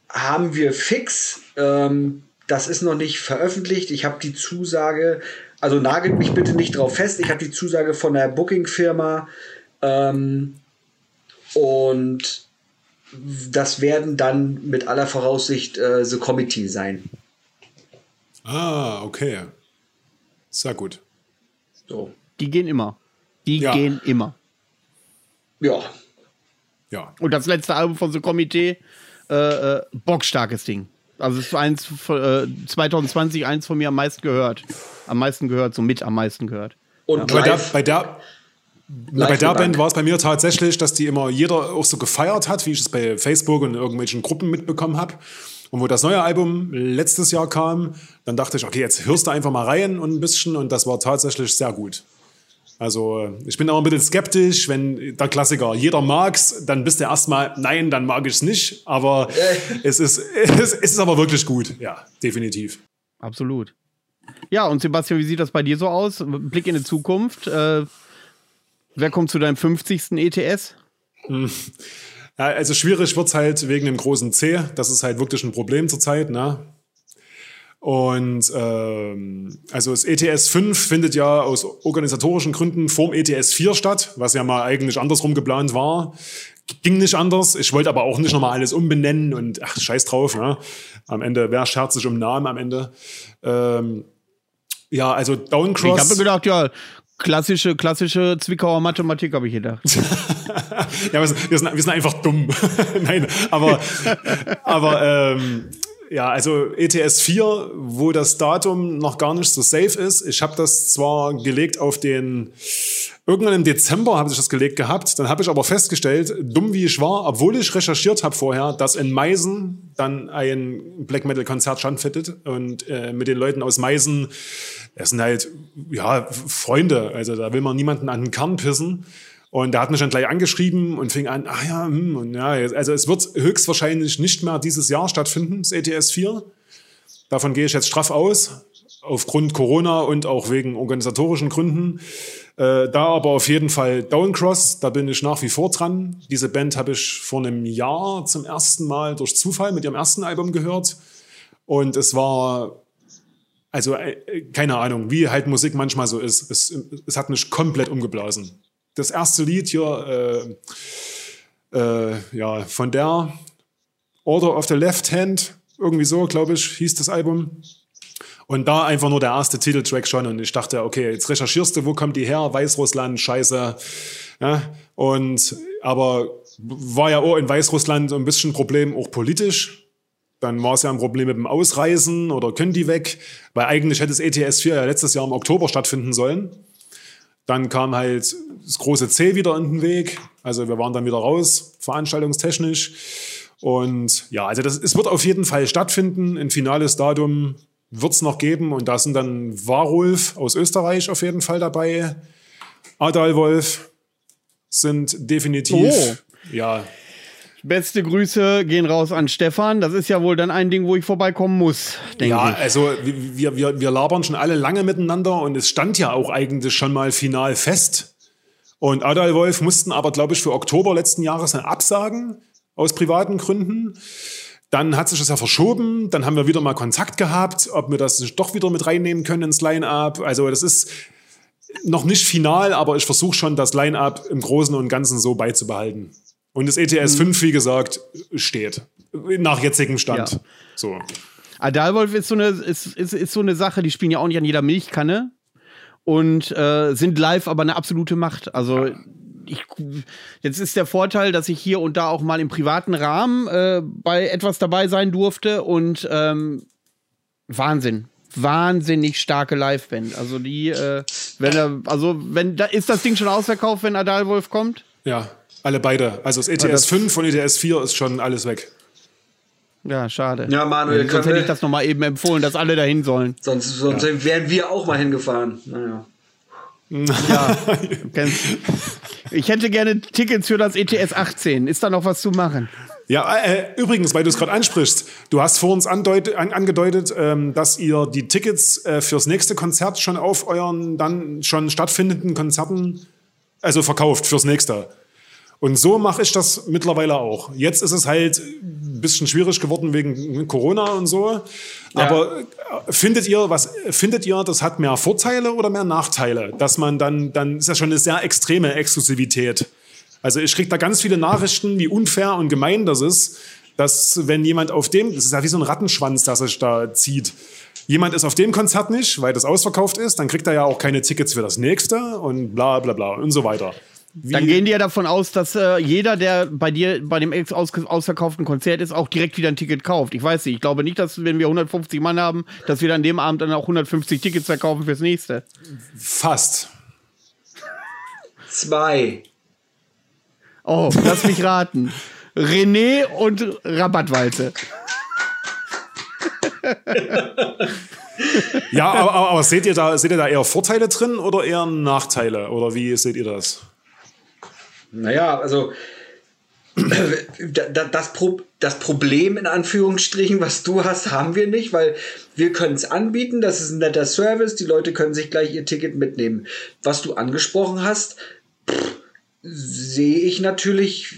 haben wir fix. Ähm, das ist noch nicht veröffentlicht. Ich habe die Zusage also nagelt mich bitte nicht drauf fest. Ich habe die Zusage von der Booking-Firma ähm, und das werden dann mit aller Voraussicht äh, The Committee sein. Ah, okay. Sehr gut. So. Die gehen immer. Die ja. gehen immer. Ja. Ja. Und das letzte Album von The Committee, äh, äh, bockstarkes Ding. Also es ist eins äh, 2020 eins von mir am meisten gehört. Am meisten gehört, so mit am meisten gehört. Und ja. bei der, bei der, bei der Band war es bei mir tatsächlich, dass die immer jeder auch so gefeiert hat, wie ich es bei Facebook und irgendwelchen Gruppen mitbekommen habe. Und wo das neue Album letztes Jahr kam, dann dachte ich, okay, jetzt hörst du einfach mal rein und ein bisschen und das war tatsächlich sehr gut. Also ich bin auch ein bisschen skeptisch, wenn der Klassiker, jeder mag's, dann bist du erstmal, nein, dann mag ich es nicht. Aber es, ist, es ist aber wirklich gut, ja, definitiv. Absolut. Ja, und Sebastian, wie sieht das bei dir so aus? Blick in die Zukunft. Äh, wer kommt zu deinem 50. ETS? Hm. Ja, also schwierig wird es halt wegen dem großen C. Das ist halt wirklich ein Problem zurzeit. Ne? Und ähm, also das ETS 5 findet ja aus organisatorischen Gründen vorm ETS 4 statt, was ja mal eigentlich andersrum geplant war. Ging nicht anders. Ich wollte aber auch nicht nochmal alles umbenennen und ach, scheiß drauf. Ne? Am Ende, wer schert sich um Namen am Ende? Ähm, ja, also Downcross. Ich habe gedacht, ja, klassische, klassische Zwickauer Mathematik, habe ich gedacht. ja, wir sind, wir sind, wir sind einfach dumm. Nein, aber, aber ähm, ja, also ETS 4, wo das Datum noch gar nicht so safe ist. Ich habe das zwar gelegt auf den, irgendwann im Dezember habe ich das gelegt gehabt, dann habe ich aber festgestellt, dumm wie ich war, obwohl ich recherchiert habe vorher, dass in Meisen dann ein Black Metal Konzert stattfindet und äh, mit den Leuten aus Meisen, das sind halt, ja, Freunde, also da will man niemanden an den Kern pissen. Und der hat mich dann gleich angeschrieben und fing an, ach ja, hm, und ja, also es wird höchstwahrscheinlich nicht mehr dieses Jahr stattfinden, das ETS 4. Davon gehe ich jetzt straff aus, aufgrund Corona und auch wegen organisatorischen Gründen. Äh, da aber auf jeden Fall Downcross, da bin ich nach wie vor dran. Diese Band habe ich vor einem Jahr zum ersten Mal durch Zufall mit ihrem ersten Album gehört. Und es war, also äh, keine Ahnung, wie halt Musik manchmal so ist. Es, es hat mich komplett umgeblasen das erste Lied hier, äh, äh, ja, von der Order of the Left Hand, irgendwie so, glaube ich, hieß das Album. Und da einfach nur der erste Titeltrack schon. Und ich dachte, okay, jetzt recherchierst du, wo kommt die her? Weißrussland, scheiße. Ja, und, aber war ja auch in Weißrussland ein bisschen Problem, auch politisch. Dann war es ja ein Problem mit dem Ausreisen oder können die weg, weil eigentlich hätte das ETS 4 ja letztes Jahr im Oktober stattfinden sollen. Dann kam halt das große C wieder in den Weg. Also wir waren dann wieder raus, veranstaltungstechnisch. Und ja, also das, es wird auf jeden Fall stattfinden. Ein finales Datum wird es noch geben. Und da sind dann Warulf aus Österreich auf jeden Fall dabei. Adalwolf sind definitiv, oh. ja, Beste Grüße gehen raus an Stefan. Das ist ja wohl dann ein Ding, wo ich vorbeikommen muss, denke ja, ich. Ja, also wir, wir, wir labern schon alle lange miteinander und es stand ja auch eigentlich schon mal final fest. Und Adalwolf mussten aber, glaube ich, für Oktober letzten Jahres absagen, aus privaten Gründen. Dann hat sich das ja verschoben. Dann haben wir wieder mal Kontakt gehabt, ob wir das doch wieder mit reinnehmen können ins Line-Up. Also das ist noch nicht final, aber ich versuche schon, das Line-Up im Großen und Ganzen so beizubehalten. Und das ETS mhm. 5, wie gesagt, steht. Nach jetzigem Stand. Ja. So. Adalwolf ist so, eine, ist, ist, ist so eine Sache, die spielen ja auch nicht an jeder Milchkanne und äh, sind live aber eine absolute Macht. Also ich, jetzt ist der Vorteil, dass ich hier und da auch mal im privaten Rahmen äh, bei etwas dabei sein durfte und ähm, Wahnsinn. Wahnsinnig starke Liveband. Also die, äh, wenn er, also wenn da ist das Ding schon ausverkauft, wenn Adalwolf kommt? Ja, alle beide. Also das ETS das 5 und ETS 4 ist schon alles weg. Ja, schade. Ja, Manuel, sonst hätte ich das nochmal eben empfohlen, dass alle dahin sollen. Sonst, sonst ja. wären wir auch mal hingefahren. Naja. Ja, ich hätte gerne Tickets für das ETS 18. Ist da noch was zu machen? Ja, äh, übrigens, weil du es gerade ansprichst, du hast vor uns andeut, an, angedeutet, ähm, dass ihr die Tickets äh, fürs nächste Konzert schon auf euren dann schon stattfindenden Konzerten, also verkauft fürs nächste. Und so mache ich das mittlerweile auch. Jetzt ist es halt ein bisschen schwierig geworden wegen Corona und so. Ja. Aber äh, findet ihr, was findet ihr, das hat mehr Vorteile oder mehr Nachteile? Dass man dann, dann ist ja schon eine sehr extreme Exklusivität. Also ich kriege da ganz viele Nachrichten, wie unfair und gemein das ist, dass wenn jemand auf dem, das ist ja wie so ein Rattenschwanz, das sich da zieht. Jemand ist auf dem Konzert nicht, weil das ausverkauft ist, dann kriegt er ja auch keine Tickets für das nächste und bla bla bla und so weiter. Wie? Dann gehen die ja davon aus, dass äh, jeder, der bei dir bei dem aus, ausverkauften Konzert ist, auch direkt wieder ein Ticket kauft. Ich weiß nicht. Ich glaube nicht, dass wenn wir 150 Mann haben, dass wir dann an dem Abend dann auch 150 Tickets verkaufen fürs nächste. Fast. Zwei. Oh, lass mich raten. René und Rabattwalze. ja, aber, aber, aber, seht, ihr da, seht ihr da eher Vorteile drin oder eher Nachteile? Oder wie seht ihr das? Naja, also das, Pro das Problem in Anführungsstrichen, was du hast, haben wir nicht, weil wir können es anbieten, das ist ein netter Service, die Leute können sich gleich ihr Ticket mitnehmen. Was du angesprochen hast, sehe ich natürlich,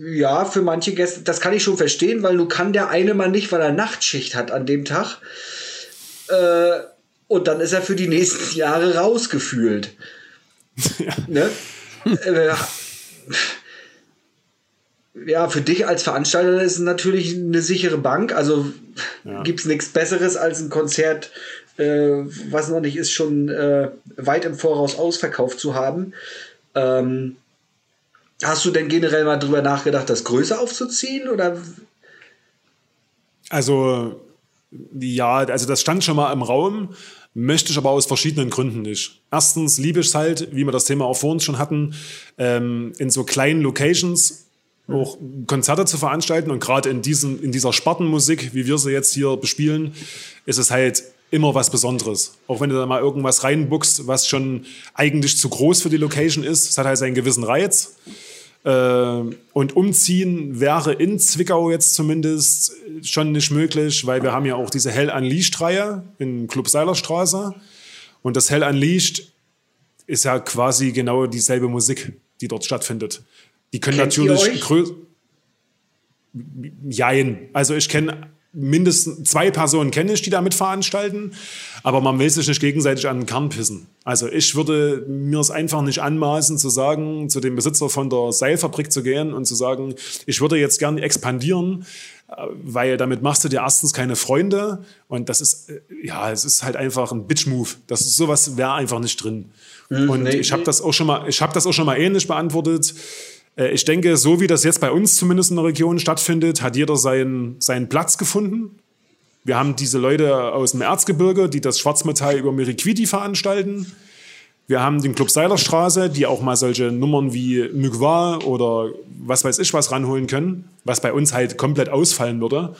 ja, für manche Gäste, das kann ich schon verstehen, weil du kann der eine mal nicht, weil er Nachtschicht hat an dem Tag. Äh, und dann ist er für die nächsten Jahre rausgefühlt. Ja. Ne? Äh, ja, für dich als Veranstalter ist es natürlich eine sichere Bank. Also ja. gibt es nichts Besseres als ein Konzert, äh, was noch nicht ist, schon äh, weit im Voraus ausverkauft zu haben. Ähm, hast du denn generell mal drüber nachgedacht, das größer aufzuziehen? Oder? Also, ja, also das stand schon mal im Raum. Möchte ich aber aus verschiedenen Gründen nicht. Erstens liebe ich es halt, wie wir das Thema auch vor uns schon hatten, ähm, in so kleinen Locations auch Konzerte zu veranstalten. Und gerade in, in dieser Spartenmusik, wie wir sie jetzt hier bespielen, ist es halt immer was Besonderes. Auch wenn du da mal irgendwas reinbuchst, was schon eigentlich zu groß für die Location ist, es hat halt seinen gewissen Reiz. Äh, und umziehen wäre in Zwickau jetzt zumindest schon nicht möglich, weil wir haben ja auch diese Hell Unleashed-Reihe in Club Seilerstraße. Und das Hell Unleashed ist ja quasi genau dieselbe Musik, die dort stattfindet. Die können Kennt natürlich größer. Jein. Also ich kenne mindestens zwei Personen kenne ich, die damit veranstalten, aber man will sich nicht gegenseitig an den Kern pissen. Also ich würde mir es einfach nicht anmaßen zu sagen, zu dem Besitzer von der Seilfabrik zu gehen und zu sagen, ich würde jetzt gerne expandieren, äh, weil damit machst du dir erstens keine Freunde und das ist, äh, ja, es ist halt einfach ein Bitch-Move. Das ist sowas wäre einfach nicht drin. Mhm, und nee, ich habe das auch schon mal, ich habe das auch schon mal ähnlich beantwortet Äh, ich denke, so wie das jetzt bei uns zumindest in der Region stattfindet, hat jeder seinen, seinen Platz gefunden. Wir haben diese Leute aus dem Erzgebirge, die das Schwarzmetall über Miriquiti veranstalten. Wir haben den Club Seilerstraße, die auch mal solche Nummern wie Mugwa oder was weiß ich was ranholen können, was bei uns halt komplett ausfallen würde.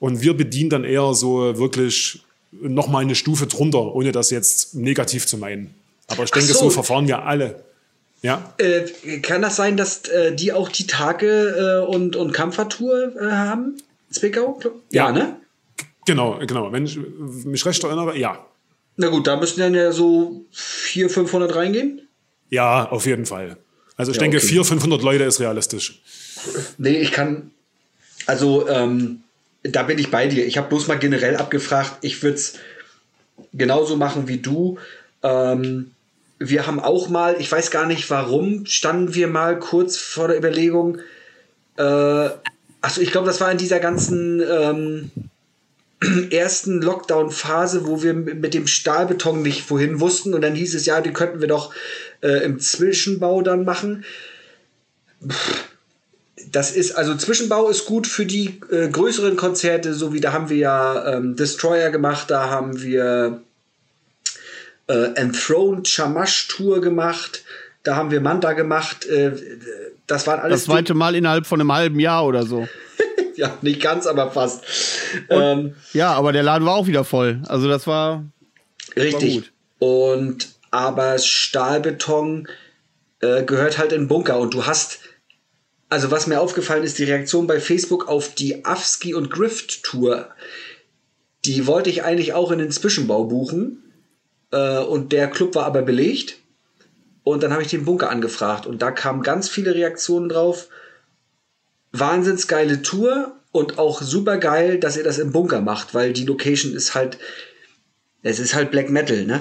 Und wir bedienen dann eher so wirklich nochmal eine Stufe drunter, ohne das jetzt negativ zu meinen. Aber ich denke, so. so. verfahren wir alle. Ja. Äh, kann das sein, dass äh, die auch die Tage äh, und, und Kampfertour äh, haben? Zwickau? Ja, ja, ne? Genau, genau. Wenn ich mich recht erinnere, ja. Na gut, da müssten dann ja so 400, 500 reingehen? Ja, auf jeden Fall. Also ich ja, denke, okay. 400, 500 Leute ist realistisch. Nee, ich kann, also ähm, da bin ich bei dir. Ich habe bloß mal generell abgefragt. Ich würde es genauso machen wie du. Ähm, wir haben auch mal, ich weiß gar nicht warum, standen wir mal kurz vor der Überlegung, äh, also ich glaube, das war in dieser ganzen ähm, ersten Lockdown-Phase, wo wir mit dem Stahlbeton nicht vorhin wussten und dann hieß es, ja, die könnten wir doch äh, im Zwischenbau dann machen. Das ist, also Zwischenbau ist gut für die äh, größeren Konzerte, so wie da haben wir ja ähm, Destroyer gemacht, da haben wir äh, Enthroned Shamash Tour gemacht, da haben wir Manta gemacht, äh, das waren alles. Das zweite Mal innerhalb von einem halben Jahr oder so. Ja, nicht ganz, aber fast. Und, ähm, ja, aber der Laden war auch wieder voll. Also das war richtig. War und aber Stahlbeton äh, gehört halt in den Bunker und du hast also was mir aufgefallen ist, die Reaktion bei Facebook auf die Afski und Grift Tour. Die wollte ich eigentlich auch in den Zwischenbau buchen äh, und der Club war aber belegt. Und dann habe ich den Bunker angefragt und da kamen ganz viele Reaktionen drauf wahnsinns geile Tour und auch super geil, dass ihr das im Bunker macht, weil die Location ist halt, es ist halt Black Metal, ne?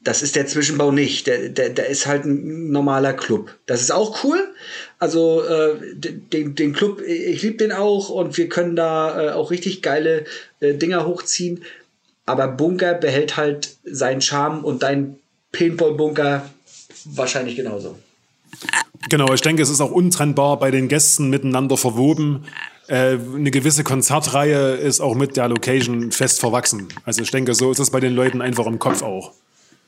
Das ist der Zwischenbau nicht. Der, der, der ist halt ein normaler Club. Das ist auch cool. Also äh, den, den Club, ich liebe den auch und wir können da äh, auch richtig geile äh, Dinger hochziehen. Aber Bunker behält halt seinen Charme und dein Paintball-Bunker wahrscheinlich genauso. Genau, ich denke, es ist auch untrennbar bei den Gästen miteinander verwoben. Äh, eine gewisse Konzertreihe ist auch mit der Location fest verwachsen. Also ich denke, so ist es bei den Leuten einfach im Kopf auch.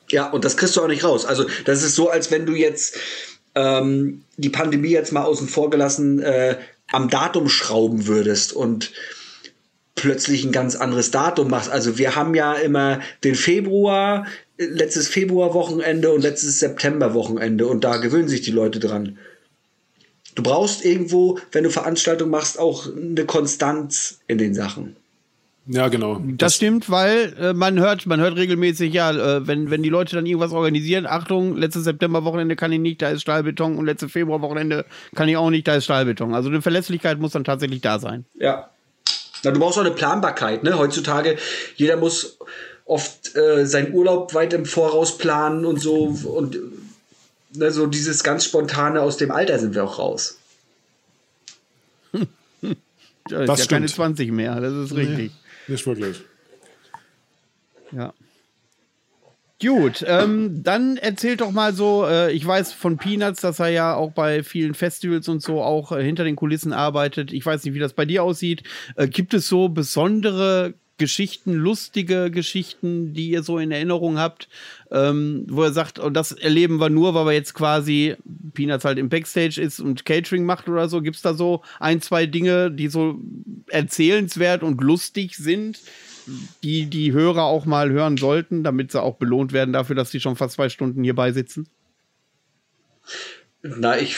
Ja, und das kriegst du auch nicht raus. Also das ist so, als wenn du jetzt ähm, die Pandemie jetzt mal außen vor gelassen äh, am Datum schrauben würdest und plötzlich ein ganz anderes Datum machst. Also wir haben ja immer den Februar, letztes Februarwochenende und letztes Septemberwochenende und da gewöhnen sich die Leute dran. Du brauchst irgendwo, wenn du Veranstaltungen machst, auch eine Konstanz in den Sachen. Ja, genau. Das, das stimmt, weil äh, man hört, man hört regelmäßig, ja, äh, wenn, wenn die Leute dann irgendwas organisieren, Achtung, letztes Septemberwochenende kann ich nicht, da ist Stahlbeton und letztes Februarwochenende kann ich auch nicht, da ist Stahlbeton. Also eine Verlässlichkeit muss dann tatsächlich da sein. Ja. Na, du brauchst auch eine Planbarkeit, ne? Heutzutage, jeder muss oft äh, seinen Urlaub weit im Voraus planen und so und ne, so dieses ganz spontane aus dem Alter sind wir auch raus. Ja, das ist ja keine 20 mehr, das ist richtig. Nee, nicht wirklich. Ja. Gut, ähm, dann erzählt doch mal so, äh, ich weiß von Peanuts, dass er ja auch bei vielen Festivals und so auch äh, hinter den Kulissen arbeitet. Ich weiß nicht, wie das bei dir aussieht. Äh, gibt es so besondere Geschichten, lustige Geschichten, die ihr so in Erinnerung habt, ähm, wo er sagt, und das erleben wir nur, weil wir jetzt quasi Peanuts halt im Backstage ist und Catering macht oder so. Gibt es da so ein, zwei Dinge, die so erzählenswert und lustig sind, die die Hörer auch mal hören sollten, damit sie auch belohnt werden dafür, dass sie schon fast zwei Stunden hierbei sitzen? Na, ich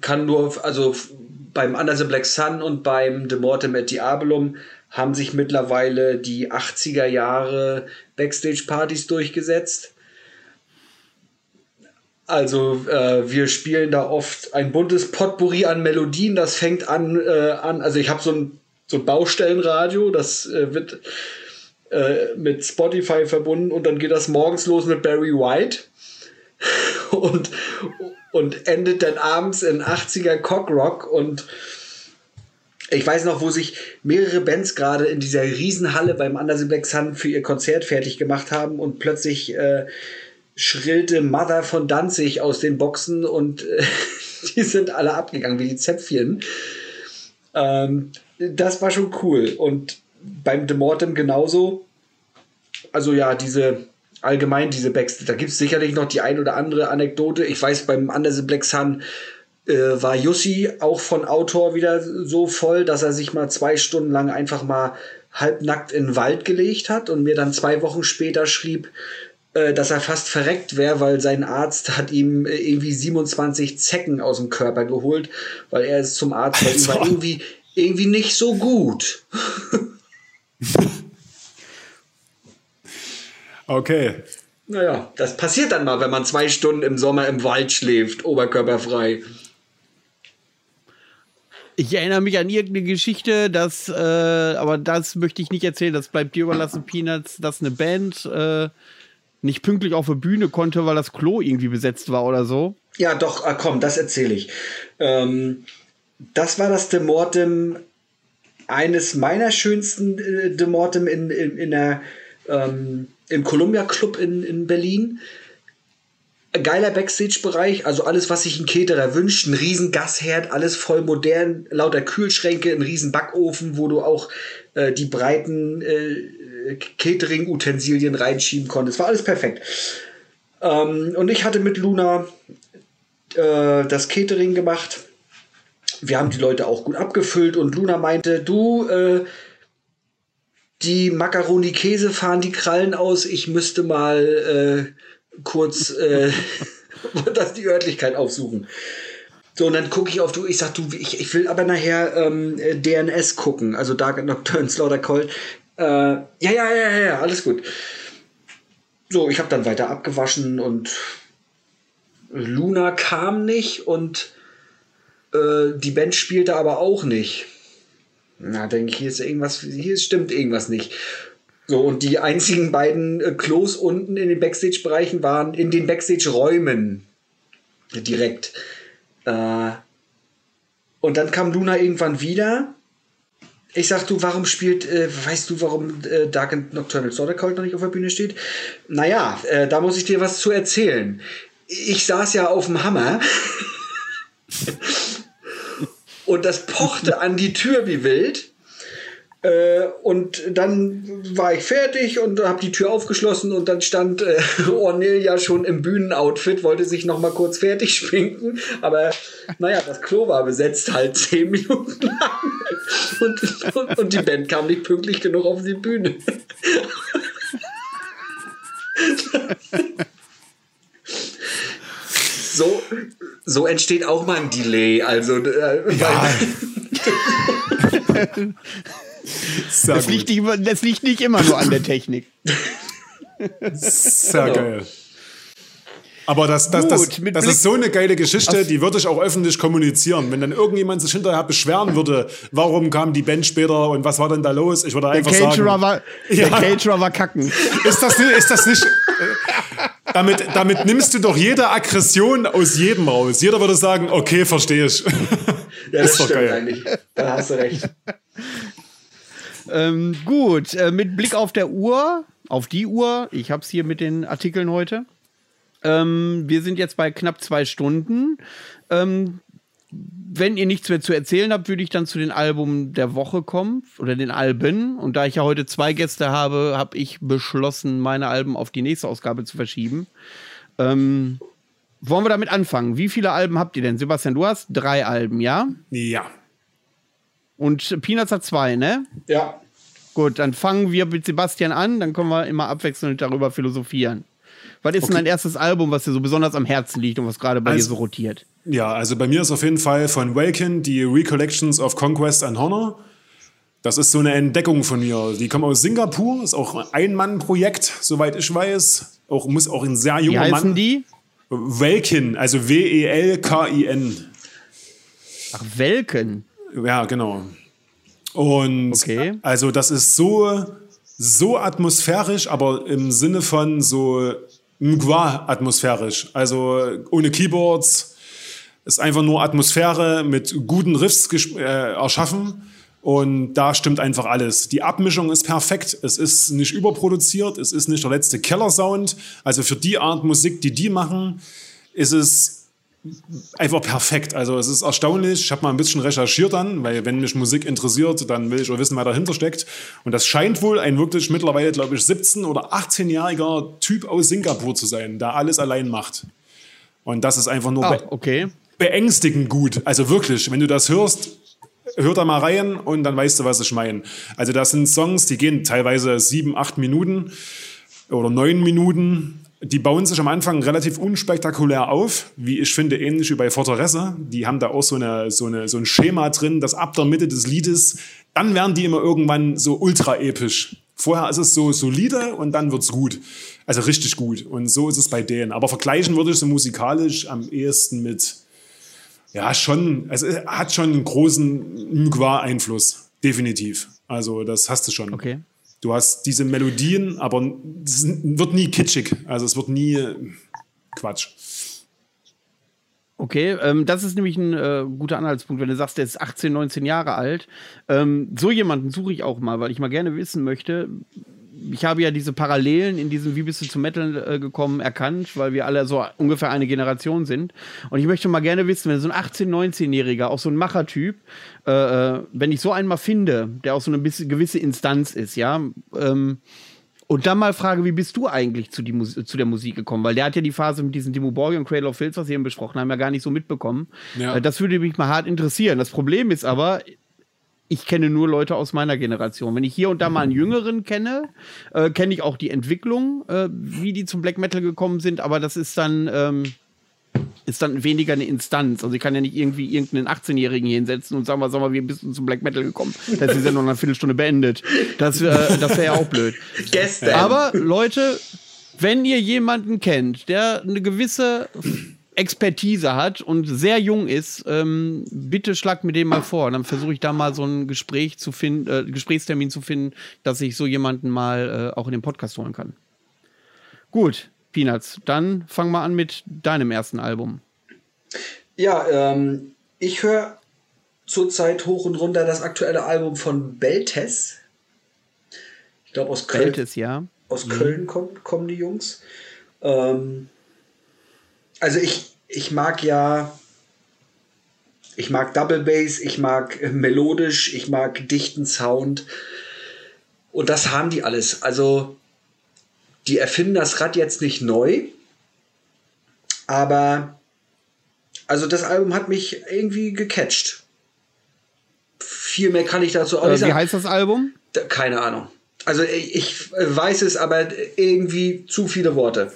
kann nur, also beim Under the Black Sun und beim The Mortem at Diabolum haben sich mittlerweile die 80er Jahre Backstage-Partys durchgesetzt. Also äh, wir spielen da oft ein buntes Potpourri an Melodien. Das fängt an, äh, an also ich habe so ein, so ein Baustellenradio, das äh, wird äh, mit Spotify verbunden und dann geht das morgens los mit Barry White und, und endet dann abends in 80er Cockrock und ich weiß noch, wo sich mehrere Bands gerade in dieser Riesenhalle beim Andersen Black Sun für ihr Konzert fertig gemacht haben und plötzlich äh, schrillte Mother von Danzig aus den Boxen und äh, die sind alle abgegangen wie die Zäpfchen. Ähm, das war schon cool. Und beim The Mortem genauso. Also ja, diese allgemein diese Backstage, da gibt es sicherlich noch die ein oder andere Anekdote. Ich weiß, beim Under the Black Sun äh, war Jussi auch von Autor wieder so voll, dass er sich mal zwei Stunden lang einfach mal halbnackt in den Wald gelegt hat und mir dann zwei Wochen später schrieb, äh, dass er fast verreckt wäre, weil sein Arzt hat ihm äh, irgendwie 27 Zecken aus dem Körper geholt, weil er ist zum Arzt, weil ihm war irgendwie, irgendwie nicht so gut. okay. Naja, das passiert dann mal, wenn man zwei Stunden im Sommer im Wald schläft, oberkörperfrei. Ich erinnere mich an irgendeine Geschichte, dass, äh, aber das möchte ich nicht erzählen, das bleibt dir überlassen, Peanuts, dass eine Band äh, nicht pünktlich auf der Bühne konnte, weil das Klo irgendwie besetzt war oder so. Ja, doch, ah, komm, das erzähle ich. Ähm, das war das Demortem, eines meiner schönsten äh, Demortem in, in, in der, ähm, im Columbia Club in, in Berlin geiler Backstage-Bereich, also alles, was sich ein Caterer wünscht, ein riesen Gasherd, alles voll modern, lauter Kühlschränke, ein riesen Backofen, wo du auch äh, die breiten äh, Catering-Utensilien reinschieben konntest. War alles perfekt. Ähm, und ich hatte mit Luna äh, das Catering gemacht. Wir haben die Leute auch gut abgefüllt und Luna meinte, du, äh, die Macaroni-Käse fahren die Krallen aus, ich müsste mal äh, kurz äh, das die Örtlichkeit aufsuchen. So, und dann gucke ich auf du, ich sag du, ich, ich will aber nachher ähm, DNS gucken, also Dark Nocturne Slaughter Cold. Äh, ja, ja, ja, ja, alles gut. So, ich habe dann weiter abgewaschen und Luna kam nicht und äh, die Band spielte aber auch nicht. Na, denke ich, hier ist irgendwas, hier stimmt irgendwas nicht. So, und die einzigen beiden äh, Klos unten in den Backstage-Bereichen waren in den Backstage-Räumen direkt. Äh, und dann kam Luna irgendwann wieder. Ich sag, du, warum spielt, äh, weißt du, warum äh, Dark and Nocturnal Slaughter Cult noch nicht auf der Bühne steht? Naja, äh, da muss ich dir was zu erzählen. Ich saß ja auf dem Hammer. und das pochte an die Tür wie wild. Äh, und dann war ich fertig und habe die Tür aufgeschlossen und dann stand äh, Ornelia schon im Bühnenoutfit, wollte sich noch mal kurz fertig schminken, aber naja, das Klo war besetzt halt zehn Minuten lang und, und, und die Band kam nicht pünktlich genug auf die Bühne. so, so entsteht auch mal ein Delay. Also, äh, ja. das liegt, nicht, das liegt nicht immer nur an der Technik. Sehr genau. geil. Aber das, das, das, das ist so eine geile Geschichte, die würde ich auch öffentlich kommunizieren. Wenn dann irgendjemand sich hinterher beschweren würde, warum kam die Band später und was war denn da los? Ich würde einfach der Caterer sagen. War, ja. Der Caterer war kacken. Ist das, ist das nicht. damit, damit nimmst du doch jede Aggression aus jedem raus. Jeder würde sagen, okay, verstehe ich. Ja, das ist doch geil. eigentlich. Da hast du recht. Ähm, gut, äh, mit Blick auf der Uhr, auf die Uhr, ich habe es hier mit den Artikeln heute. Ähm, wir sind jetzt bei knapp zwei Stunden. Ähm, wenn ihr nichts mehr zu erzählen habt, würde ich dann zu den Album der Woche kommen oder den Alben. Und da ich ja heute zwei Gäste habe, habe ich beschlossen, meine Alben auf die nächste Ausgabe zu verschieben. Ähm, wollen wir damit anfangen? Wie viele Alben habt ihr denn? Sebastian, du hast drei Alben, ja? Ja. Und Peanuts hat zwei, ne? Ja. Gut, dann fangen wir mit Sebastian an, dann können wir immer abwechselnd darüber philosophieren. Was ist okay. denn dein erstes Album, was dir so besonders am Herzen liegt und was gerade bei also, dir so rotiert? Ja, also bei mir ist auf jeden Fall von Welkin die Recollections of Conquest and Honor. Das ist so eine Entdeckung von mir. Die kommen aus Singapur, ist auch ein Ein-Mann-Projekt, soweit ich weiß. Auch, muss auch ein sehr junger Mann. Wie heißen Mann. die? Welkin, also W-E-L-K-I-N. Ach, Welken. Ja, genau. Und okay. also das ist so, so atmosphärisch, aber im Sinne von so Mgwa-atmosphärisch. Also ohne Keyboards. Ist einfach nur Atmosphäre mit guten Riffs äh, erschaffen. Und da stimmt einfach alles. Die Abmischung ist perfekt. Es ist nicht überproduziert. Es ist nicht der letzte Keller-Sound. Also für die Art Musik, die die machen, ist es einfach perfekt. Also es ist erstaunlich. Ich habe mal ein bisschen recherchiert dann, weil wenn mich Musik interessiert, dann will ich auch wissen, wer dahinter steckt. Und das scheint wohl ein wirklich mittlerweile, glaube ich, 17- oder 18-jähriger Typ aus Singapur zu sein, der alles allein macht. Und das ist einfach nur Ah, be okay. beängstigend gut. Also wirklich, wenn du das hörst, hör da mal rein und dann weißt du, was ich meine. Also das sind Songs, die gehen teilweise sieben, acht Minuten oder neun Minuten. Die bauen sich am Anfang relativ unspektakulär auf, wie ich finde, ähnlich wie bei Fortresse. Die haben da auch so, eine, so, eine, so ein Schema drin, dass ab der Mitte des Liedes, dann werden die immer irgendwann so ultra episch. Vorher ist es so solide und dann wird's gut. Also richtig gut. Und so ist es bei denen. Aber vergleichen würde ich so musikalisch am ehesten mit, ja, schon, also es hat schon einen großen Mgwa-Einfluss. Definitiv. Also das hast du schon. Okay. Du hast diese Melodien, aber es wird nie kitschig. Also es wird nie äh, Quatsch. Okay, ähm, das ist nämlich ein äh, guter Anhaltspunkt, wenn du sagst, der ist 18, 19 Jahre alt. Ähm, so jemanden suche ich auch mal, weil ich mal gerne wissen möchte. Ich habe ja diese Parallelen in diesem Wie bist du zum Metal äh, gekommen erkannt, weil wir alle so ungefähr eine Generation sind. Und ich möchte mal gerne wissen, wenn so ein 18-, 19-Jähriger, auch so ein Machertyp, äh, äh, wenn ich so einen mal finde, der auch so eine bisschen, gewisse Instanz ist, ja, ähm, und dann mal frage, wie bist du eigentlich zu, zu der Musik gekommen? Weil der hat ja die Phase mit diesen Timo Borghi und Cradle of Filth, was wir eben besprochen haben, ja gar nicht so mitbekommen. Ja. Äh, Das würde mich mal hart interessieren. Das Problem ist aber, ich kenne nur Leute aus meiner Generation. Wenn ich hier und da mal einen Jüngeren kenne, äh, kenne ich auch die Entwicklung, äh, wie die zum Black Metal gekommen sind, aber das ist dann, ähm, ist dann weniger eine Instanz. Also ich kann ja nicht irgendwie irgendeinen 18-Jährigen hier hinsetzen und sagen, was sag mal, wie bist du zum Black Metal gekommen? Das ist ja noch eine Viertelstunde beendet. Das, äh, das wäre ja auch blöd. Gestern. Aber Leute, wenn ihr jemanden kennt, der eine gewisse Expertise hat und sehr jung ist, ähm, bitte schlagt mir den mal vor. Dann versuche ich da mal so ein Gespräch zu finden, äh, Gesprächstermin zu finden, dass ich so jemanden mal äh, auch in den Podcast holen kann. Gut, Peanuts, dann fang mal an mit deinem ersten Album. Ja, ähm, ich höre zurzeit hoch und runter das aktuelle Album von Beltes. Ich glaube, aus Köln, Beltes, ja. aus Köln kommt, kommen die Jungs. Ähm, also ich, ich mag ja, ich mag Double Bass, ich mag melodisch, ich mag dichten Sound. Und das haben die alles. Also die erfinden das Rad jetzt nicht neu, aber also das Album hat mich irgendwie gecatcht. Viel mehr kann ich dazu auch Äh, nicht wie sagen. heißt das Album? Keine Ahnung. Also ich, ich weiß es, aber irgendwie zu viele Worte.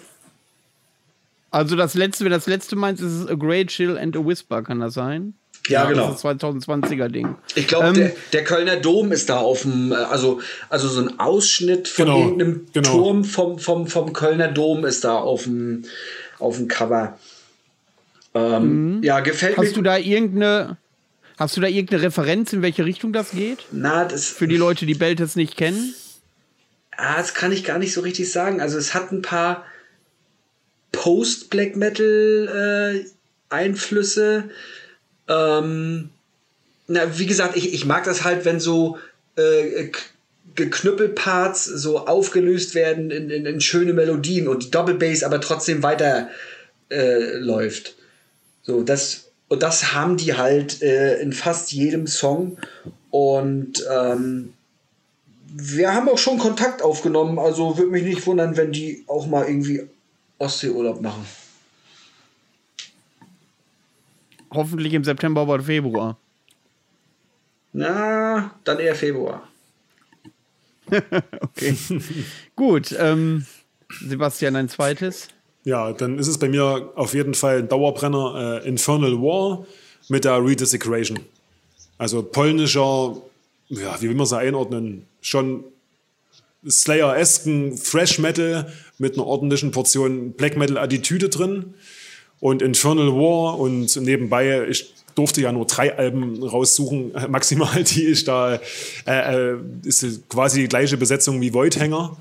Also das letzte, wenn das letzte meinst, ist es A Great Chill and a Whisper, kann das sein? Ja, genau. Das ist das 2020er Ding. Ich glaube, Ähm, der, der Kölner Dom ist da auf dem, äh, also, also so ein Ausschnitt von Genau, irgendeinem genau. Turm vom, vom, vom Kölner Dom ist da auf dem, auf dem Cover. Ähm, Ja, gefällt mir. Mhm. Hast du da irgendeine, hast du da irgendeine Referenz, in welche Richtung das geht? Na, das, Für die Leute, die Beltes nicht kennen? ah, das kann ich gar nicht so richtig sagen. Also es hat ein paar Post-Black Metal äh, Einflüsse. Ähm, na, wie gesagt, ich, ich mag das halt, wenn so äh, Geknüppelparts so aufgelöst werden in, in, in schöne Melodien und die Double Bass aber trotzdem weiter äh, läuft. So, das, und das haben die halt äh, in fast jedem Song. Und ähm, wir haben auch schon Kontakt aufgenommen, also würde mich nicht wundern, wenn die auch mal irgendwie Ostseeurlaub machen. Hoffentlich im September oder Februar. Na, dann eher Februar. Okay. Gut, ähm, Sebastian, ein zweites. Ja, dann ist es bei mir auf jeden Fall ein Dauerbrenner äh, Infernal War mit der Redesecration. Also polnischer, ja, wie will man es einordnen? Schon Slayer-esken Fresh Metal mit einer ordentlichen Portion Black Metal-Attitüde drin. Und Infernal War und nebenbei, ich durfte ja nur drei Alben raussuchen, maximal, die ich da, äh, äh, ist quasi die gleiche Besetzung wie Voidhanger.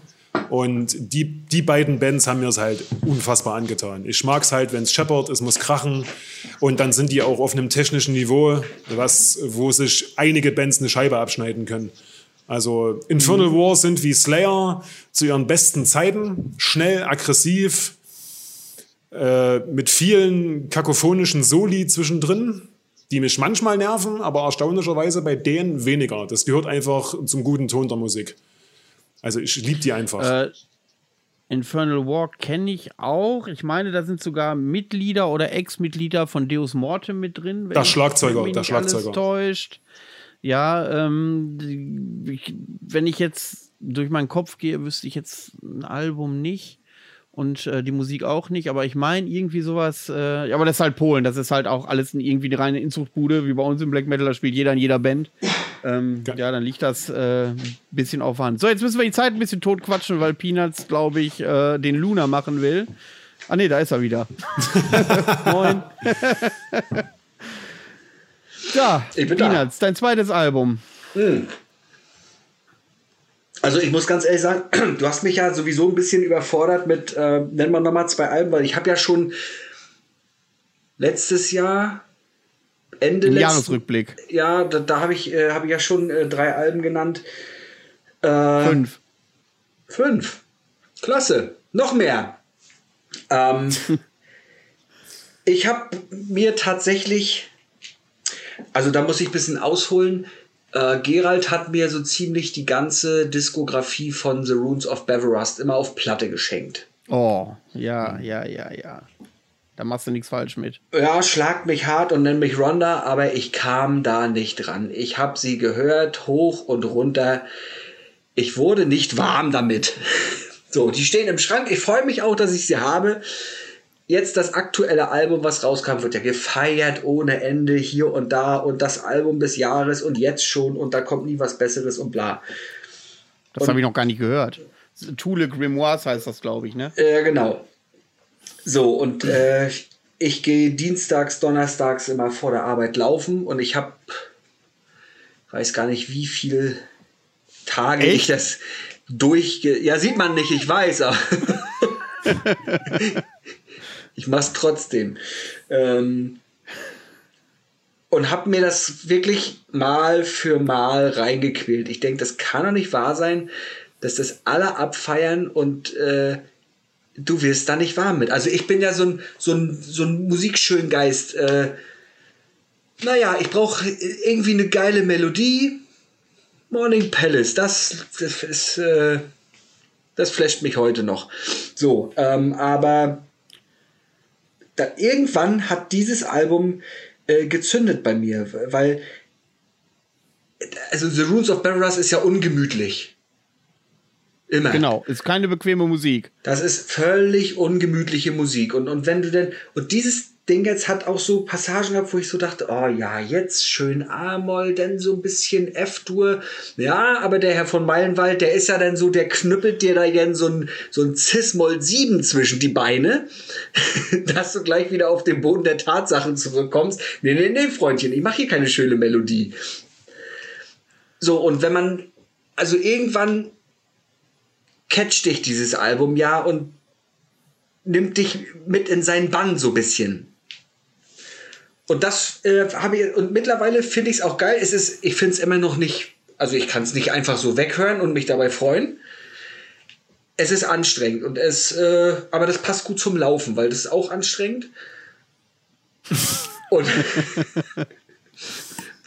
Und die, die beiden Bands haben mir es halt unfassbar angetan. Ich mag es halt, wenn es scheppert, es muss krachen. Und dann sind die auch auf einem technischen Niveau, was, wo sich einige Bands eine Scheibe abschneiden können. Also Infernal War sind wie Slayer zu ihren besten Zeiten. Schnell, aggressiv, äh, mit vielen kakophonischen Soli zwischendrin, die mich manchmal nerven, aber erstaunlicherweise bei denen weniger. Das gehört einfach zum guten Ton der Musik. Also ich liebe die einfach. Äh, Infernal War kenne ich auch. Ich meine, da sind sogar Mitglieder oder Ex-Mitglieder von Deus Mortem mit drin. Der Schlagzeuger, der Schlagzeuger. täuscht. Ja, ähm, wenn ich jetzt durch meinen Kopf gehe, wüsste ich jetzt ein Album nicht und äh, die Musik auch nicht, aber ich meine irgendwie sowas, äh, aber das ist halt Polen, das ist halt auch alles irgendwie eine reine Inzuchtbude, wie bei uns im Black Metal, da spielt jeder in jeder Band. Ähm, ja. ja. dann liegt das äh, ein bisschen auf Hand. So, jetzt müssen wir die Zeit ein bisschen totquatschen, weil Peanuts, glaube ich, äh, den Luna machen will. Ah ne, da ist er wieder. Moin. ja, Peanuts, da. dein zweites Album. Hm. Also ich muss ganz ehrlich sagen, du hast mich ja sowieso ein bisschen überfordert mit, äh, nennen wir nochmal zwei Alben, weil ich habe ja schon letztes Jahr, Ende letzten, Jahresrückblick. Ja, da, da habe ich, äh, hab ich ja schon äh, drei Alben genannt. Äh, fünf. Fünf. Klasse. Noch mehr. Ähm, ich habe mir tatsächlich, also da muss ich ein bisschen ausholen, äh, Gerald hat mir so ziemlich die ganze Diskografie von The Runes of Beverust immer auf Platte geschenkt. Oh, ja, ja, ja, ja. Da machst du nichts falsch mit. Ja, schlagt mich hart und nennt mich Ronda, aber ich kam da nicht dran. Ich habe sie gehört, hoch und runter. Ich wurde nicht warm damit. So, die stehen im Schrank. Ich freue mich auch, dass ich sie habe jetzt das aktuelle Album, was rauskam, wird ja gefeiert ohne Ende hier und da und das Album des Jahres und jetzt schon und da kommt nie was Besseres und bla. Das habe ich noch gar nicht gehört. Thule Grimoires heißt das, glaube ich, ne? Ja, äh, genau. So, und äh, ich gehe dienstags, donnerstags immer vor der Arbeit laufen und ich habe, weiß gar nicht, wie viele Tage Echt? ich das durchge... Ja, sieht man nicht, ich weiß, aber... Ich mach's trotzdem. Ähm, und habe mir das wirklich mal für mal reingequält. Ich denke, das kann doch nicht wahr sein, dass das alle abfeiern und äh, du wirst da nicht warm mit. Also ich bin ja so ein, so ein, so ein Musikschöngeist. Äh, naja, ich brauche irgendwie eine geile Melodie. Morning Palace, das, das ist, äh, das flasht mich heute noch. So, ähm, aber da, irgendwann hat dieses Album äh, gezündet bei mir, weil also The Runes of Barbaras ist ja ungemütlich. Immer. Genau, ist keine bequeme Musik. Das ist völlig ungemütliche Musik. Und, und wenn du denn, und dieses Ding jetzt hat auch so Passagen gehabt, wo ich so dachte, oh ja, jetzt schön A-Moll, dann so ein bisschen F-Dur. Ja, aber der Herr von Meilenwald, der ist ja dann so, der knüppelt dir da dann so ein, so ein Cis-Moll 7 zwischen die Beine, dass du gleich wieder auf den Boden der Tatsachen zurückkommst. Nee, nee, nee, Freundchen, ich mache hier keine schöne Melodie. So, und wenn man, also irgendwann catcht dich dieses Album ja und nimmt dich mit in seinen Bann so ein bisschen. Und das äh, habe ich, und mittlerweile finde ich es auch geil. Es ist, ich finde es immer noch nicht, also ich kann es nicht einfach so weghören und mich dabei freuen. Es ist anstrengend und es, äh, aber das passt gut zum Laufen, weil das ist auch anstrengend. und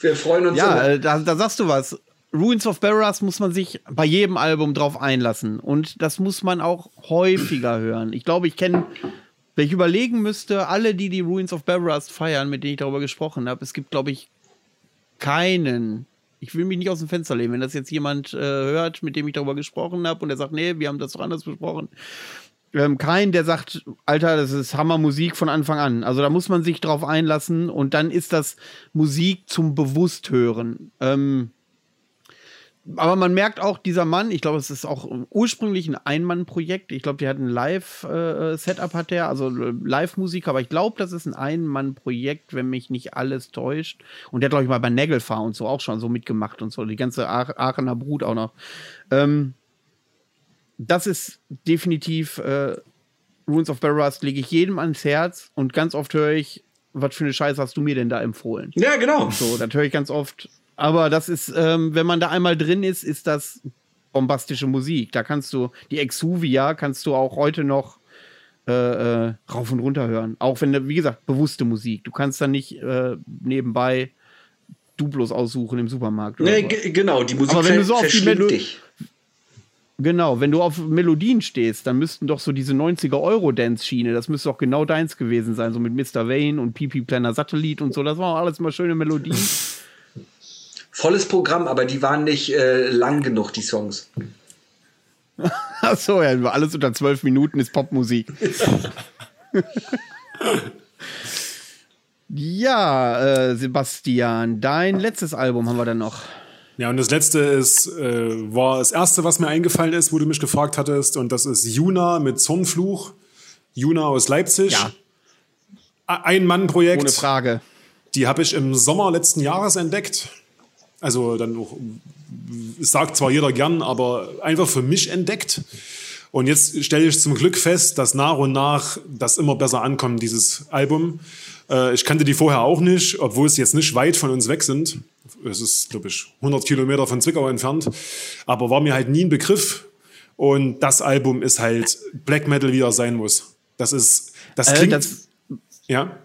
wir freuen uns. Ja, äh, da, da sagst du was. Ruins of Barras muss man sich bei jedem Album drauf einlassen. Und das muss man auch häufiger hören. Ich glaube, ich kenne wenn ich überlegen müsste, alle, die die Ruins of Barbaras feiern, mit denen ich darüber gesprochen habe, es gibt, glaube ich, keinen. Ich will mich nicht aus dem Fenster lehnen, wenn das jetzt jemand äh, hört, mit dem ich darüber gesprochen habe und der sagt, nee, wir haben das doch anders besprochen. Ähm, kein, der sagt, Alter, das ist Hammermusik von Anfang an. Also da muss man sich drauf einlassen und dann ist das Musik zum Bewussthören. Ähm, aber man merkt auch, dieser Mann, ich glaube, es ist auch ursprünglich ein Ein-Mann-Projekt. Ich glaube, der hat ein Live-Setup, hat der, also Live-Musik, aber ich glaube, das ist ein Ein-Mann-Projekt, wenn mich nicht alles täuscht. Und der hat, glaube ich, mal bei Nagelfahr und so auch schon so mitgemacht und so, die ganze Aachener Brut auch noch. Ähm, das ist definitiv äh, Runes of Barrows lege ich jedem ans Herz und ganz oft höre ich, was für eine Scheiße hast du mir denn da empfohlen? Ja, genau. So, das höre ich ganz oft. Aber das ist, ähm, wenn man da einmal drin ist, ist das bombastische Musik. Da kannst du, die Exuvia kannst du auch heute noch äh, äh, rauf und runter hören. Auch wenn, wie gesagt, bewusste Musik. Du kannst da nicht äh, nebenbei Duplos aussuchen im Supermarkt. Nee, genau, die Musik Aber wenn du so auf die Melo dich. Genau, wenn du auf Melodien stehst, dann müssten doch so diese 90er Euro-Dance-Schiene, das müsste doch genau deins gewesen sein, so mit Mr. Wayne und PP Planner Satellit und so. Das waren alles mal schöne Melodien. Volles Programm, aber die waren nicht äh, lang genug, die Songs. Achso, ja, alles unter zwölf Minuten ist Popmusik. ja, äh, Sebastian, dein letztes Album haben wir dann noch. Ja, und das letzte ist, äh, war das erste, was mir eingefallen ist, wo du mich gefragt hattest, und das ist Juna mit Zornfluch. Juna aus Leipzig. Ja. Ein Mann-Projekt. Ohne Frage. Die habe ich im Sommer letzten Jahres entdeckt. Also dann auch, sagt zwar jeder gern, aber einfach für mich entdeckt. Und jetzt stelle ich zum Glück fest, dass nach und nach das immer besser ankommt, dieses Album. Äh, ich kannte die vorher auch nicht, obwohl es jetzt nicht weit von uns weg sind. Es ist, glaube ich, 100 Kilometer von Zwickau entfernt. Aber war mir halt nie ein Begriff. Und das Album ist halt Black Metal, wie er sein muss. Das ist, das Äh, klingt, das, ja.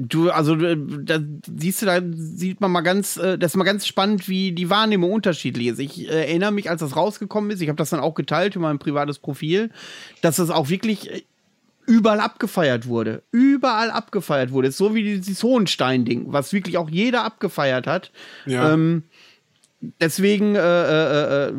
Du, also da siehst du, da sieht man mal ganz, äh, das ist mal ganz spannend, wie die Wahrnehmung unterschiedlich ist. Ich äh, erinnere mich, als das rausgekommen ist, ich habe das dann auch geteilt in meinem privates Profil, dass das auch wirklich äh, überall abgefeiert wurde. Überall abgefeiert wurde. So wie dieses Hohenstein-Ding, was wirklich auch jeder abgefeiert hat. Ja. Ähm, deswegen äh, äh,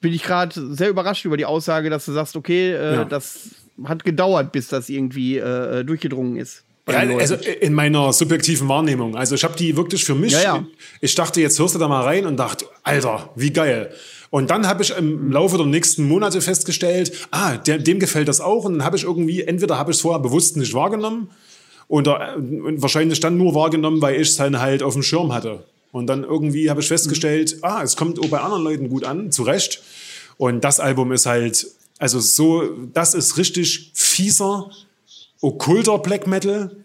bin ich gerade sehr überrascht über die Aussage, dass du sagst, okay, Ja. das hat gedauert, bis das irgendwie durchgedrungen ist. Ja, also in meiner subjektiven Wahrnehmung. Also ich habe die wirklich für mich. Ja, ja. Ich dachte, jetzt hörst du da mal rein und dachte, Alter, wie geil. Und dann habe ich im Laufe der nächsten Monate festgestellt, ah, der, dem gefällt das auch. Und dann habe ich irgendwie, entweder habe ich es vorher bewusst nicht wahrgenommen oder und wahrscheinlich dann nur wahrgenommen, weil ich es dann halt auf dem Schirm hatte. Und dann irgendwie habe ich festgestellt, ah, es kommt auch bei anderen Leuten gut an, zu Recht. Und das Album ist halt, also so, das ist richtig fieser, okkulter Black Metal,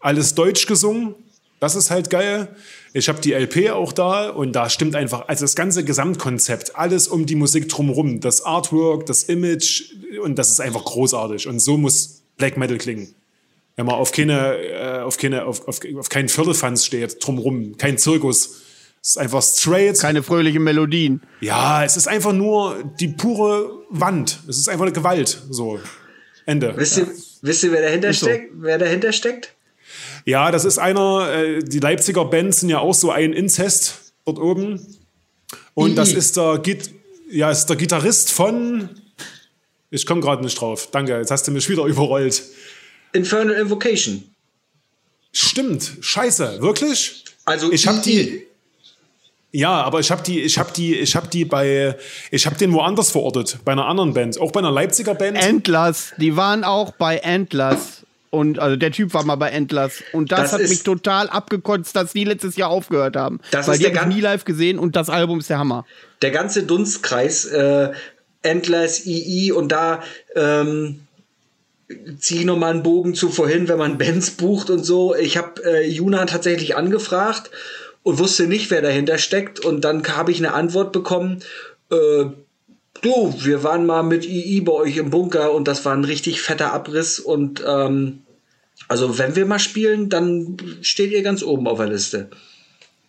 alles deutsch gesungen. Das ist halt geil. Ich habe die LP auch da und da stimmt einfach, also das ganze Gesamtkonzept, alles um die Musik drumherum, das Artwork, das Image und das ist einfach großartig. Und so muss Black Metal klingen. Wenn man auf keine, äh, auf keine, auf, auf, auf keinen Viertelfanz steht, drumherum, kein Zirkus. Es ist einfach straight. Keine fröhlichen Melodien. Ja, es ist einfach nur die pure Wand. Es ist einfach eine Gewalt. So. Ende. Wisst ihr, wisst ihr wer dahinter so. steckt? Wer dahinter steckt? Ja, das ist einer, äh, die Leipziger Bands sind ja auch so ein Inzest dort oben. Und II. das ist der, Git ja, ist der Gitarrist von. Ich komme gerade nicht drauf. Danke, jetzt hast du mich wieder überrollt. Infernal Invocation. Stimmt, scheiße, wirklich? Also Ich hab II. die- Ja, aber ich habe die, ich habe die, ich habe die bei, ich habe den woanders verortet, bei einer anderen Band, auch bei einer Leipziger Band. Endless, die waren auch bei Endless. Und also der Typ war mal bei Endless. Und das, Das hat ist- mich total abgekotzt, dass die letztes Jahr aufgehört haben. Das Weil ist die der habe ich nie live gesehen und das Album ist der Hammer. der ganze Dunstkreis, äh, Endless, II und da ähm, ziehe ich nochmal einen Bogen zu vorhin, wenn man Bands bucht und so. Ich habe äh, Juna tatsächlich angefragt und wusste nicht, wer dahinter steckt. Und dann habe ich eine Antwort bekommen, äh, du, wir waren mal mit II bei euch im Bunker und das war ein richtig fetter Abriss und ähm, also wenn wir mal spielen, dann steht ihr ganz oben auf der Liste.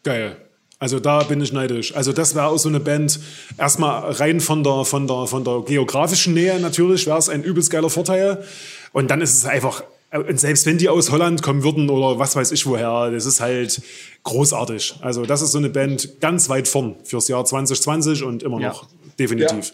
Geil. Also da bin ich neidisch. Also das wäre auch so eine Band. Erstmal rein von der, von der, von der geografischen Nähe natürlich wäre es ein übelst geiler Vorteil. Und dann ist es einfach, und selbst wenn die aus Holland kommen würden oder was weiß ich woher, das ist halt großartig. Also das ist so eine Band ganz weit vorn fürs Jahr 2020 und immer Ja. noch. Definitiv.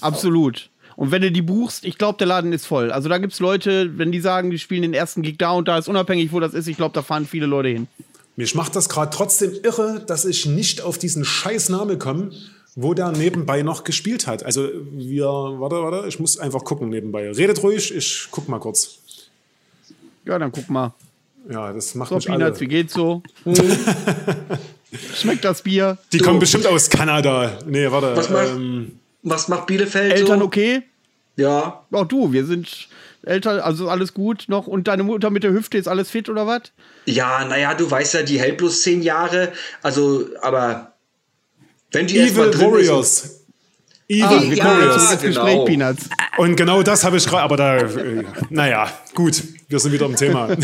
Absolut. Und wenn du die buchst, ich glaube, der Laden ist voll. Also da gibt es Leute, wenn die sagen, die spielen den ersten Gig da und da ist unabhängig, wo das ist, ich glaube, da fahren viele Leute hin. Mich macht das gerade trotzdem irre, dass ich nicht auf diesen scheiß Name komme, wo der nebenbei noch gespielt hat. Also wir, warte, warte, ich muss einfach gucken nebenbei. Redet ruhig, ich guck mal kurz. Ja, dann guck mal. Ja, das macht So, mich Peanuts, wie alle. geht's so? Schmeckt das Bier? Die So. kommen bestimmt aus Kanada. Nee, warte. Was mach- ähm, Was macht Bielefeld Eltern so? okay? Ja. Auch du, wir sind Eltern, also alles gut noch. Und deine Mutter mit der Hüfte ist alles fit oder was? Ja, naja, du weißt ja, die hält bloß zehn Jahre. Also, aber wenn die Evil drin Warriors. Evil Ah, wir kommen ja, genau. Gespräch, Peanuts. Und genau das habe ich gerade, aber da, äh, naja, gut, wir sind wieder im Thema.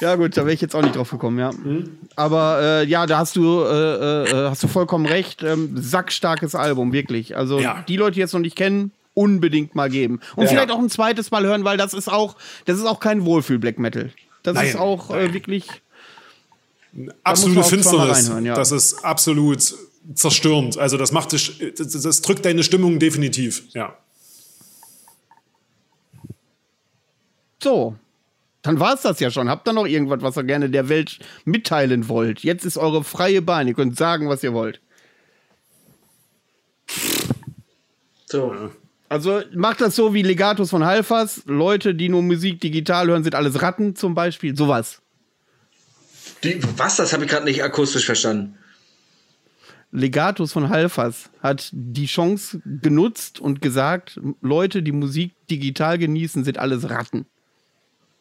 Ja gut, da wäre ich jetzt auch nicht drauf gekommen, ja. Aber äh, ja, da hast du, äh, äh, hast du vollkommen recht. Ähm, sackstarkes Album, wirklich. Also Ja. die Leute, die jetzt noch nicht kennen, unbedingt mal geben. Und Ja. vielleicht auch ein zweites Mal hören, weil das ist auch, das ist auch kein Wohlfühl-Black Metal. Das Nein, ist auch äh, wirklich. Absolute Finsternis. ja. Das ist absolut zerstörend. Also das macht dich, das, das drückt deine Stimmung definitiv. Ja. So. Dann war es das ja schon. Habt ihr noch irgendwas, was ihr gerne der Welt mitteilen wollt? Jetzt ist eure freie Bahn. Ihr könnt sagen, was ihr wollt. So. Also macht das so wie Legatus von Halfas. Leute, die nur Musik digital hören, sind alles Ratten zum Beispiel. Sowas. Die, was? Das habe ich gerade nicht akustisch verstanden. Legatus von Halfas hat die Chance genutzt und gesagt, Leute, die Musik digital genießen, sind alles Ratten.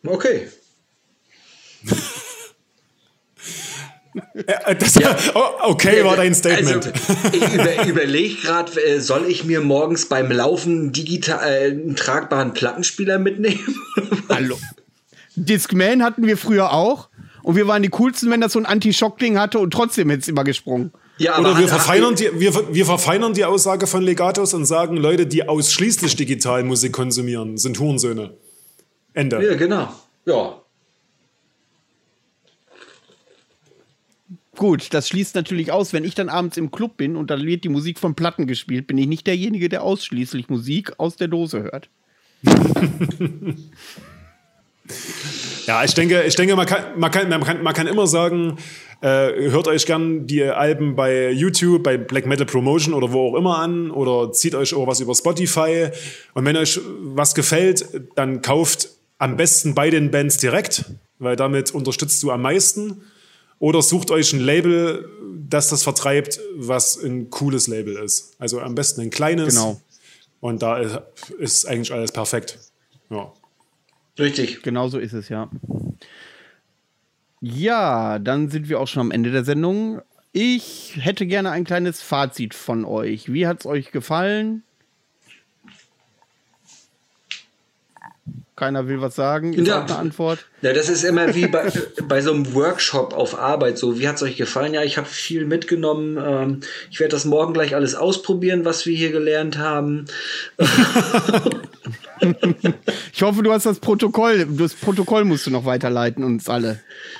Okay. Äh, Das, oh, okay, war dein Statement. Also, ich über, überlege gerade, äh, soll ich mir morgens beim Laufen digital äh, einen tragbaren Plattenspieler mitnehmen? Hallo. Discman hatten wir früher auch. Und wir waren die coolsten, wenn das so ein Anti-Schock-Ding hatte und trotzdem hätte es immer gesprungen. ja, Oder wir verfeinern, die, wir, wir verfeinern die Aussage von Legatus und sagen, Leute, die ausschließlich digital Musik konsumieren, sind Hurensöhne. Ende. Ja, genau. Ja. Gut, das schließt natürlich aus, wenn ich dann abends im Club bin und dann wird die Musik von Platten gespielt, bin ich nicht derjenige, der ausschließlich Musik aus der Dose hört. Ja, ich denke, ich denke man, kann, man, kann, man, kann, man kann immer sagen, äh, hört euch gern die Alben bei YouTube, bei Black Metal Promotion oder wo auch immer an oder zieht euch auch was über Spotify. Und wenn euch was gefällt, dann kauft am besten bei den Bands direkt, weil damit unterstützt du am meisten. Oder sucht euch ein Label, das das vertreibt, was ein cooles Label ist. Also am besten ein kleines. Genau. Und da ist- eigentlich alles perfekt. Ja. Richtig. Genau so ist es, ja. Ja, dann sind wir auch schon am Ende der Sendung. Ich hätte gerne ein kleines Fazit von euch. Wie hat es euch gefallen? Keiner will was sagen. Ist Ja. eine Antwort. Ja, das ist immer wie bei, bei so einem Workshop auf Arbeit. So, wie hat es euch gefallen? Ja, ich habe viel mitgenommen. Ähm, ich werde das morgen gleich alles ausprobieren, was wir hier gelernt haben. Ich hoffe, du hast das Protokoll. Das Protokoll musst du noch weiterleiten, uns alle.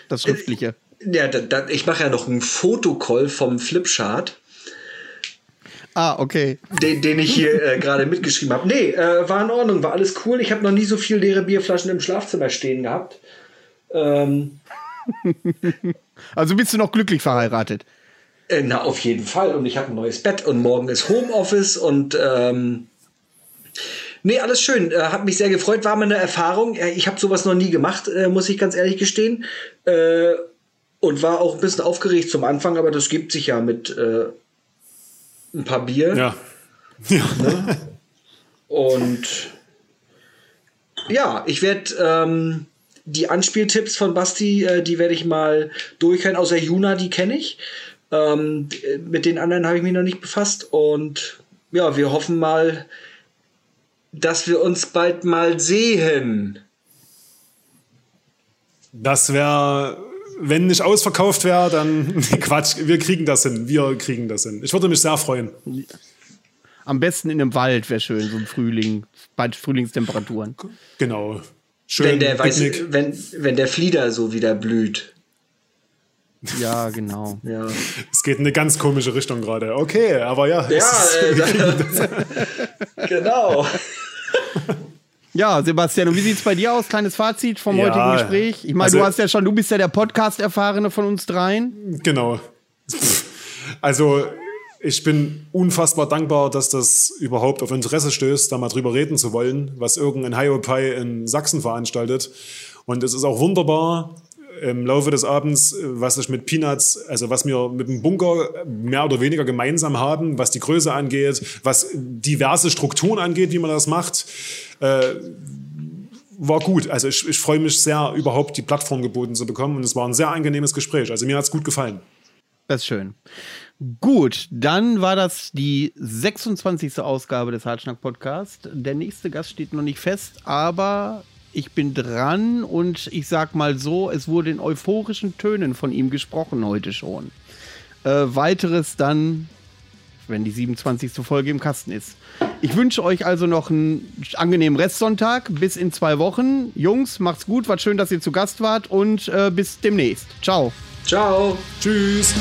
Das schriftliche. Ja, da, da, ich mache ja noch einen Fotocall vom Flipchart. Ah, okay. den, den ich hier äh, gerade mitgeschrieben habe. Nee, äh, war in Ordnung, war alles cool. Ich habe noch nie so viel leere Bierflaschen im Schlafzimmer stehen gehabt. Ähm, Also bist du noch glücklich verheiratet? äh, na, auf jeden Fall. Und ich habe ein neues Bett und morgen ist Homeoffice und ähm, nee, alles schön. Äh, hat mich sehr gefreut, war mal eine Erfahrung. Äh, Ich habe sowas noch nie gemacht, äh, muss ich ganz ehrlich gestehen. Und war auch ein bisschen aufgeregt zum Anfang, aber das gibt sich ja mit ein paar Bier. Ja. ja. Und ja, ich werde ähm, die Anspieltipps von Basti, äh, die werde ich mal durchhören. Außer Juna, die kenne ich. Ähm, mit den anderen habe ich mich noch nicht befasst. Und ja, wir hoffen mal, dass wir uns bald mal sehen. Das wäre, wenn nicht ausverkauft wäre, dann Quatsch, wir kriegen das hin. Wir kriegen das hin. Ich würde mich sehr freuen. Am besten in einem Wald wäre schön, so im Frühling, bei Frühlingstemperaturen. Genau. Schön. Wenn der, weiß, wenn, wenn der Flieder so wieder blüht. Ja, genau. Ja, Es geht in eine ganz komische Richtung gerade. Okay, aber ja. es ja ist- äh, genau. Ja, Sebastian, und wie sieht's bei dir aus? Kleines Fazit vom Ja, heutigen Gespräch. Ich meine, also- du hast ja schon, du bist ja der Podcast-Erfahrene von uns dreien. Genau. Also, ich bin unfassbar dankbar, dass das überhaupt auf Interesse stößt, da mal drüber reden zu wollen, was irgendein Hiopai in Sachsen veranstaltet. Und es ist auch wunderbar, im Laufe des Abends, was ich mit Peanuts, also was wir mit dem Bunker mehr oder weniger gemeinsam haben, was die Größe angeht, was diverse Strukturen angeht, wie man das macht. Äh, war gut. Also ich, ich freue mich sehr, überhaupt die Plattform geboten zu bekommen. Und es war ein sehr angenehmes Gespräch. Also mir hat es gut gefallen. Das ist schön. Gut, dann war das die 26. Ausgabe des Hartschnack Podcast. Der nächste Gast steht noch nicht fest, aber ich bin dran und ich sag mal so, es wurde in euphorischen Tönen von ihm gesprochen heute schon. Äh, weiteres dann wenn die 27. Folge im Kasten ist. Ich wünsche euch also noch einen angenehmen Restsonntag. Bis in zwei Wochen. Jungs, macht's gut. War schön, dass ihr zu Gast wart und äh, bis demnächst. Ciao. Ciao. Tschüss.